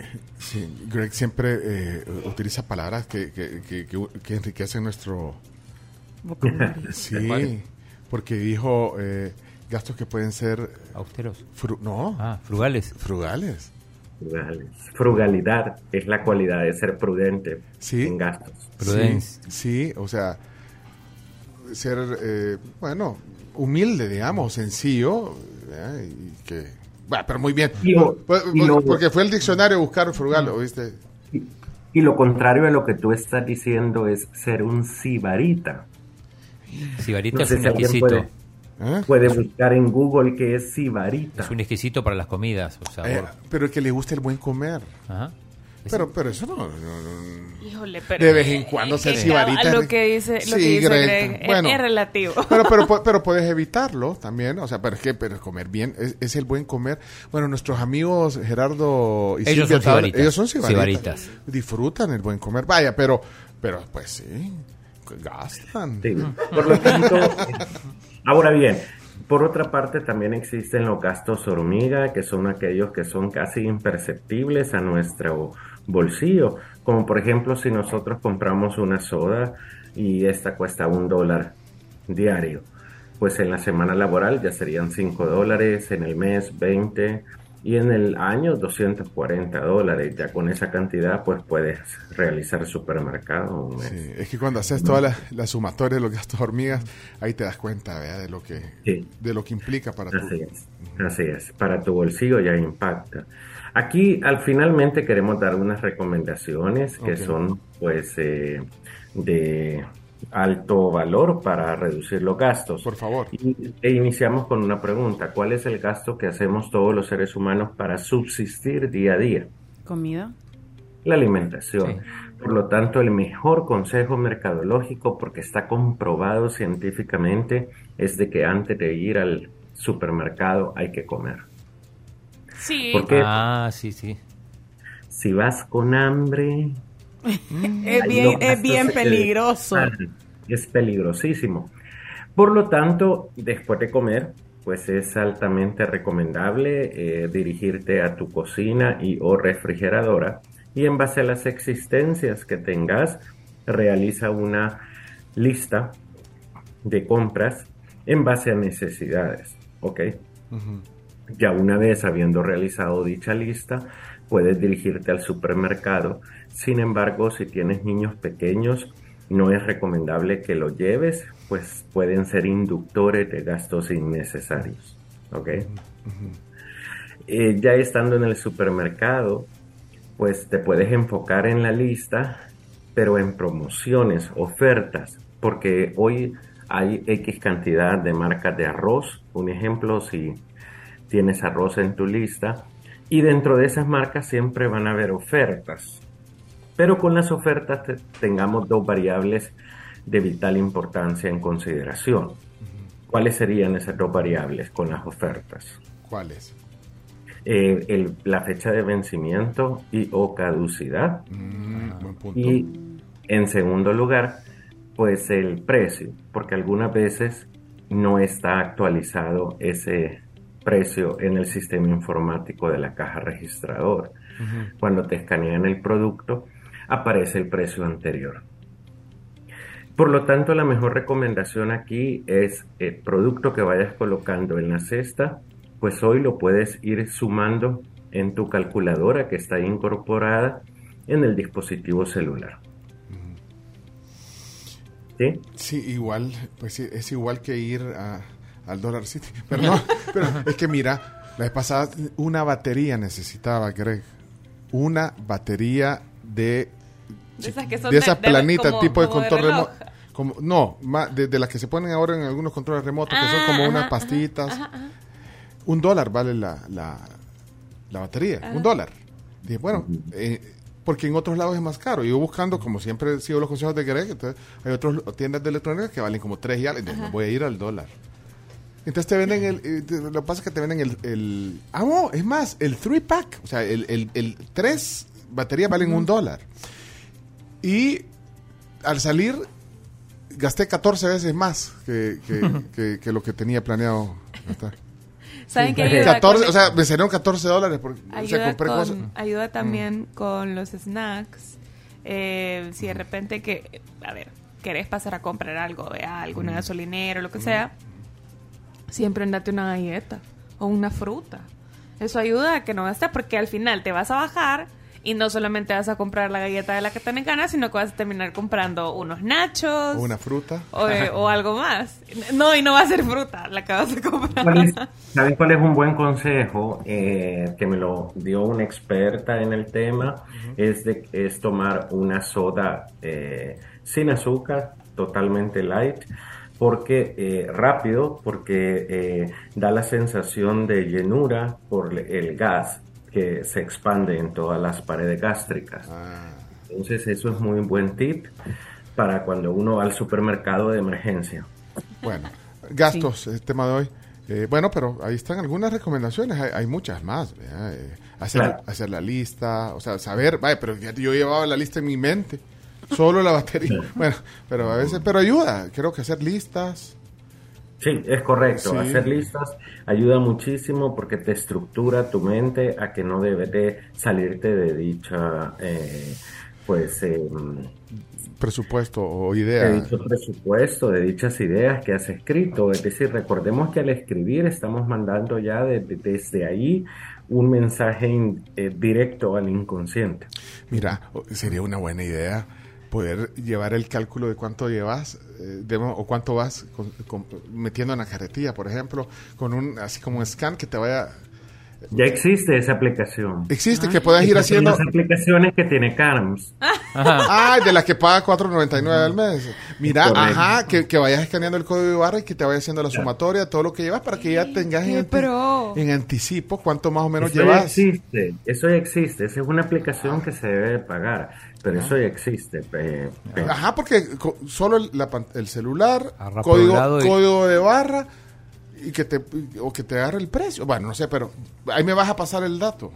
Speaker 3: Greg siempre eh, utiliza palabras que, que, enriquecen nuestro vocabulario. sí, porque dijo eh, gastos que pueden ser...
Speaker 5: Austeros.
Speaker 3: fru- no.
Speaker 5: Ah, frugales.
Speaker 3: Frugales.
Speaker 85: Frugales. Frugalidad es la cualidad de ser prudente
Speaker 3: Sí.
Speaker 85: en gastos.
Speaker 3: Sí, sí, o sea, ser, eh, bueno, humilde, digamos, sencillo, ¿eh? y que, bueno, pero muy bien,
Speaker 85: Y lo-
Speaker 3: Pues-
Speaker 85: y lo-
Speaker 3: porque fue el diccionario a buscar frugal, ¿oíste?
Speaker 85: Y lo contrario de lo que tú estás diciendo es ser un sibarita.
Speaker 5: Sibarita
Speaker 85: No
Speaker 5: es un exquisito.
Speaker 3: ¿Eh?
Speaker 85: Puede buscar en Google qué es sibarita.
Speaker 5: Es un exquisito para las comidas. O sabor.
Speaker 3: Eh, pero que le guste el buen comer.
Speaker 5: Ajá.
Speaker 3: Pero, pero eso no, no- no-
Speaker 4: Híjole, pero
Speaker 3: de vez en cuando
Speaker 4: eh,
Speaker 3: ser
Speaker 4: eh,
Speaker 3: sibarita.
Speaker 4: Lo que dice, lo
Speaker 3: Sí,
Speaker 4: que dice
Speaker 3: Greg,
Speaker 4: Greg, es-
Speaker 3: bueno.
Speaker 4: es, relativo.
Speaker 3: Pero, pero, pero puedes evitarlo también, o sea, pero es que pero comer bien es, es el buen comer. Bueno, nuestros amigos Gerardo y
Speaker 5: Ellos
Speaker 3: Silvia
Speaker 5: son sibaritas.
Speaker 3: ellos son sibaritas.
Speaker 5: Sibaritas.
Speaker 3: Disfrutan el buen comer. Vaya, pero, pero pues sí, gastan.
Speaker 85: Por lo tanto, ahora bien, por otra parte también existen los gastos hormiga, que son aquellos que son casi imperceptibles a nuestro bolsillo, como por ejemplo si nosotros compramos una soda y esta cuesta un dólar diario, pues en la semana laboral ya serían 5 dólares, en el mes 20 y en el año 240 dólares. Ya con esa cantidad pues puedes realizar supermercado.
Speaker 3: Sí, es que cuando haces toda la, la sumatoria de los gastos hormigas, ahí te das cuenta ¿verdad? de lo que
Speaker 85: Sí.
Speaker 3: de lo que implica para tu
Speaker 85: Así es, así es. Para tu bolsillo ya impacta. Aquí al finalmente queremos dar unas recomendaciones que son pues eh, de alto valor para reducir los gastos.
Speaker 3: Por favor.
Speaker 85: Y, e iniciamos con una pregunta. ¿Cuál es el gasto que hacemos todos los seres humanos para subsistir día a día?
Speaker 69: ¿Comida?
Speaker 85: La alimentación. Por lo tanto, el mejor consejo mercadológico, porque está comprobado científicamente, es de que antes de ir al supermercado hay que comer.
Speaker 4: Sí.
Speaker 85: Porque
Speaker 5: Ah, sí, sí.
Speaker 85: si vas con hambre,
Speaker 69: Es
Speaker 85: ahí
Speaker 69: bien, es bien peligroso.
Speaker 85: Es peligrosísimo. Por lo tanto, después de comer, pues es altamente recomendable eh, dirigirte a tu cocina y o refrigeradora y en base a las existencias que tengas, realiza una lista de compras en base a necesidades, ¿ok? Ya una vez habiendo realizado dicha lista, puedes dirigirte al supermercado. Sin embargo, si tienes niños pequeños, no es recomendable que lo lleves, pues pueden ser inductores de gastos innecesarios. ¿Ok? Eh, ya estando en el supermercado, pues te puedes enfocar en la lista, pero en promociones, ofertas, porque hoy hay X cantidad de marcas de arroz. Un ejemplo, si tienes arroz en tu lista, y dentro de esas marcas siempre van a haber ofertas. Pero con las ofertas te- tengamos dos variables de vital importancia en consideración. ¿Cuáles serían esas dos variables con las ofertas?
Speaker 3: ¿Cuáles?
Speaker 85: Eh, el- la fecha de vencimiento y o caducidad.
Speaker 3: Mm, buen punto.
Speaker 85: Y en segundo lugar, pues el precio, porque algunas veces no está actualizado ese precio en el sistema informático de la caja registradora. Cuando te escanean el producto, aparece el precio anterior. Por lo tanto, la mejor recomendación aquí es el producto que vayas colocando en la cesta, pues hoy lo puedes ir sumando en tu calculadora que está incorporada en el dispositivo celular. ¿Sí?
Speaker 3: Sí, igual, pues es igual que ir al Dollar City. Pero no, pero es que mira, la vez pasada una batería necesitaba, Greg. Una batería de,
Speaker 4: De esas que son
Speaker 3: de esas
Speaker 4: de- de-
Speaker 3: planitas tipo de
Speaker 4: como de
Speaker 3: control
Speaker 4: reloj.
Speaker 3: remoto. Como, no, ma- de, de las que se ponen ahora en algunos controles remotos, que son
Speaker 4: Ah,
Speaker 3: como
Speaker 4: ajá,
Speaker 3: unas pastitas.
Speaker 4: ajá, ajá.
Speaker 3: Un dólar vale la, la, la batería,
Speaker 4: Ah.
Speaker 3: un dólar. Dije, bueno, eh, porque en otros lados es más caro. Yo buscando, como siempre sigo los consejos de Greg, entonces hay otras tiendas de electrónica que valen como 3 y algo. Entonces,
Speaker 4: Ajá.
Speaker 3: voy a ir al dólar. Entonces te venden el, eh, te- lo que pasa es que te venden el, el ah, no, es más, el 3 pack, o sea, el, el, el 3 baterías valen un dólar. Y al salir gasté 14 veces más que, que, que- que lo que tenía planeado gastar.
Speaker 4: ¿Saben qué ayuda
Speaker 3: 14,
Speaker 4: con-
Speaker 3: o sea, me salieron 14 dólares porque o sea,
Speaker 4: Ayuda,
Speaker 3: compré
Speaker 4: con-
Speaker 3: cosas.
Speaker 4: ayuda también con los snacks. Eh, si de repente que, a ver, querés pasar a comprar algo, vea, alguna gasolinera o lo que sea, siempre andate una galleta o una fruta. Eso ayuda a que no gastes porque al final te vas a bajar y no solamente vas a comprar la galleta de la que tenés ganas, sino que vas a terminar comprando unos nachos.
Speaker 3: O una fruta.
Speaker 4: O, eh, o algo más. No, y no va a ser fruta la que vas a comprar.
Speaker 85: ¿Cuál es- ¿Saben cuál es un buen consejo eh, que me lo dio una experta en el tema? es, de, es tomar una soda eh, sin azúcar, totalmente light, porque eh, rápido, porque eh, da la sensación de llenura por el gas que se expande en todas las paredes gástricas. Entonces eso es muy buen tip para cuando uno va al supermercado de emergencia.
Speaker 3: Bueno, gastos, el tema de hoy. Eh, bueno, pero ahí están algunas recomendaciones, hay, hay muchas más. Eh, hacer,
Speaker 85: Claro.
Speaker 3: hacer la lista, o sea, saber, vaya, pero yo llevaba la lista en mi mente, solo la batería. Bueno, pero a veces, pero ayuda, creo que hacer listas.
Speaker 85: Sí, es correcto.
Speaker 3: Sí.
Speaker 85: Hacer listas ayuda muchísimo porque te estructura tu mente a que no debes de salirte de dicha, eh, pues, eh,
Speaker 3: Presupuesto o
Speaker 85: de
Speaker 3: idea.
Speaker 85: dicho presupuesto, de dichas ideas que has escrito. Es decir, recordemos que al escribir estamos mandando ya de- de- desde ahí un mensaje in- eh, directo al inconsciente.
Speaker 3: Mira, sería una buena idea poder llevar el cálculo de cuánto llevas eh, de- o cuánto vas con- con- metiendo en la carretilla, por ejemplo, con un así como un scan que te vaya
Speaker 85: Ya existe esa aplicación.
Speaker 3: Existe, que puedas ir haciendo
Speaker 85: las aplicaciones que tiene Carms.
Speaker 3: Ah, de la que paga 4.99 al mes. Mira, ajá, que, que vayas escaneando el código de barra y que te vaya haciendo la sumatoria, todo lo que llevas para que ya tengas en, anti- en anticipo cuánto más o menos
Speaker 85: Eso ya
Speaker 3: llevas.
Speaker 85: existe, eso ya existe. Esa es una aplicación que se debe pagar, pero eso ya existe. eh.
Speaker 3: Ajá, porque solo el, la el celular, código,
Speaker 5: y-
Speaker 3: código de barra y que te o que te agarre el precio. Bueno, no sé, pero ahí me vas a pasar el dato.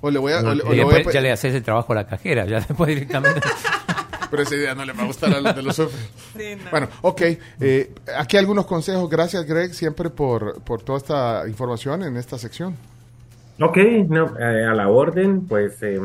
Speaker 3: O le voy a, o le- o
Speaker 5: Y
Speaker 3: le voy a
Speaker 5: después
Speaker 3: pe-
Speaker 5: ya le haces el trabajo a la cajera, ya después directamente.
Speaker 3: Pero esa idea no le va a gustar a los de los sufres. Bueno, ok. eh, aquí algunos consejos. Gracias, Greg, siempre por, por toda esta información en esta sección.
Speaker 85: Ok, no, eh, a la orden, pues eh,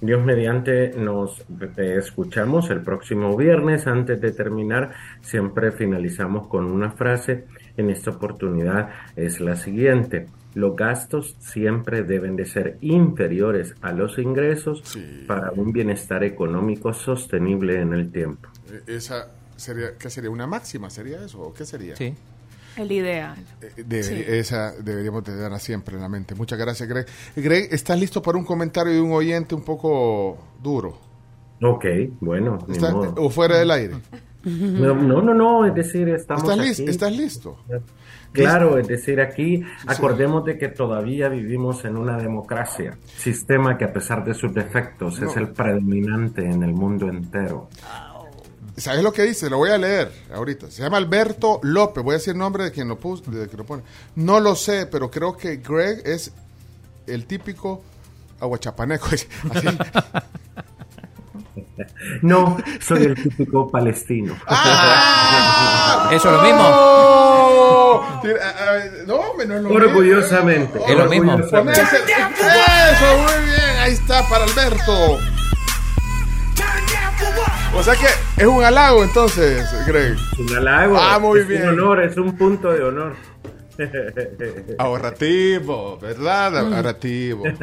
Speaker 85: Dios mediante nos eh, escuchamos el próximo viernes. Antes de terminar, siempre finalizamos con una frase. En esta oportunidad es la siguiente. Los gastos siempre deben de ser inferiores a los ingresos para un bienestar económico sostenible en el tiempo.
Speaker 3: Eh, Esa sería, ¿qué sería? ¿Una máxima? ¿Sería eso? ¿O qué sería?
Speaker 5: Sí.
Speaker 4: El ideal.
Speaker 3: Eh, Debe-
Speaker 4: Sí.
Speaker 3: Esa deberíamos tenerla siempre en la mente. Muchas gracias, Greg. Greg, ¿estás listo para un comentario de un oyente un poco duro?
Speaker 85: Ok, bueno. ni
Speaker 3: ¿Está-
Speaker 85: modo.
Speaker 3: ¿O fuera del aire?
Speaker 85: No, no, no, no, es decir, estamos
Speaker 3: ¿Estás,
Speaker 85: aquí.
Speaker 3: ¿Estás listo?
Speaker 85: Claro, es decir, aquí acordemos de que todavía vivimos en una democracia, sistema que a pesar de sus defectos es
Speaker 3: No.
Speaker 85: el predominante en el mundo entero.
Speaker 3: ¿Sabes lo que dice? Lo voy a leer ahorita. Se llama Alberto López. Voy a decir el nombre de quien lo puso, de quien lo pone. No lo sé, pero creo que Greg es el típico aguachapaneco. Así.
Speaker 85: No, soy el típico palestino.
Speaker 3: ¡Ah!
Speaker 5: ¿Eso es lo mismo?
Speaker 3: No, no es lo
Speaker 85: Orgullosamente.
Speaker 3: mismo.
Speaker 5: Es lo mismo.
Speaker 3: Eso, muy bien. Ahí está para Alberto. O sea que es un halago entonces, Greg.
Speaker 85: Un halago.
Speaker 3: Ah, muy
Speaker 85: es
Speaker 3: bien.
Speaker 85: un honor, es un punto de honor.
Speaker 3: Ahorrativo, ¿verdad? Ahorrativo.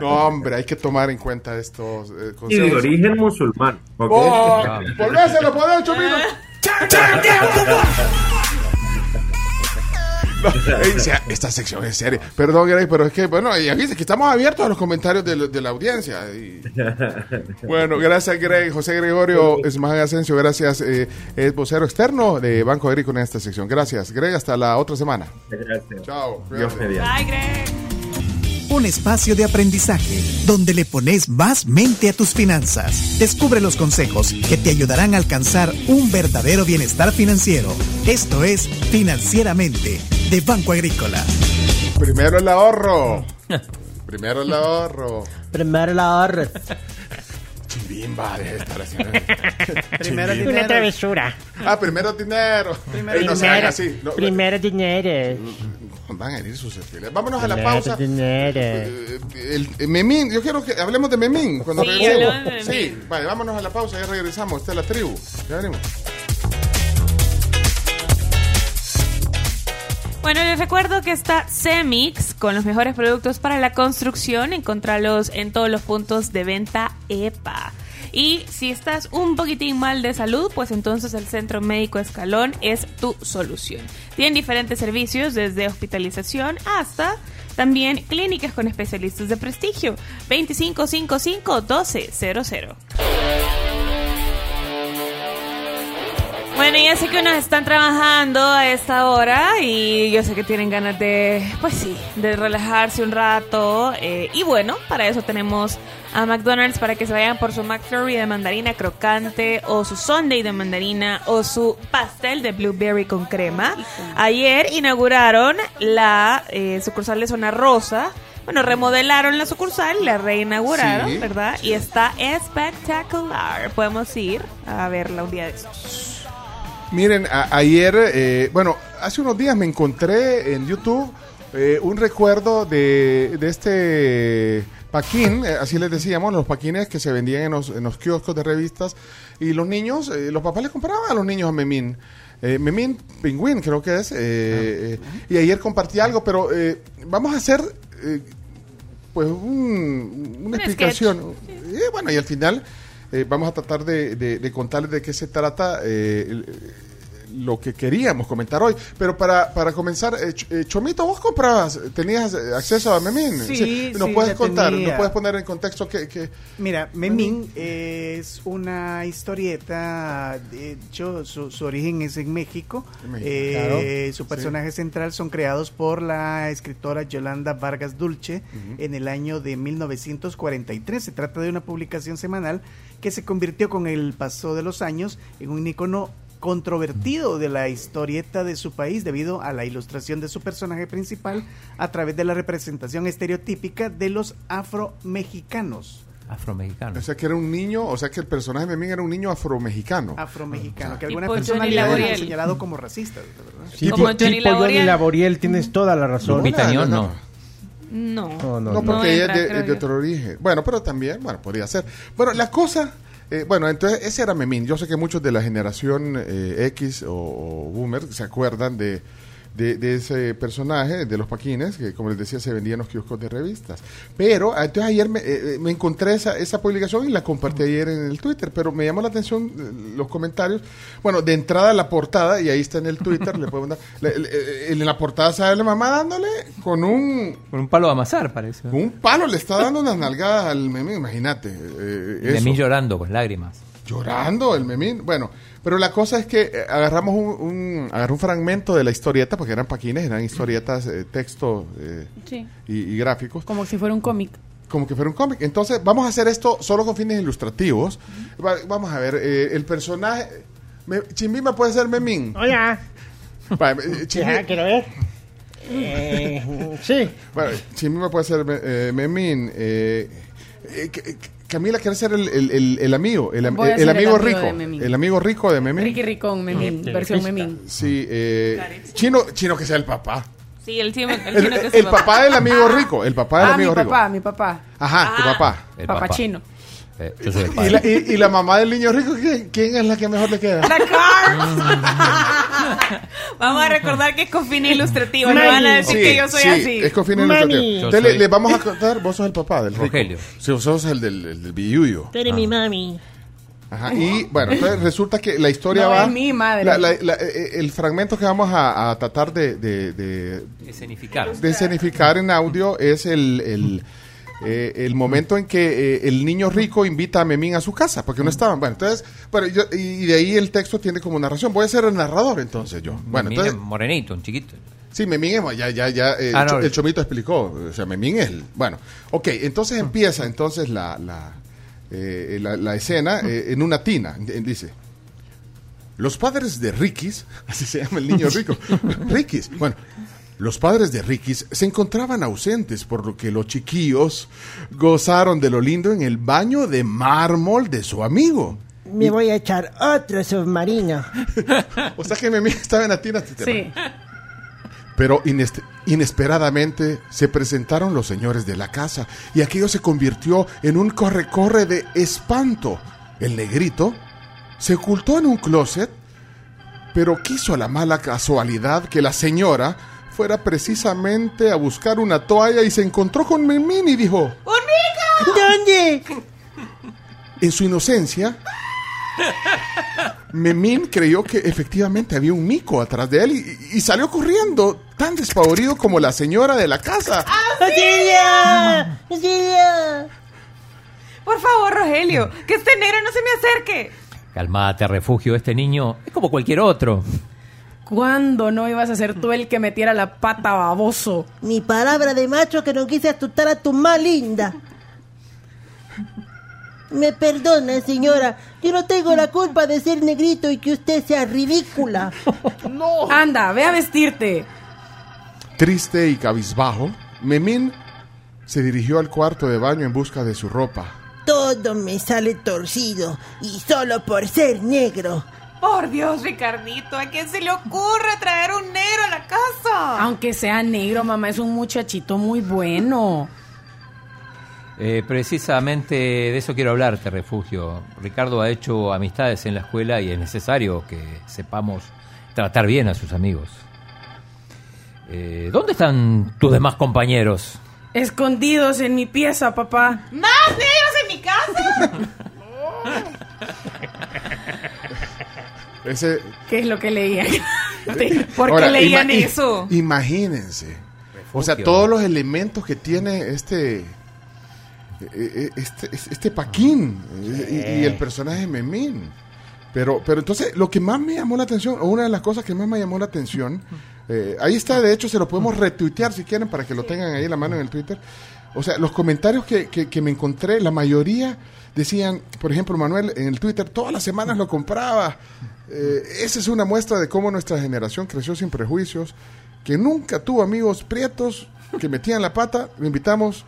Speaker 3: No, hombre, hay que tomar en cuenta estos eh,
Speaker 85: y de
Speaker 3: consejos.
Speaker 85: origen musulmán. ¿ok?
Speaker 3: ¡Oh! ¡Volvéselo, poder, Chomino! No, sea, esta sección es seria. Perdón, Greg, pero es que, bueno, ya viste que estamos abiertos a los comentarios de, de la audiencia. y- Bueno, gracias, Greg. José Gregorio Esmagan Asensio, gracias. eh, es vocero externo de Banco Agrícola en esta sección. Gracias, Greg. Hasta la otra semana.
Speaker 85: Gracias.
Speaker 3: Chao.
Speaker 85: Dios
Speaker 3: cuídate.
Speaker 85: mediante.
Speaker 4: Bye, Greg.
Speaker 86: Un espacio de aprendizaje donde le pones más mente a tus finanzas. Descubre los consejos que te ayudarán a alcanzar un verdadero bienestar financiero. Esto es Financieramente de Banco Agrícola.
Speaker 3: Primero el ahorro. Primero el ahorro.
Speaker 9: Primero la ahorro.
Speaker 3: Chimbimba, de estar haciendo.
Speaker 9: Primero
Speaker 3: Chimbimba.
Speaker 9: Una travesura.
Speaker 3: Ah, primero dinero. Ey, no se hagan así. No,
Speaker 9: primero dinero.
Speaker 3: Van a herir sus perfiles. Vámonos a la
Speaker 9: Primero
Speaker 3: pausa.
Speaker 9: dinero.
Speaker 3: Eh, el, el Memín, yo quiero que hablemos de Memín cuando
Speaker 4: Sí,
Speaker 3: regresemos. Sí, vale, vámonos a la pausa, ya regresamos. Esta es la tribu. Ya venimos.
Speaker 4: Bueno, les recuerdo que está Cemix con los mejores productos para la construcción. Encontralos en todos los puntos de venta EPA. Y si estás un poquitín mal de salud, pues entonces el Centro Médico Escalón es tu solución. Tienen diferentes servicios desde hospitalización hasta también clínicas con especialistas de prestigio. 2555-1200. Bueno, ya sé que unos están trabajando a esta hora y yo sé que tienen ganas de, pues sí, de relajarse un rato. eh, y bueno, para eso tenemos a McDonald's para que se vayan por su McFlurry de mandarina crocante o su Sunday de mandarina o su pastel de blueberry con crema. Ayer inauguraron la eh, sucursal de Zona Rosa. Bueno, remodelaron la sucursal, la reinauguraron,
Speaker 3: Sí.
Speaker 4: ¿verdad? Y está espectacular. Podemos ir a verla un día de estos.
Speaker 3: Miren, a- ayer, eh, bueno, hace unos días me encontré en YouTube eh, un recuerdo de, de este paquín, eh, así les decíamos, los paquines que se vendían en los, en los kioscos de revistas y los niños, eh, los papás les compraban a los niños a Memín. Eh, Memín Pingüín creo que es. eh, eh, y ayer compartí algo, pero eh, vamos a hacer pues un- una
Speaker 4: Un
Speaker 3: explicación. Y bueno, y al final eh, vamos a tratar de, de- de contarles de qué se trata eh, lo que queríamos comentar hoy. Pero para, para comenzar, eh, eh, Chomito, vos comprabas, tenías eh, acceso a Memín.
Speaker 68: Sí,
Speaker 3: ¿Nos
Speaker 68: sí,
Speaker 3: puedes contar,
Speaker 68: tenía.
Speaker 3: nos puedes poner en contexto que... que
Speaker 68: Mira, Memín es una historieta, de hecho su, su origen es en México.
Speaker 3: En México,
Speaker 68: Eh,
Speaker 3: claro.
Speaker 68: Su personaje central son creados por la escritora Yolanda Vargas Dulce en el año de 1943. Se trata de una publicación semanal que se convirtió con el paso de los años en un icono controvertido de la historieta de su país debido a la ilustración de su personaje principal a través de la representación estereotípica de los afromexicanos.
Speaker 5: Afromexicano.
Speaker 3: O sea, que era un niño, o sea, que el personaje de Memín era un niño afromexicano.
Speaker 68: afromexicano, que
Speaker 3: Tipo
Speaker 68: algunas personas le han señalado como ¿verdad?
Speaker 9: Tipo,
Speaker 4: Como Johnny
Speaker 9: tipo Johnny
Speaker 4: Laboriel.
Speaker 9: Laboriel, tienes toda la razón.
Speaker 5: No.
Speaker 4: No.
Speaker 9: No, no,
Speaker 3: No,
Speaker 9: no.
Speaker 3: porque ella
Speaker 4: entra,
Speaker 3: es de, de otro origen. Bueno, pero también, bueno, podría ser. Bueno, la cosa, eh, bueno, entonces ese era Memín. Yo sé que muchos de la generación eh, X o, o Boomer se acuerdan de, de, de ese personaje, de los paquines, que como les decía se vendían en los kioscos de revistas. Pero, ah, entonces ayer me, eh, eh, me encontré esa, esa publicación y la compartí ayer en el Twitter, pero me llamó la atención eh, los comentarios. Bueno, de entrada la portada, y ahí está en el Twitter, le pueden dar, le- le- en la portada sale la mamá dándole con un
Speaker 5: Con un palo de amasar, parece.
Speaker 3: un palo le está dando unas nalgadas al memín, imagínate. eh,
Speaker 5: De mí llorando con lágrimas.
Speaker 3: Llorando el memín. Bueno, pero la cosa es que eh, agarramos un, un, agarré un fragmento de la historieta, porque eran paquines, eran historietas, eh, texto eh,
Speaker 69: Sí.
Speaker 3: y, y gráficos,
Speaker 69: Como si fuera un cómic.
Speaker 3: como que fuera un cómic. Entonces, vamos a hacer esto solo con fines ilustrativos. Va- vamos a ver, eh, el personaje... Me, Chimbima puede ser memín.
Speaker 9: Hola.
Speaker 3: Va, eh,
Speaker 9: Ya, quiero ver. Eh, sí.
Speaker 3: Bueno, Chimbima puede ser eh, memín. eh, eh, C- Camila quiere ser el, el, el, el amigo, el, el
Speaker 69: el
Speaker 3: amigo
Speaker 69: amigo
Speaker 3: rico,
Speaker 69: de Memín.
Speaker 3: el amigo rico de Memín.
Speaker 69: Ricky Ricón, Memín, versión Memín.
Speaker 3: Sí, eh, chino, chino que sea el papá.
Speaker 4: Sí, el chino, el
Speaker 3: El,
Speaker 4: chino que
Speaker 3: el
Speaker 4: se
Speaker 3: papá del amigo rico, el papá del
Speaker 69: Ah, mi
Speaker 3: amigo rico.
Speaker 69: papá, mi papá.
Speaker 3: Ajá, tu papá.
Speaker 5: El
Speaker 69: Papá
Speaker 5: papá.
Speaker 69: chino.
Speaker 5: Eh, yo soy el
Speaker 3: Y la, y, y la mamá del niño rico, ¿quién, quién es la que mejor le queda?
Speaker 4: Vamos a recordar que es con fin ilustrativo. No van a decir
Speaker 3: Sí,
Speaker 4: que yo soy
Speaker 3: sí,
Speaker 4: así.
Speaker 3: Es con fines ilustrativos.
Speaker 5: Yo
Speaker 3: Entonces, le,
Speaker 5: soy-
Speaker 3: le vamos a contar, vos sos el papá del rico.
Speaker 5: Rogelio.
Speaker 3: Sí, vos sos el del, el del billuyo.
Speaker 9: Tú eres mi mami.
Speaker 3: Ajá, y bueno, entonces resulta que la historia
Speaker 69: No,
Speaker 3: va...
Speaker 69: es mi madre.
Speaker 3: la- la- la- eh, el fragmento que vamos a, a tratar de, de, de,
Speaker 5: Escenificar.
Speaker 3: de escenificar en audio es el, el, eh, el momento en que eh, el niño rico invita a Memín a su casa, porque no estaban. Bueno, entonces, bueno, yo- y de ahí el texto tiene como narración. Voy a ser el narrador entonces yo. Bueno, entonces,
Speaker 5: morenito, un chiquito.
Speaker 3: sí, Memín es, ya, ya, ya, eh,
Speaker 5: Ah,
Speaker 3: el,
Speaker 5: no.
Speaker 3: cho- el chomito explicó, o sea, Memín es el, bueno, ok, entonces empieza entonces la, la, la, la escena en una tina, dice. Los padres de Rikis, así se llama el niño rico, Rikis, bueno, los padres de Rikis se encontraban ausentes, por lo que los chiquillos gozaron de lo lindo en el baño de mármol de su amigo.
Speaker 9: Me voy a echar otro submarino.
Speaker 3: O sea que Memín estaba en la tina.
Speaker 69: Sí.
Speaker 3: Pero inesperadamente se presentaron los señores de la casa y aquello se convirtió en un corre-corre de espanto. El negrito se ocultó en un closet, pero quiso la mala casualidad que la señora fuera precisamente a buscar una toalla y se encontró con Memín y dijo,
Speaker 87: ¿Dónde?
Speaker 3: en su inocencia, Memín creyó que efectivamente había un mico atrás de él y, y salió corriendo, tan despavorido como la señora de la casa.
Speaker 87: ¡Otilia! ¡Otilia!
Speaker 4: Por favor, Rogelio, que este negro no se me acerque.
Speaker 5: Calmate, refugio. Este niño es como cualquier otro.
Speaker 7: ¿Cuándo no ibas a ser tú el que metiera la pata baboso?
Speaker 87: Mi palabra de macho que no quise asustar a tu más linda. Me perdona, señora. Yo no tengo la culpa de ser negrito y que usted sea ridícula.
Speaker 7: no. Anda, ve a vestirte.
Speaker 3: Triste y cabizbajo, Memín se dirigió al cuarto de baño en busca de su ropa.
Speaker 87: Todo me sale torcido y solo por ser negro.
Speaker 4: Por Dios, Ricardito, ¿a quién se le ocurre traer un negro a la casa?
Speaker 7: Aunque sea negro, mamá, es un muchachito muy bueno.
Speaker 5: Eh, precisamente de eso quiero hablarte, refugio. Ricardo ha hecho amistades en la escuela y es necesario que sepamos tratar bien a sus amigos. Eh, ¿Dónde están tus demás compañeros?
Speaker 7: Escondidos en mi pieza, papá.
Speaker 4: ¿Más negros en mi casa?
Speaker 3: Ese,
Speaker 7: ¿Qué es lo que leían? ¿Por qué
Speaker 3: Ahora,
Speaker 7: leían
Speaker 3: ima-
Speaker 7: eso?
Speaker 3: Imagínense. O sea, todos los elementos que tiene este eh, eh, este, este Paquín y, y el personaje Memín. Pero, pero entonces, lo que más me llamó la atención, o una de las cosas que más me llamó la atención, eh, ahí está, de hecho, se lo podemos retuitear si quieren para que lo tengan ahí en la mano en el Twitter. O sea, los comentarios que, que- que me encontré, la mayoría decían, por ejemplo, Manuel, en el Twitter, todas las semanas lo compraba. Eh, esa es una muestra de cómo nuestra generación creció sin prejuicios, que nunca tuvo amigos prietos que metían la pata, lo invitamos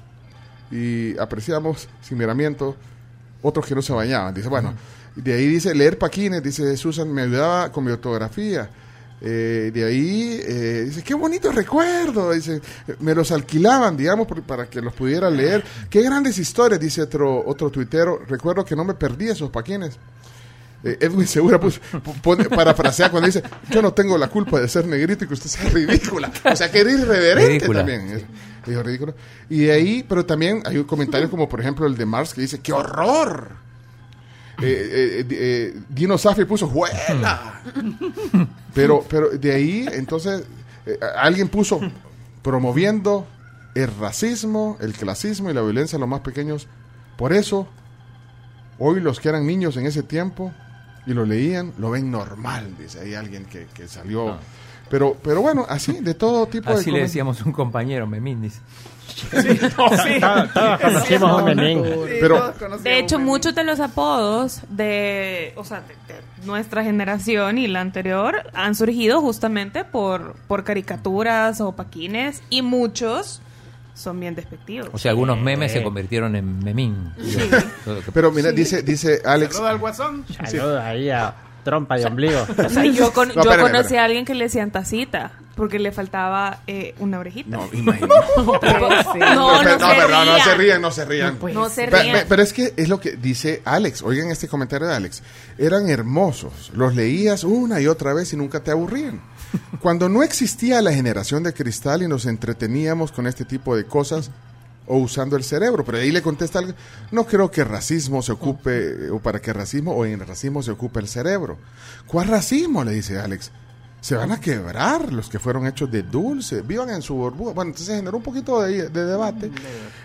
Speaker 3: y apreciamos sin miramiento otros que no se bañaban. Dice, bueno, de ahí dice leer paquines, dice Susan, me ayudaba con mi ortografía. Eh, de ahí eh, dice, qué bonito recuerdo, dice, me los alquilaban, digamos, por- para que los pudiera leer. Qué grandes historias, dice otro, otro tuitero. Recuerdo que no me perdí esos paquines. Eh, Edwin Segura puso, pone, parafrasea cuando dice, yo no tengo la culpa de ser negrito y que usted sea ridícula. O sea, que era irreverente
Speaker 5: Ridícula.
Speaker 3: también. Dijo ridículo. Y de ahí, pero también hay comentarios como por ejemplo el de Mars que dice, ¡qué horror! Eh, eh, eh, Dino Safi puso, ¡juela! Pero, pero de ahí, entonces, eh, alguien puso, promoviendo el racismo, el clasismo y la violencia a los más pequeños. Por eso, hoy los que eran niños en ese tiempo y lo leían, lo ven normal, dice ahí alguien que, que salió.
Speaker 5: Ah.
Speaker 3: Pero, pero bueno, así, de todo tipo de
Speaker 5: Así le decíamos un compañero, Memín, dice.
Speaker 9: Todos- todos conocimos a un Memín.
Speaker 3: Pero-
Speaker 4: de hecho, muchos de los apodos de, o sea, de, de nuestra generación y la anterior han surgido justamente por, por caricaturas o paquines y muchos son bien despectivos.
Speaker 5: O sea, algunos memes se convirtieron en Memín.
Speaker 3: Pero mira, dice, dice Alex.
Speaker 68: Saluda al guasón.
Speaker 9: Saludos ahí a trompa de ombligo.
Speaker 4: O sea, yo, con-
Speaker 3: No,
Speaker 4: yo
Speaker 3: espérame,
Speaker 4: conocí
Speaker 3: espérame.
Speaker 4: a alguien que le decían tacita porque le faltaba eh, una orejita.
Speaker 3: No, imagínate.
Speaker 4: No, no,
Speaker 3: no, no se
Speaker 4: rían.
Speaker 3: no se rían.
Speaker 4: No se
Speaker 3: Pero es que es lo que dice Alex. Oigan este comentario de Alex. Eran hermosos. Los leías una y otra vez y nunca te aburrían. Cuando no existía la generación de cristal y nos entreteníamos con este tipo de cosas o usando el cerebro. Pero ahí le contesta algo. No creo que racismo se ocupe, o para que racismo o en racismo se ocupe el cerebro. ¿Cuál racismo? Le dice Alex. Se van a quebrar los que fueron hechos de dulce. Vivan en su burbuja. Bueno, entonces generó un poquito de, de debate.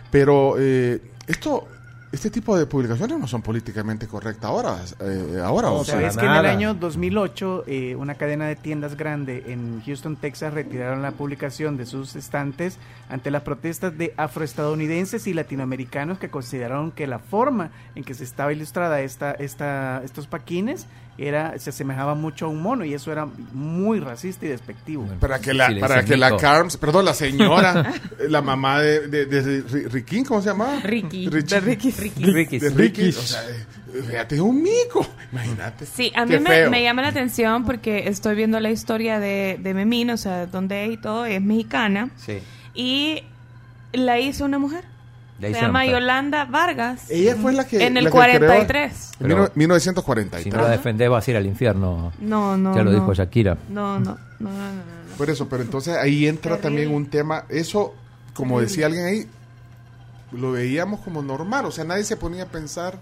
Speaker 3: Pero eh, esto, este tipo de publicaciones no son políticamente correctas ahora. eh, ahora o sea,
Speaker 68: ¿Sabes que en el año 2008 eh, una cadena de tiendas grande en Houston, Texas retiraron la publicación de sus estantes ante las protestas de afroestadounidenses y latinoamericanos que consideraron que la forma en que se estaba ilustrada esta, esta, estos paquines era se asemejaba mucho a un mono y eso era muy racista y despectivo.
Speaker 3: Para que la, para que la Carms, perdón, la señora, la mamá de, de, de Ri- Riquín, ¿cómo se llama?
Speaker 4: Ricky.
Speaker 3: Richi-
Speaker 4: De Ricky. Ricky.
Speaker 3: De Ricky. O sea, eh, fíjate, es un mico. Imagínate.
Speaker 4: Sí, a mí me, me llama la atención porque estoy viendo la historia de, de Memín, o sea, donde es y todo, es mexicana.
Speaker 5: Sí.
Speaker 4: Y la hizo una mujer. Se llama. Yolanda Vargas.
Speaker 3: Ella fue la que.
Speaker 4: En el
Speaker 3: la que creó-
Speaker 4: 43.
Speaker 3: En mil- 1943.
Speaker 5: Si no la defendés vas a ir al infierno.
Speaker 4: No, no,
Speaker 5: Ya lo
Speaker 4: no.
Speaker 5: dijo Shakira.
Speaker 4: No, no, no, no, no, no.
Speaker 3: Por eso, pero entonces ahí entra también un tema, eso, como decía alguien ahí, lo veíamos como normal, o sea, nadie se ponía a pensar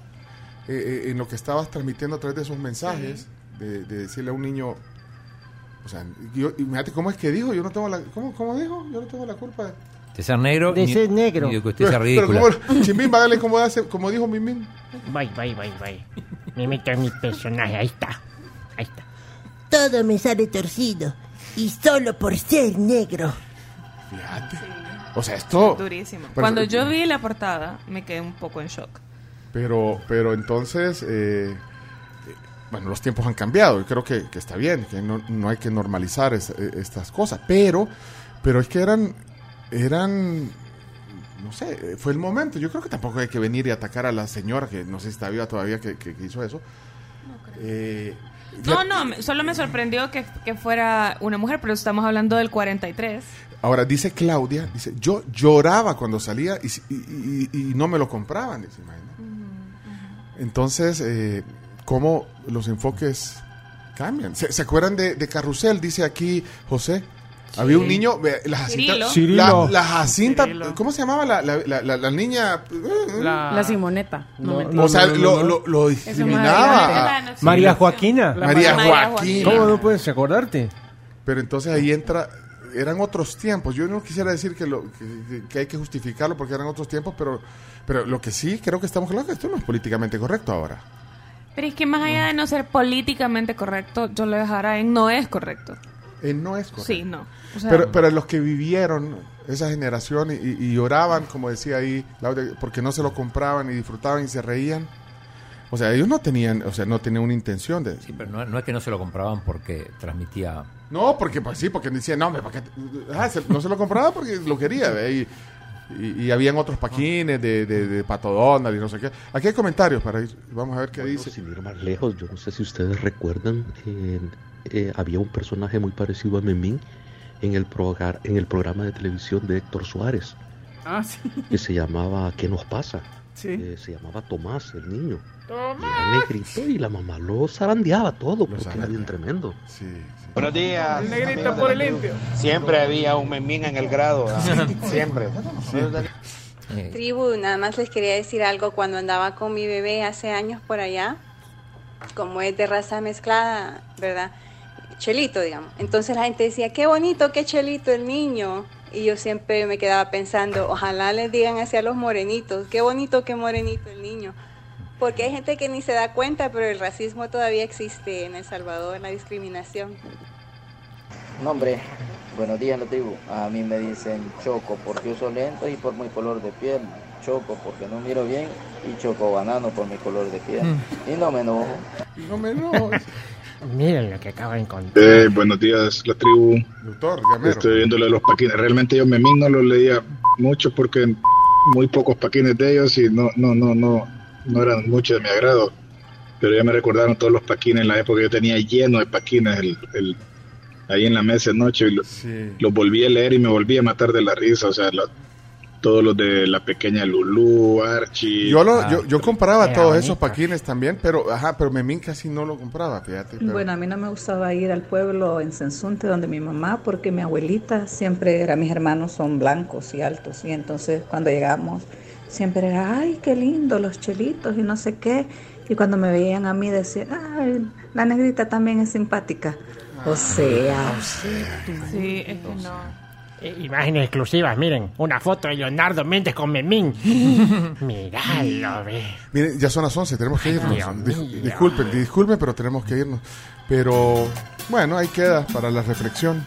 Speaker 3: eh, eh, en lo que estabas transmitiendo a través de esos mensajes, de, de decirle a un niño, o sea, yo, imagínate cómo es que dijo, yo no tengo la, ¿cómo, cómo dijo? Yo no tengo la culpa de...
Speaker 5: Ser negro.
Speaker 87: De
Speaker 5: ni-
Speaker 87: ser negro.
Speaker 5: ni de que usted sea
Speaker 3: Pero
Speaker 5: ridícula.
Speaker 3: ¿cómo, Chimbín, va a darle como, hace, como dijo Mimín.
Speaker 88: Voy, voy, voy, voy. Me meto en mi personaje. Ahí está. Ahí está.
Speaker 87: Todo me sale torcido. Y solo por ser negro.
Speaker 3: Fíjate. O sea, esto...
Speaker 4: Durísimo.
Speaker 3: Pero-
Speaker 4: Cuando yo vi la portada, me quedé un poco en shock.
Speaker 3: Pero, pero entonces, eh, eh, bueno, los tiempos han cambiado y creo que, que está bien, que no, no hay que normalizar es- eh, estas cosas, pero, pero es que eran, eran, no sé, eh, fue el momento. Yo creo que tampoco hay que venir y atacar a la señora, que no sé si está viva todavía, que, que- hizo eso. Eh,
Speaker 4: No, no, me- solo me sorprendió que, que fuera una mujer, pero estamos hablando del 43.
Speaker 3: Ahora, dice Claudia, dice, yo lloraba cuando salía y, y- y- y no me lo compraban. dice, imagina. Entonces, eh, ¿cómo los enfoques cambian? ¿Se, se acuerdan de, de Carrusel? Dice aquí José. Había un niño, la Jacinta,
Speaker 7: Cirilo.
Speaker 3: la, la Jacinta,
Speaker 7: Cirilo.
Speaker 3: ¿cómo se llamaba la, la, la- la- la niña?
Speaker 7: La, Simoneta. No,
Speaker 9: No,
Speaker 3: o sea,
Speaker 9: no,
Speaker 3: lo,
Speaker 9: no.
Speaker 3: lo, discriminaba. a-
Speaker 9: María Joaquina.
Speaker 3: La María
Speaker 4: María
Speaker 3: Joaquina.
Speaker 9: ¿Cómo no puedes acordarte?
Speaker 3: Pero entonces ahí entra, eran otros tiempos. Yo no quisiera decir que, lo, que, que hay que justificarlo porque eran otros tiempos, pero, pero lo que sí creo que estamos claros es que esto no es políticamente correcto ahora.
Speaker 4: Pero es que más allá de no ser políticamente correcto, yo lo dejara en no es correcto.
Speaker 3: Eh, no es correcto.
Speaker 4: Sí, no. O sea,
Speaker 3: pero, pero los que vivieron esa generación y, y- lloraban, como decía ahí, Claudia, porque no se lo compraban y disfrutaban y se reían. O sea, ellos no tenían, o sea, no tenían una intención de...
Speaker 5: Sí, pero no, no es que no se lo compraban porque transmitía.
Speaker 3: No, porque pues sí, porque decían, no, hombre, ¿para qué te-?" Ah, se- no se lo compraba porque lo quería, ve, y, y, y habían otros paquines de, de, de Pato Donald y no sé qué. Aquí hay comentarios para ir, vamos a ver qué dice.
Speaker 89: Sin ir más lejos, yo no sé si ustedes recuerdan, eh, eh, había un personaje muy parecido a Memín en el, proga- en el programa de televisión de Héctor Suárez,
Speaker 68: Ah, sí.
Speaker 89: que se llamaba ¿Qué nos pasa?
Speaker 68: Sí.
Speaker 89: Eh, se llamaba Tomás, el niño. Y era negrito y la mamá lo zarandeaba todo, porque era bien tremendo.
Speaker 90: Buenos días.
Speaker 68: El negrito por el limpio.
Speaker 90: Siempre había un memín en el grado. ¿ah? Siempre.
Speaker 91: Tribu, nada más les quería decir algo. Cuando andaba con mi bebé hace años por allá, como es de raza mezclada, ¿verdad? Chelito, digamos. Entonces la gente decía, qué bonito, qué chelito el niño. Y yo siempre me quedaba pensando, ojalá les digan así a los morenitos, qué bonito, qué morenito el niño. Porque hay gente que ni se da cuenta, pero el racismo todavía existe en El Salvador, la discriminación.
Speaker 92: No, hombre, buenos días, la tribu. A mí me dicen choco porque uso lentes y por mi color de piel. Choco porque no miro bien y choco banano por mi color de piel. Y no me enojo.
Speaker 3: No me enojo.
Speaker 88: Miren lo que acabo de encontrar.
Speaker 93: Eh, buenos días, la tribu.
Speaker 3: Doctor, llamero.
Speaker 93: Estoy viendo lo de los paquines. Realmente yo Memín no los leía mucho porque muy pocos paquines de ellos y no, no, no, no, no eran mucho de mi agrado. Pero ya me recordaron todos los paquines en la época. Yo tenía lleno de paquines el, el- ahí en la mesa de noche y lo- los volví a leer y me volví a matar de la risa. O sea, lo- todos los de la pequeña Lulú, Archie.
Speaker 3: Yo, lo,
Speaker 93: Ah,
Speaker 3: yo, yo compraba todos esos paquines también, pero ajá, pero Memín casi no lo compraba, fíjate. pero-
Speaker 94: Bueno, a mí no me gustaba ir al pueblo en Sensunte donde mi mamá, porque mi abuelita siempre era, mis hermanos son blancos y altos, y entonces cuando llegamos siempre era, ay, qué lindo, los chelitos y no sé qué, y cuando me veían a mí decían, ay, la negrita también es simpática. O sea,
Speaker 4: Sí, es que no.
Speaker 88: Eh, Imágenes exclusivas, miren. Una foto de Leonardo Méndez con Memín. Miralo, ve.
Speaker 3: Miren, ya son las 11, tenemos que irnos. Dis- disculpen, disculpen, pero tenemos que irnos. Pero bueno, ahí queda para la reflexión.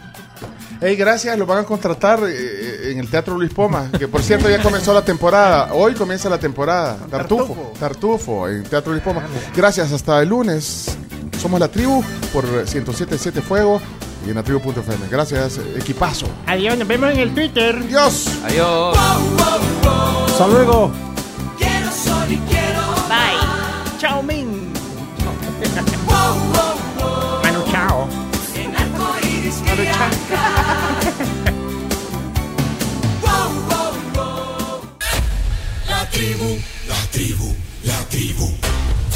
Speaker 3: Hey, gracias, lo van a contratar eh, en el Teatro Luis Poma, que por cierto ya comenzó la temporada. Hoy comienza la temporada. Tartufo. Tartufo, en Teatro Luis Poma. Gracias, hasta el lunes. Somos la tribu por 107.7 Fuego y en nativo.fm. Gracias, equipazo.
Speaker 88: Adiós, nos vemos en el Twitter.
Speaker 3: Adiós.
Speaker 5: Adiós.
Speaker 9: Hasta luego.
Speaker 82: Quiero, soy, quiero.
Speaker 4: Bye.
Speaker 88: Chao, Min. Manu, chao.
Speaker 82: Manu, chao. La tribu, la tribu, la tribu.